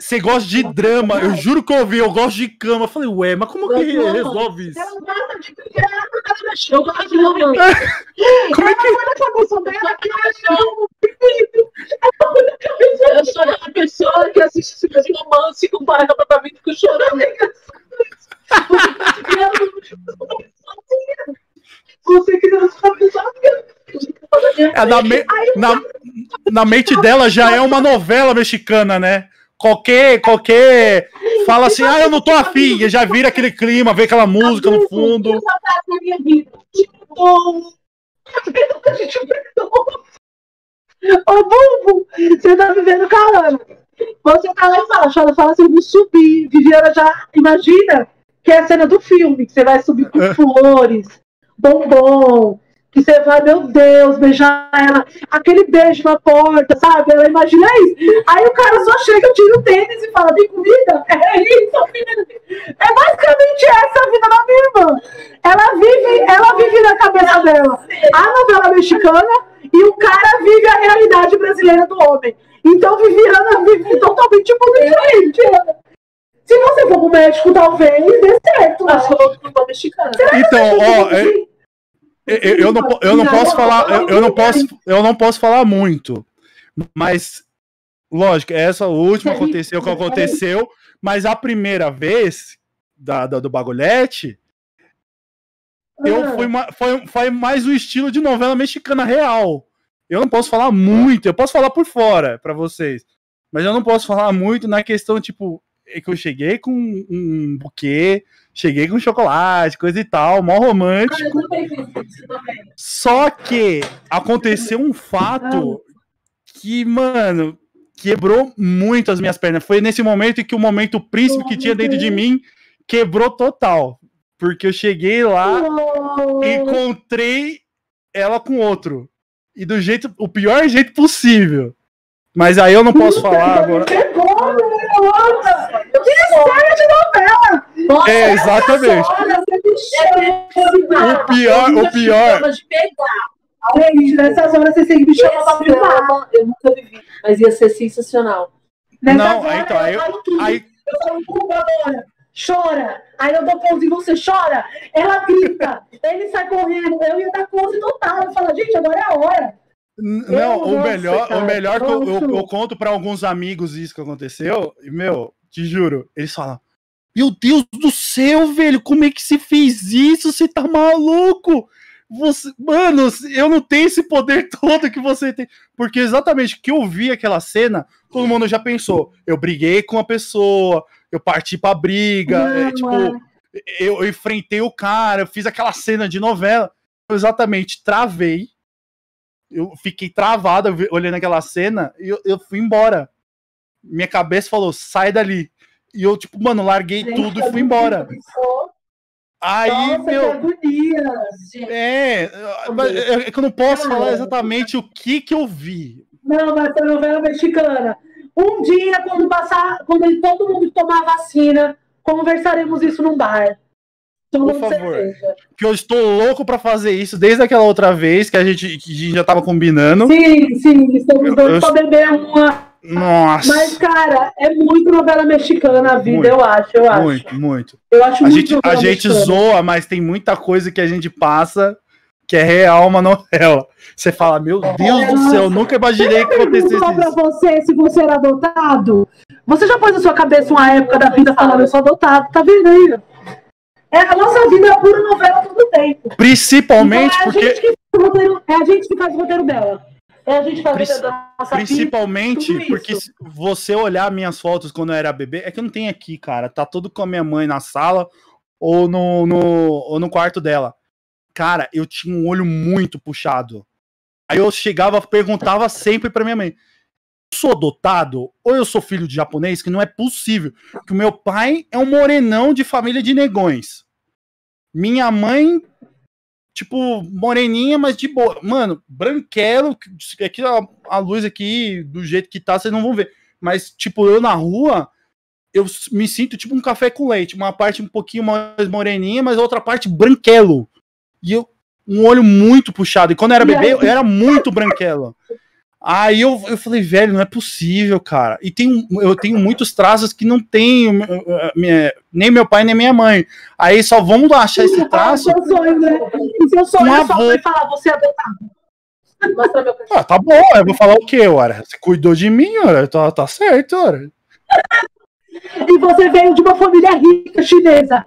Você gosta de drama? Eu juro que eu ouvi, eu gosto de cama. Eu falei, ué, mas como que resolve isso? Ela gosta de criar, Eu gosto de romance. <laughs> Como é que. ela cabeça dela que ela Eu sou aquela pessoa que assiste esse mesmo romance e compara com a mim e fico chorando. Você criou sua pessoa. É, na, me- na, na mente dela já é uma novela mexicana, né? Qualquer, qualquer. Fala assim, ah, eu não tô afim. E já vira aquele clima, vê aquela música no fundo. vida. Tipo, a gente perdoa. Ô, Bumbo, você tá vivendo calando. Você tá lá embaixo, ela fala assim, vou subir. Viviana já imagina que é a cena do filme, que você vai subir com <laughs> flores, bombom, que você vai, meu Deus, beijar ela, aquele beijo na porta, sabe? Ela imagina isso. Aí o cara só chega, tira o tênis e fala, vem comida? <laughs> É isso, vida. É basicamente essa a vida da minha irmã. Ela vive, ela vive na cabeça dela a novela mexicana e o cara vive a realidade brasileira do homem. Então Viviana vive totalmente tipo diferente. Se você for pro médico, talvez dê certo. Acho que eu vou pro mexicana. Então, ó, é- eu, eu- não, eu não posso falar, eu, eu não posso, eu não posso falar muito, mas lógico, essa última aconteceu o que aconteceu, mas a primeira vez da, da- do bagulhete, eu fui, ma- foi, foi mais o estilo de novela mexicana real. Eu não posso falar muito, eu posso falar por fora pra vocês, mas eu não posso falar muito na questão tipo é que eu cheguei com um buquê, Cheguei com chocolate, coisa e tal, mó Ah, romântico. também. Só que aconteceu um fato que, mano, quebrou muito as minhas pernas. Foi nesse momento que o momento príncipe que tinha dentro de mim quebrou total. Porque eu cheguei lá, encontrei ela com outro. E do jeito, o pior jeito possível. Mas aí eu não posso falar agora. Pegou, garota! Que história de novela! Nossa, É, exatamente. Olha, você me é chama. O pior, eu o pior. Gente, nessas horas você sempre me chama pra filmar. eu nunca vivi, mas ia ser sensacional. Nessas Não, horas então, aí eu eu- falo tudo. Aí, Eu chora. Aí eu dou pose e você chora. Ela grita. Ele sai correndo. Eu ia dar pose total. Eu falo, gente, agora é a hora. Não, o melhor, o melhor que eu, eu, eu conto pra alguns amigos isso que aconteceu, e, meu, te juro, eles falam: Meu Deus do céu, velho, como é que você fez isso? Você tá maluco? Você, mano, eu não tenho esse poder <laughs> todo que você tem. Porque exatamente que eu vi aquela cena, todo mundo já pensou. Eu briguei com a pessoa, eu parti pra briga, é, Não, tipo, é. eu, eu enfrentei o cara, eu fiz aquela cena de novela. Eu exatamente travei. Eu fiquei travado olhando aquela cena e eu, eu fui embora. Minha cabeça falou, sai dali. E eu, tipo, mano, larguei Gente, tudo e eu fui embora. Nossa, Aí, que meu. É, mas é é que eu não posso falar exatamente o que que eu vi. Não, mas foi novela mexicana. Um dia, quando passar, quando todo mundo tomar vacina, conversaremos isso num bar. Por favor. cerveja. Que eu estou louco pra fazer isso desde aquela outra vez que a gente, que a gente já tava combinando. Sim, sim, estamos doidos eu- pra beber uma. Nossa. Mas, cara, é muito novela mexicana a vida, Muito, eu acho, eu acho. Muito, muito. Eu acho A muito gente, a gente mexicana. zoa, mas tem muita coisa que a gente passa que é real uma novela. Você fala, meu Deus do céu, nunca imaginei que acontecesse Perguntou pra isso. você se você era adotado. Você já pôs na sua cabeça uma época da vida falando, eu sou adotado, tá vendo aí? É, a nossa vida é pura novela todo tempo. Principalmente Então, é, a porque. gente que faz o roteiro, é a gente que faz o roteiro dela. É a gente que faz o roteiro da nossa vida. Principalmente porque se você olhar minhas fotos quando eu era bebê, é que eu não tenho aqui, cara. Tá tudo com a minha mãe na sala ou no, no, ou no quarto dela. Cara, eu tinha um olho muito puxado. Aí eu chegava, perguntava sempre pra minha mãe: "Eu sou adotado ou eu sou filho de japonês? Que não é possível. Que o meu pai é um morenão de família de negões. Minha mãe tipo, moreninha, mas de boa. Mano, branquelo, que- aqui a, a luz aqui, do jeito que tá, vocês não vão ver. Mas, tipo, eu na rua, eu me sinto tipo um café com leite. Uma parte um pouquinho mais moreninha, mas a outra parte branquelo. E eu, um olho muito puxado. E quando eu era bebê, eu era muito branquelo. Aí eu, eu falei, velho, não é possível, cara. E tem, eu tenho muitos traços que não tem uh, minha- nem meu pai nem minha mãe. Aí só vamos achar esse traço seu sonho, né? E seu sonho Um é sua mãe falar, você é adotado. Mostra meu cachorro. Ah, tá bom, eu vou falar o quê, ora? Você cuidou de mim, ora? Tá, tá certo, ora. E você veio de uma família rica chinesa.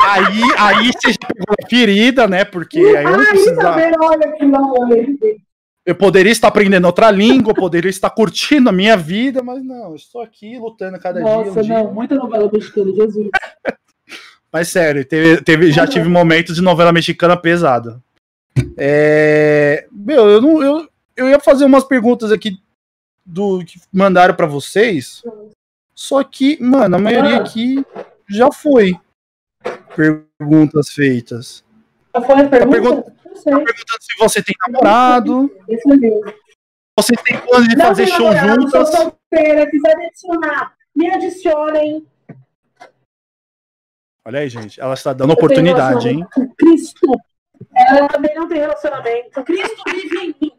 Aí, aí você pegou a ferida, né? Porque aí eu não Aí, tá precisava. vendo? Olha que não. Eu poderia estar aprendendo outra língua, poderia estar curtindo a minha vida, mas não, eu estou aqui lutando cada dia. Nossa, um dia. não, muita novela mexicana, Jesus. <laughs> Mas sério, teve, teve- já tive momentos de novela mexicana pesada. É, meu, eu não, eu, eu ia fazer umas perguntas aqui do que mandaram pra vocês. Só que, mano, a maioria aqui já foi perguntas feitas. Já foi a pergunta? pergunta- Sei. Perguntando se você tem namorado, Esse é meu. você tem planos de Não fazer tem show namorado, juntas. Sou solteira, quiser me adicionar, me adicionem. Olha aí, gente, ela está dando oportunidade, hein? Cristo. Ela também não tem relacionamento. Cristo vive em mim.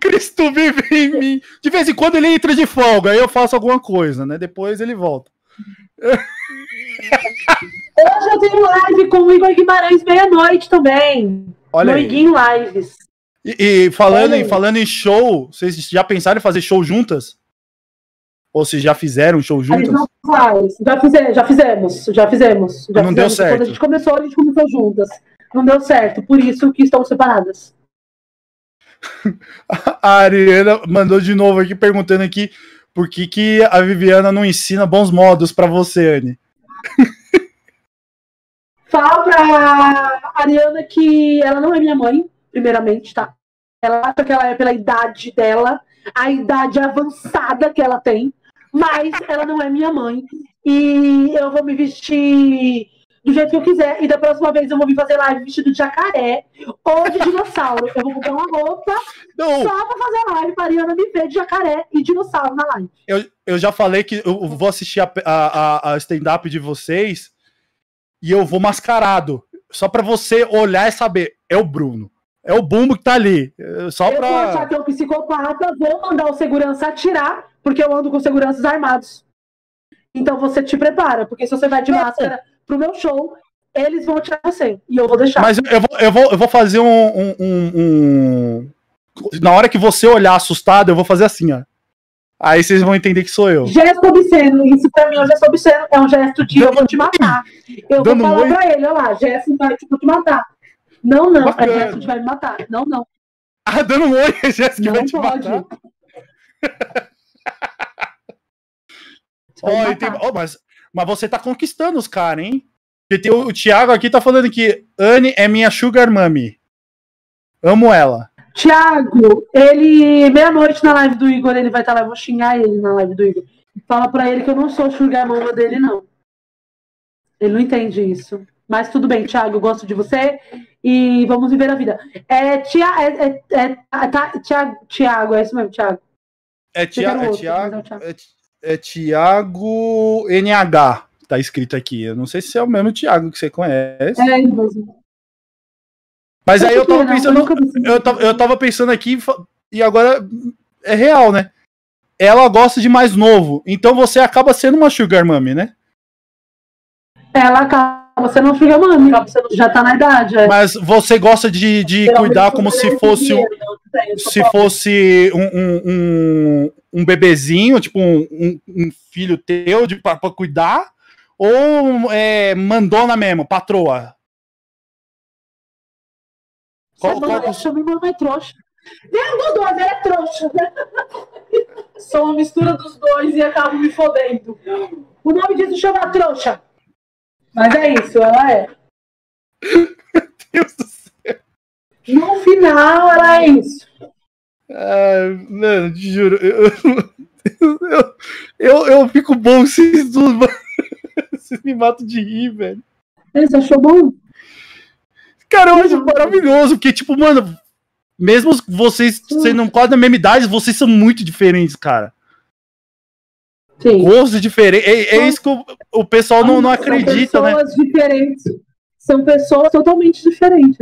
Cristo vive em mim. De vez em quando ele entra de folga, aí eu faço alguma coisa, né? Depois ele volta. Hoje eu tenho live com o Igor Guimarães meia-noite também. Olha no aí. Iguinho Lives. E, e falando, Olha em, falando em show, vocês já pensaram em fazer show juntas? Ou se já fizeram show juntas? não faz. Já, fize- já fizemos, já fizemos. Já Não fizemos. deu certo. Quando a gente começou, a gente começou juntas. Não deu certo, por isso que estamos separadas. <laughs> A Ariana mandou de novo aqui perguntando aqui por que, que a Viviana não ensina bons modos pra você, Anne. <laughs> Fala pra Ariana que ela não é minha mãe, primeiramente, tá? Ela acha que ela é pela idade dela, a idade avançada que ela tem, mas ela não é minha mãe. E eu vou me vestir do jeito que eu quiser. E da próxima vez eu vou vir fazer live vestido de jacaré ou de dinossauro. Eu vou comprar uma roupa Não, só pra fazer live pra Ariana me ver de jacaré e dinossauro na live. eu, eu já falei que eu vou assistir a, a, a- a stand-up de vocês e eu vou mascarado. Só pra você olhar e saber, é o Bruno. É o Bumbo que tá ali. É Só eu vou achar pra. que é um psicopata, vou mandar o segurança atirar, porque eu ando com seguranças armados. Então você te prepara, porque se você vai de Não. máscara pro meu show, eles vão atirar você. E eu vou deixar. Mas eu vou, eu vou, eu vou fazer um, um- um- um- Na hora que você olhar assustado, eu vou fazer assim, ó. Aí vocês vão entender que sou eu. Gesto obsceno, isso pra mim é um gesto obsceno, é um gesto de eu vou te matar. Eu Dando vou falar pra ele, olha lá, gesto vai tipo, te matar. Não, não, Bacana. é gesto de vai me matar. Não, não, Ah, dando um oi, Jéssica vai não te pode. matar. Vai Ó, matar. tem- ó, mas, mas você tá conquistando os caras, hein? Porque o, o Thiago aqui tá falando que Anne é minha sugar mummy. Amo ela. Tiago, ele, meia-noite na live do Igor, ele vai estar lá, eu vou xingar ele na live do Igor. Fala pra ele que eu não sou sugar mama dele, não. Ele não entende isso. Mas tudo bem, Tiago, gosto de você e vamos viver a vida. É, tia, é, é, é, tá, Tiago, Tiago, é isso mesmo, Tiago. É, Você quer Tia, o é, Thiago, mas é. É, Thiago NH. Tá escrito aqui. Eu não sei se é o mesmo Thiago que você conhece. É. Mas aí eu tava Não, pensando. Eu tava, eu tava pensando aqui e agora é real, né? Ela gosta de mais novo. Então você acaba sendo uma sugar mummy, né? Ela acaba sendo um sugar mami. Já tá na idade, é. Mas você gosta de, de cuidar como se fosse um, se fosse um, um, um, bebezinho, tipo um, um- um filho teu de, pra, pra cuidar, ou é, mandona mesmo, patroa? Qual- Qual, qual, chama minha mãe trouxa. Dos dois, ela é trouxa. <laughs> Sou uma mistura dos dois e acabo me fodendo. O nome disso chama trouxa. Mas é isso, ela é. <laughs> Deus do céu. No final, ela é isso. Ah, mano, te juro. Eu, eu, eu, eu fico bom mano. Vocês <laughs> me matam de rir, velho. Você achou bom? Cara, eu acho maravilhoso, porque, tipo, mano, mesmo vocês sendo quase da mesma idade, vocês são muito diferentes, cara. Sim. Gostos diferentes. É, é isso que o, o pessoal não, não acredita, São né? pessoas diferentes. São pessoas totalmente diferentes.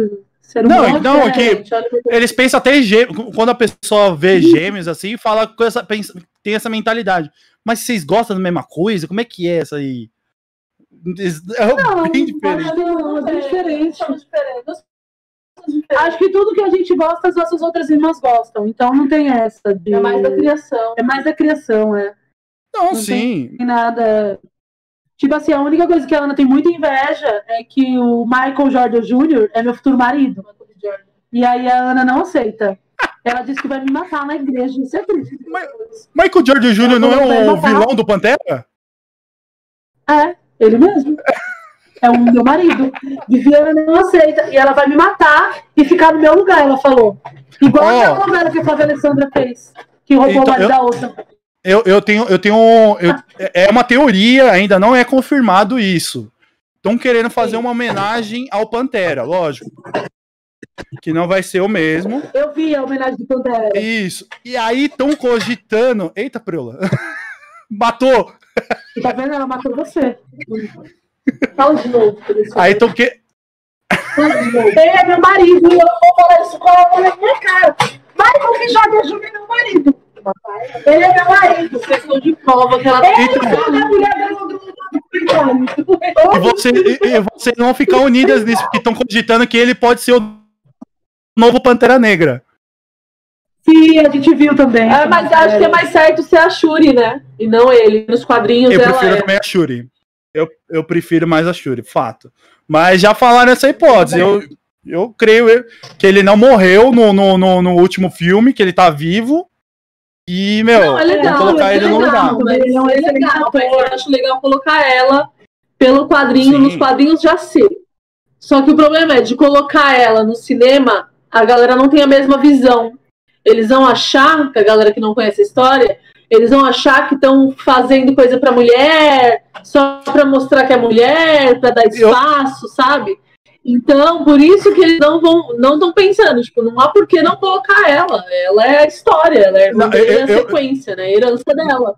Ser Não, humano não, olha que- Eles pensam até em gêmeos. Quando a pessoa vê <laughs> gêmeos assim, fala com essa, pensa- tem essa mentalidade. Mas vocês gostam da mesma coisa? Como é que é essa aí? <laughs> É Não, bem diferente. acho que não, é diferente. São diferentes. Acho que tudo que a gente gosta, as nossas outras irmãs gostam. Então não tem essa. De... É mais da criação. É mais da criação, é. Não, Não sim. Não tem nada. Tipo assim, a única coisa que a Ana tem muita inveja é que o Michael Jordan Jr. é meu futuro marido. E aí a Ana não aceita. Ela disse que vai me matar na igreja. Você acredita? Michael Jordan Jr. não é o vilão do Pantera? É, ele mesmo. É o meu marido. Viviana não aceita. E ela vai me matar e ficar no meu lugar, ela falou. Igual Ó. aquela novela que a Flávia Alessandra fez. Que roubou Então, o marido eu- da outra. Eu, eu tenho. Eu tenho eu- é uma teoria, ainda não é confirmado isso. Estão querendo fazer uma homenagem ao Pantera, lógico. Que não vai ser o mesmo. Eu vi a homenagem do Pantera. Isso. E aí estão cogitando. Eita, Preula. <laughs> Matou! Tá vendo? Ela matou você. Fala de novo. Aí estão que. Novo. Ele é meu marido. Eu vou falar isso com ela na minha cara. Michael que joga Júnior é meu marido. Ele é meu marido. Questão de prova que ela Ele Então- é a mulher do do- do- E, você, e, e vocês vão ficar unidas nisso, porque estão cogitando que ele pode ser o novo Pantera Negra. Sim, a gente viu também. É, mas acho que é mais certo ser a Shuri, né? E não ele. Nos quadrinhos Eu ela prefiro é. também a Shuri. Eu, eu prefiro mais a Shuri, fato. Mas já falaram essa hipótese. Eu, eu creio que ele não morreu no, no, no, no último filme, que ele tá vivo. E, meu, Não, é legal. colocar é ele no legal, lugar. Mas Ele é é legal, mas eu acho legal colocar ela pelo quadrinho, Sim. nos quadrinhos já ser. Só que o problema é de colocar ela no cinema, a galera não tem a mesma visão. Eles vão achar, que a galera que não conhece a história, eles vão achar que estão fazendo coisa pra mulher, só pra mostrar que é mulher, pra dar espaço, sabe? Então, por isso que eles não vão, não estão pensando, tipo, não há por que não colocar ela. Ela é a história, ela é, Não, a eu- eu- sequência, né? A herança dela.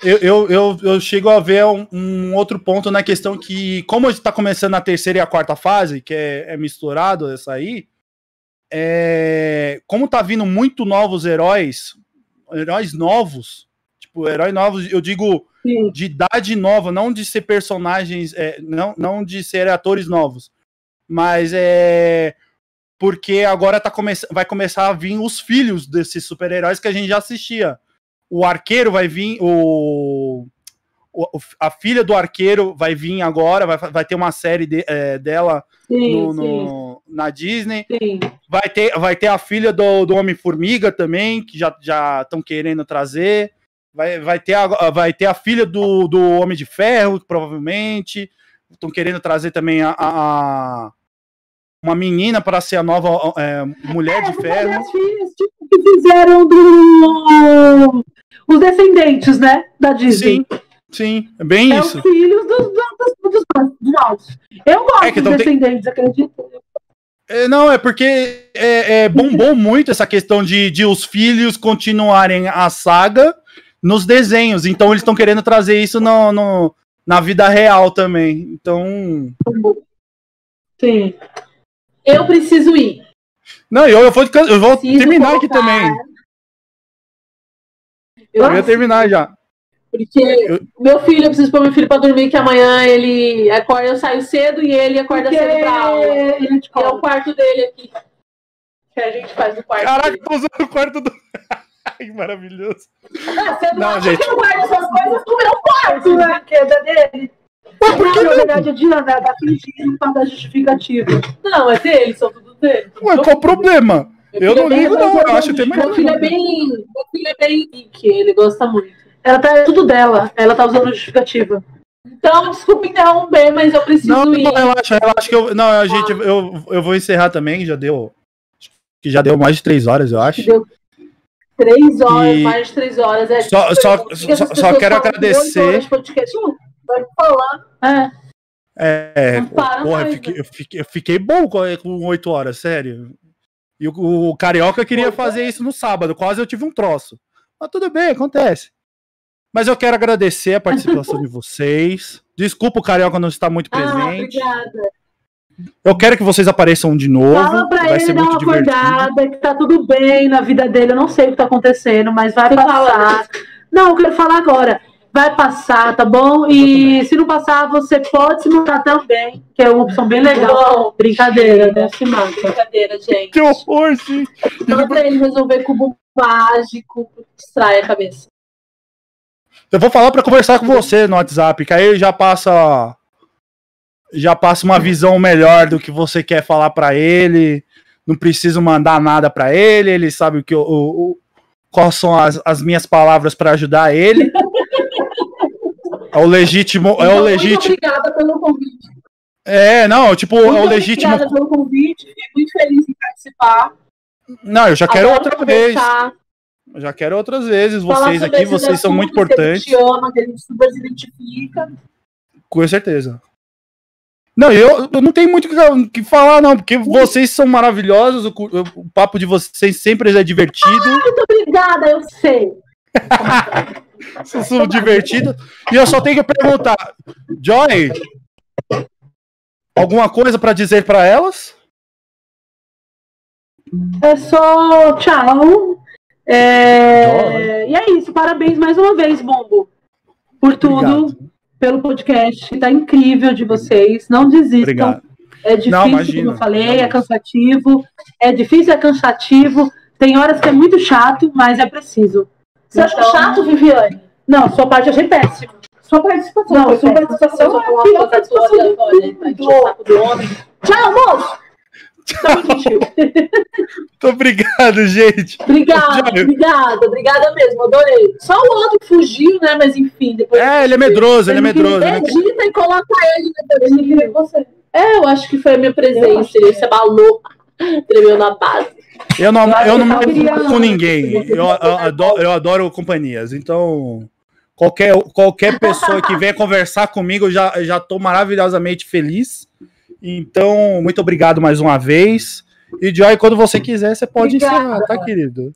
Eu, eu, eu, eu chego a ver um, um outro ponto na questão que, como está começando a terceira e a quarta fase, que é, é misturado essa aí, é, como tá vindo muito novos heróis, heróis novos, tipo, heróis novos, eu digo Sim. de idade nova, não de ser personagens, é, não, não de ser atores novos, mas é porque agora tá come vai começar a vir os filhos desses super-heróis que a gente já assistia. O arqueiro vai vir, o, o- a filha do arqueiro vai vir agora, vai, vai ter uma série de- é, dela Sim, no- sim, no- na Disney. sim. Vai ter, vai ter a filha do, do Homem-Formiga também, que já estão querendo trazer. Vai, vai, ter a, vai ter a filha do, do Homem de Ferro, provavelmente. Estão querendo trazer também a- a- uma menina para ser a nova é, Mulher de Vou fazer Ferro. as filhas, tipo, que fizeram do. Os descendentes, né? Da Disney. Sim, sim, é bem é isso. os filhos dos, dos, dos, dos. Eu gosto É dos então tem- descendentes, acredito. É, não, é porque é, é, bombou muito essa questão de, de os filhos continuarem a saga nos desenhos. Então eles estão querendo trazer isso no, no- na vida real também. Então. Sim. Eu preciso ir. Não, eu, eu vou, eu vou Preciso terminar aqui colocar- também. Eu Eu ia terminar já. Porque Eu- meu filho, eu preciso pôr meu filho pra dormir, que amanhã ele acorda, eu saio cedo e ele acorda Porque cedo pra aula. ele é é o quarto dele aqui. Que a gente faz no quarto. Caraca, dele. tô usando o quarto do. <laughs> Que maravilhoso. Ah, você não, Não, acha gente. que eu guardo essas coisas no meu quarto, né? Que é da dele. Ué, por que Na não? verdade, é de Ana, da fingindo pra dar justificativa. Não, é dele, são tudo dele. Ué, qual o problema? Eu não é ligo, não. Eu acho que tem mais. Meu filho é bem. Meu filho é bem geek, ele gosta muito. Ela tá é tudo dela. Ela tá usando justificativa. Então, desculpa interromper, mas eu preciso Não, ir. não, relaxa, relaxa que eu. Não, a gente, eu, eu vou encerrar também, já deu. Que já deu mais de três horas, eu acho. Deu três horas, E- mais de três horas. É Só- só- só- só quero agradecer. Vai falando. É. É, para porra, eu fiquei, né? eu, fiquei, eu fiquei bom com com oito horas, sério. E o, o Carioca queria fazer isso no sábado, quase eu tive um troço. Mas tudo bem, acontece. Mas eu quero agradecer a participação <laughs> de vocês. Desculpa o Carioca não estar muito Ah, presente. obrigada. eu quero que vocês apareçam de novo. Fala pra Vai ele ser dar muito uma divertido. acordada, que tá tudo bem na vida dele. Eu não sei o que tá acontecendo, mas vai passar. Não, eu quero falar agora. Vai passar, tá bom? E se não passar, você pode se matar também, que é uma opção bem legal. Não, Brincadeira, né? Se mata. Brincadeira, gente. Que horror, gente. Fala pra ele resolver cubo mágico, distrai a cabeça. Eu vou falar pra conversar com você no WhatsApp, que aí ele já passa já passa uma visão melhor do que você quer falar pra ele. Não preciso mandar nada pra ele, ele sabe o que eu, o, o- quais são as, as minhas palavras pra ajudar ele. <laughs> É o legítimo, é Então, o Muito legítimo. obrigada pelo convite. É, não, tipo, é o Muito legítimo. Obrigada pelo convite. Fiquei muito feliz em participar. Não, eu já quero Adoro outra vez. conversar, Eu já quero outras vezes. Vocês aqui, vocês são muito que importantes. gente ama, que a gente super se identifica. Com certeza. Não, eu, eu não tenho muito o que falar, não, porque vocês são maravilhosos, o, o papo de vocês sempre é divertido, Muito obrigada, eu sei. <laughs> vocês são divertidos. E eu só tenho que perguntar, Joy, alguma coisa pra dizer pra elas? É só tchau. É, E é isso. Parabéns mais uma vez, Bombo, por tudo, Obrigado. pelo podcast. Tá incrível de vocês. Não desistam. Obrigado. É difícil, Não, imagina, como eu falei, é cansativo. É difícil, é cansativo. Tem horas que é muito chato, mas é preciso. Você acha Então- chato, Viviane? Não, sua parte eu achei péssima. Sua participação. Não, sua participação é a pior uma tua participação do mundo. Tchau, moço! Muito <laughs> obrigado, gente. Obrigada, obrigada, obrigada mesmo, adorei. Só o outro fugiu, né? Mas enfim, depois. É, ele é medroso, ele é medroso. né? Edita e coloca ele depois. Ele queria você. É, eu acho que foi a minha presença. Ele se abalou, <laughs> tremeu na base. Eu não, eu não Eu queria- com ninguém. Eu, eu adoro, eu adoro companhias. Então, qualquer, qualquer pessoa que venha conversar comigo, eu já, já tô maravilhosamente feliz. Então, muito obrigado mais uma vez. E Joy, quando você quiser, você pode Obrigada. encerrar, tá, querido?